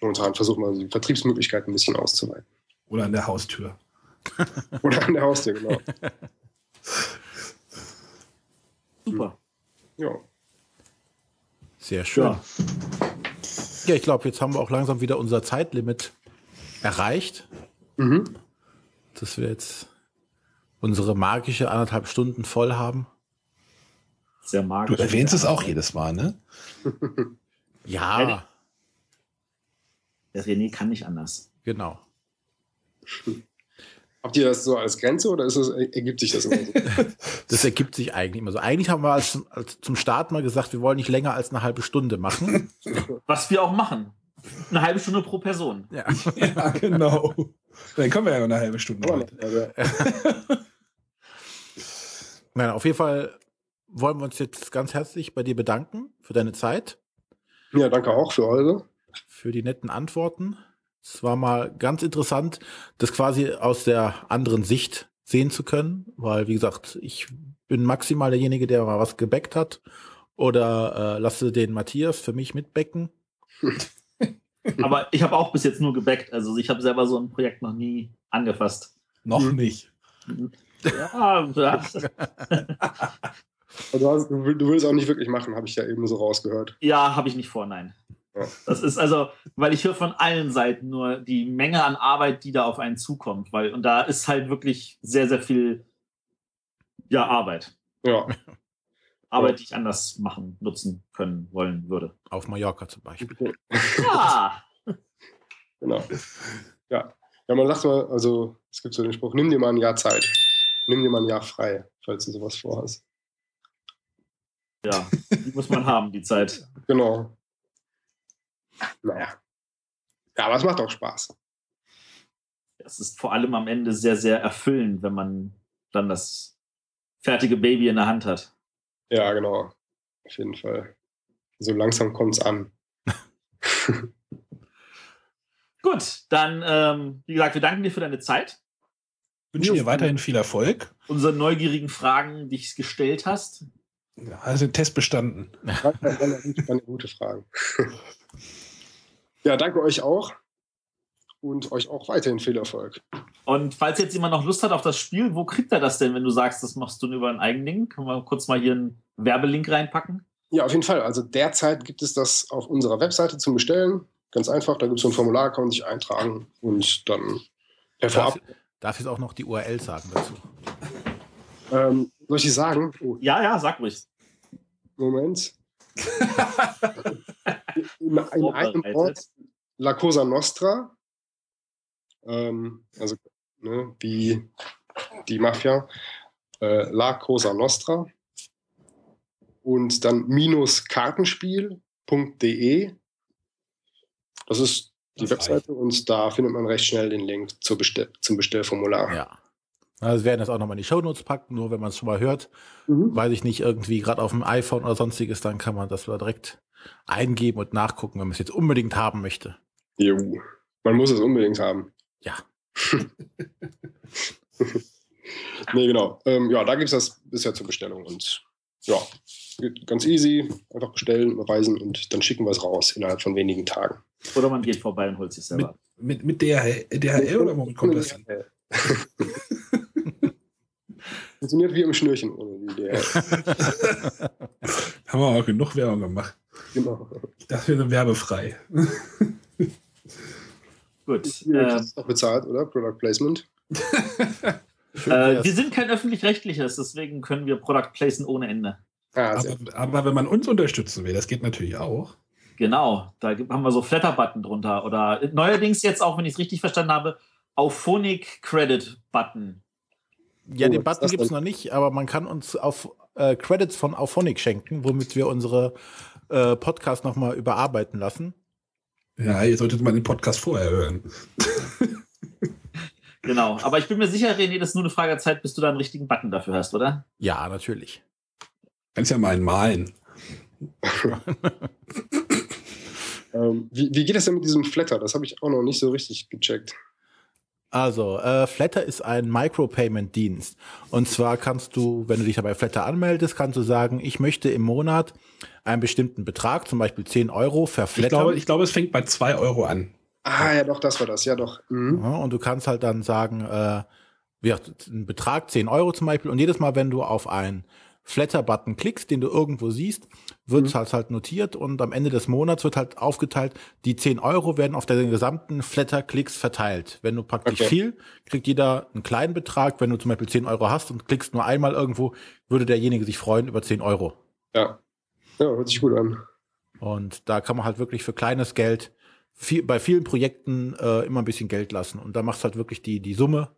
S4: momentan versuchen wir die Vertriebsmöglichkeiten ein bisschen auszuweiten.
S2: Oder an der Haustür.
S4: Oder an der Haustür, genau.
S3: Super.
S4: Ja.
S1: Sehr schön.
S3: Ja.
S1: Ja, ich glaube, jetzt haben wir auch langsam wieder unser Zeitlimit erreicht,
S4: Mhm.
S1: Dass wir jetzt unsere magische anderthalb Stunden voll haben.
S3: Sehr
S2: Du
S3: magisch.
S2: erwähnst es auch jedes Mal, ne?
S1: Ja,
S3: Der René kann nicht anders.
S1: genau.
S4: Habt ihr das so als Grenze oder ist das, ergibt sich das immer so?
S1: Das ergibt sich eigentlich immer so. Eigentlich haben wir als, als zum Start mal gesagt, wir wollen nicht länger als eine halbe Stunde machen.
S3: Was wir auch machen. Eine halbe Stunde pro Person.
S1: Ja.
S2: Ja, genau. Dann kommen wir ja noch eine halbe Stunde heute.
S4: also,
S1: Nein, auf jeden Fall wollen wir uns jetzt ganz herzlich bei dir bedanken für deine Zeit,
S4: ja, danke auch für eure.
S1: für die netten Antworten. Es war mal ganz interessant, das quasi aus der anderen Sicht sehen zu können, weil, wie gesagt, ich bin maximal derjenige, der mal was gebackt hat oder äh, lasse den Matthias für mich mitbecken.
S3: Aber ich habe auch bis jetzt nur gebackt. Also ich habe selber so ein Projekt noch nie angefasst.
S2: Noch
S4: Mhm.
S2: nicht.
S3: Ja, ja.
S4: Also, du, hast, du will- du willst auch nicht wirklich machen, habe ich ja eben so rausgehört.
S3: Ja, habe ich nicht vor, nein.
S4: Ja.
S3: Das ist also, weil ich höre von allen Seiten nur die Menge an Arbeit, die da auf einen zukommt, weil und da ist halt wirklich sehr, sehr viel ja, Arbeit.
S4: Ja,
S3: Arbeit, die ich anders machen, nutzen können, wollen würde.
S1: Auf Mallorca zum Beispiel.
S3: Ja,
S4: genau. Ja. ja, man sagt mal, also es gibt so den Spruch, nimm dir mal ein Jahr Zeit. Nimm dir mal ein Jahr frei, falls du sowas vorhast.
S3: Ja, die muss man haben, die Zeit.
S4: Genau. Naja. Ja, aber es macht auch Spaß.
S3: Es ist vor allem am Ende sehr, sehr erfüllend, wenn man dann das fertige Baby in der Hand hat.
S4: Ja, genau. Auf jeden Fall. So langsam kommt es an.
S3: Gut, dann, ähm, wie gesagt, wir danken dir für deine Zeit.
S2: Wünsche dir weiterhin viel Erfolg.
S3: Unsere neugierigen Fragen, die ich gestellt hast.
S2: Ja, also den Test bestanden.
S4: Eine gute Frage. Ja, danke euch auch. Und euch auch weiterhin viel Erfolg.
S3: Und falls jetzt jemand noch Lust hat auf das Spiel, wo kriegt er das denn, wenn du sagst, das machst du über ein Eigending? Können wir kurz mal hier einen Werbelink reinpacken?
S4: Ja, auf jeden Fall. Also derzeit gibt es das auf unserer Webseite zum Bestellen. Ganz einfach, da gibt es so ein Formular, kann man sich eintragen und dann per Vorab.
S1: Darf, darf ich auch noch die URL sagen dazu?
S4: Ähm, soll ich die sagen?
S3: Oh. Ja, ja, sag ruhig.
S4: Moment. in, in einem Wort La Cosa Nostra, ähm, also ne, wie die Mafia, äh, La Cosa Nostra und dann minus kartenspiel.de. Das ist die das Webseite reicht. und da findet man recht schnell den Link Bestell zum Bestellformular.
S1: Ja. Also wir werden das auch nochmal in die Shownotes packen, nur wenn man es schon mal hört. Mhm. Weiß ich nicht, irgendwie gerade auf dem iPhone oder sonstiges, dann kann man das da direkt eingeben und nachgucken, wenn man es jetzt unbedingt haben möchte.
S4: Jo, man muss es unbedingt haben.
S1: Ja.
S4: nee, genau. Ähm, ja, da gibt es das bisher zur Bestellung und ja, ganz easy. Einfach bestellen, überweisen und dann schicken wir es raus innerhalb von wenigen Tagen.
S3: Oder man geht vorbei und holt sich selber.
S2: Mit, mit, mit DHL, DHL oder womit kommt das hin?
S4: Funktioniert wie im Schnürchen ohne die DHL.
S2: Haben wir auch genug Werbung gemacht.
S4: Genau.
S2: Ich dachte, wir sind werbefrei.
S3: Gut.
S4: Äh, ist doch bezahlt, oder? Product Placement.
S3: äh, wir sind kein öffentlich-rechtliches, deswegen können wir Product placen ohne Ende.
S2: Ah, aber, aber, wenn man uns unterstützen will, das geht natürlich auch.
S3: Genau, da haben wir so Flatter-Button drunter. Oder neuerdings jetzt auch, wenn ich es richtig verstanden habe, auf Phonic Credit Button.
S1: Ja, oh, den Button gibt es noch nicht, aber man kann uns auf äh, Credits von Auphonic schenken, womit wir unsere äh, Podcast nochmal überarbeiten lassen.
S2: Ja, ihr solltet mal den Podcast vorher hören.
S3: genau, aber ich bin mir sicher, René, das ist nur eine Frage der Zeit, bis du da einen richtigen Button dafür hast, oder?
S1: Ja, natürlich.
S2: Kannst ja mal einen malen.
S4: ähm, wie, wie geht es denn mit diesem Flatter? Das habe ich auch noch nicht so richtig gecheckt.
S1: Also, äh, Flatter ist ein Micropayment-Dienst. Und zwar kannst du, wenn du dich dabei Flatter anmeldest, kannst du sagen, ich möchte im Monat einen bestimmten Betrag, zum Beispiel 10 Euro, verflattern.
S2: Ich glaube, ich glaube es fängt bei 2 Euro an.
S4: Ah, ja, doch, das war das, ja, doch.
S1: Mhm. Ja, und du kannst halt dann sagen, äh, wie ein Betrag 10 Euro zum Beispiel. Und jedes Mal, wenn du auf ein Flatter-Button klickst, den du irgendwo siehst, wird es mhm. halt, halt notiert und am Ende des Monats wird halt aufgeteilt, die 10 Euro werden auf den gesamten Flatter-Klicks verteilt. Wenn du praktisch okay. viel, kriegt jeder einen kleinen Betrag. Wenn du zum Beispiel 10 Euro hast und klickst nur einmal irgendwo, würde derjenige sich freuen über 10 Euro.
S4: Ja. Ja, hört sich gut an.
S1: Und da kann man halt wirklich für kleines Geld viel, bei vielen Projekten äh, immer ein bisschen Geld lassen. Und da macht halt wirklich die, die Summe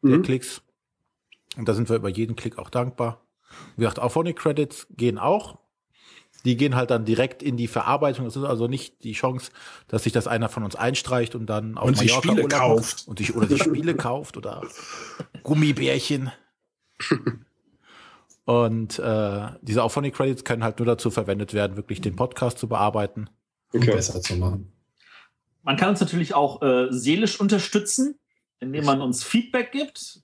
S1: mhm. der Klicks. Und da sind wir über jeden Klick auch dankbar. Wie gesagt, Auphonic Credits gehen auch. Die gehen halt dann direkt in die Verarbeitung. Es ist also nicht die Chance, dass sich das einer von uns einstreicht und dann
S2: auf und Mallorca Spiele Urlaub kauft.
S1: Und sich, oder sich Spiele kauft oder Gummibärchen. Und äh, diese Auphonic Credits können halt nur dazu verwendet werden, wirklich den Podcast zu bearbeiten.
S2: Okay. Um besser zu machen.
S3: Man kann uns natürlich auch äh, seelisch unterstützen, indem man uns Feedback gibt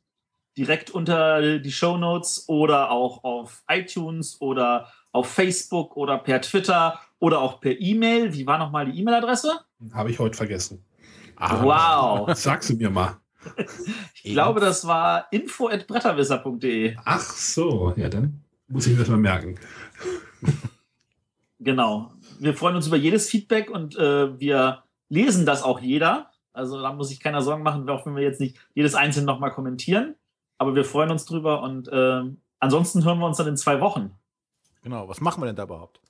S3: direkt unter die Show Notes oder auch auf iTunes oder auf Facebook oder per Twitter oder auch per E-Mail. Wie war nochmal die E-Mail-Adresse?
S2: Habe ich heute vergessen.
S3: Ah, wow.
S2: Sagst du mir mal.
S3: ich glaube, das war info.bretterwisser.de.
S2: Ach so, ja, dann muss ich mir das mal merken.
S3: genau. Wir freuen uns über jedes Feedback und äh, wir lesen das auch jeder. Also da muss sich keiner Sorgen machen, auch wenn wir jetzt nicht jedes einzelne nochmal kommentieren. Aber wir freuen uns drüber und äh, ansonsten hören wir uns dann in zwei Wochen.
S1: Genau, was machen wir denn da überhaupt?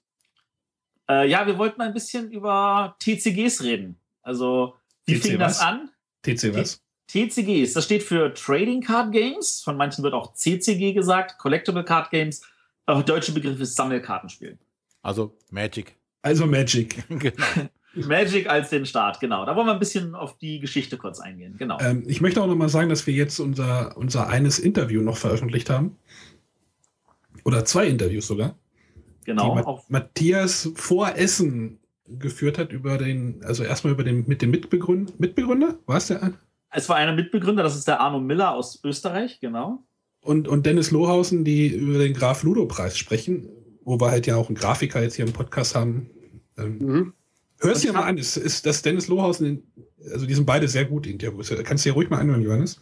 S3: Äh, ja, wir wollten ein bisschen über TCGs reden. Also, wie TC fing was? das an?
S2: TC was?
S3: TCGs, das steht für Trading Card Games. Von manchen wird auch CCG gesagt, Collectible Card Games. Der deutsche Begriff ist Sammelkartenspiel.
S1: Also Magic.
S2: Also Magic.
S1: genau.
S3: Magic als den Start, genau. Da wollen wir ein bisschen auf die Geschichte kurz eingehen, genau.
S2: Ähm, ich möchte auch noch mal sagen, dass wir jetzt unser, unser eines Interview noch veröffentlicht haben. Oder zwei Interviews sogar.
S3: genau.
S2: Die Ma
S3: Auf,
S2: Matthias vor Essen geführt hat über den, also erstmal über den mit dem Mitbegründer. Mitbegründer? War es der?
S3: es war einer Mitbegründer, das ist der Arno Miller aus Österreich, genau.
S2: Und, und Dennis Lohausen, die über den Graf Ludo-Preis sprechen, wo wir halt ja auch einen Grafiker jetzt hier im Podcast haben. Ähm,
S4: Mhm.
S2: Hörst dir mal
S3: hab-
S2: an, ist, ist das Dennis Lohausen, in, also die sind beide sehr gut Interviews. Kannst du dir ruhig mal anhören, Johannes?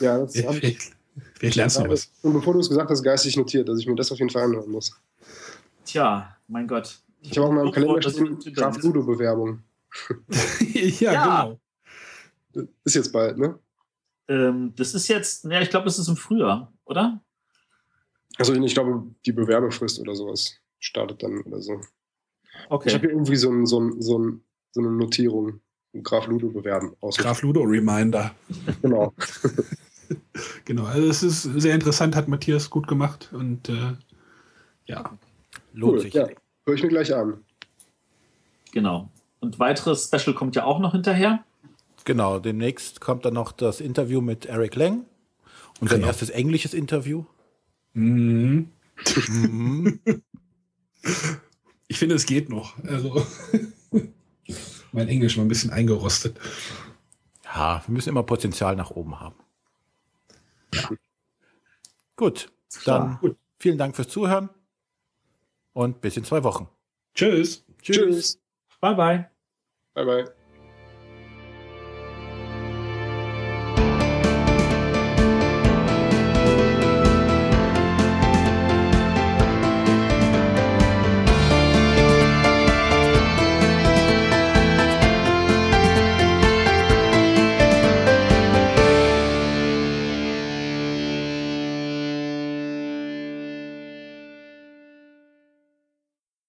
S4: Ja, das ich.
S2: Vielleicht, vielleicht lernst du noch was.
S4: Und bevor du es gesagt hast, geistig notiert, dass ich mir das auf jeden Fall anhören muss.
S3: Tja, mein Gott.
S4: Ich habe auch mal im Kalender
S3: Das-
S4: stehen, Graf Ludo-Bewerbung.
S2: ja,
S3: Ja.
S2: genau.
S4: Das Ist jetzt bald, ne?
S3: Ähm, das ist jetzt, ja, ich glaube, es ist im Frühjahr, oder?
S4: Also ich glaube, die Bewerbefrist oder sowas startet dann oder so. Ich
S3: Okay.
S4: habe hier irgendwie so, ein, so, ein, so, ein, so eine Notierung. Graf Ludo bewerben. Aus
S2: Graf Ludo Reminder.
S4: Genau.
S2: Genau, also es ist sehr interessant, hat Matthias gut gemacht und äh, ja.
S1: Lohnt
S4: Cool,
S1: sich.
S4: ja. Hör ich mir gleich an.
S3: Genau. Und weiteres Special kommt ja auch noch hinterher.
S1: Genau, demnächst kommt dann noch das Interview mit Eric Lang. Unser
S2: Genau.
S1: erstes englisches Interview.
S2: Mhm.
S1: Mhm.
S2: Ich finde, es geht noch. Also mein Englisch war ein bisschen eingerostet.
S1: ja, wir müssen immer Potenzial nach oben haben. Gut,
S3: klar.
S1: dann vielen Dank fürs Zuhören und bis in zwei Wochen.
S2: Tschüss.
S4: Tschüss.
S3: Bye, bye.
S4: Bye, bye.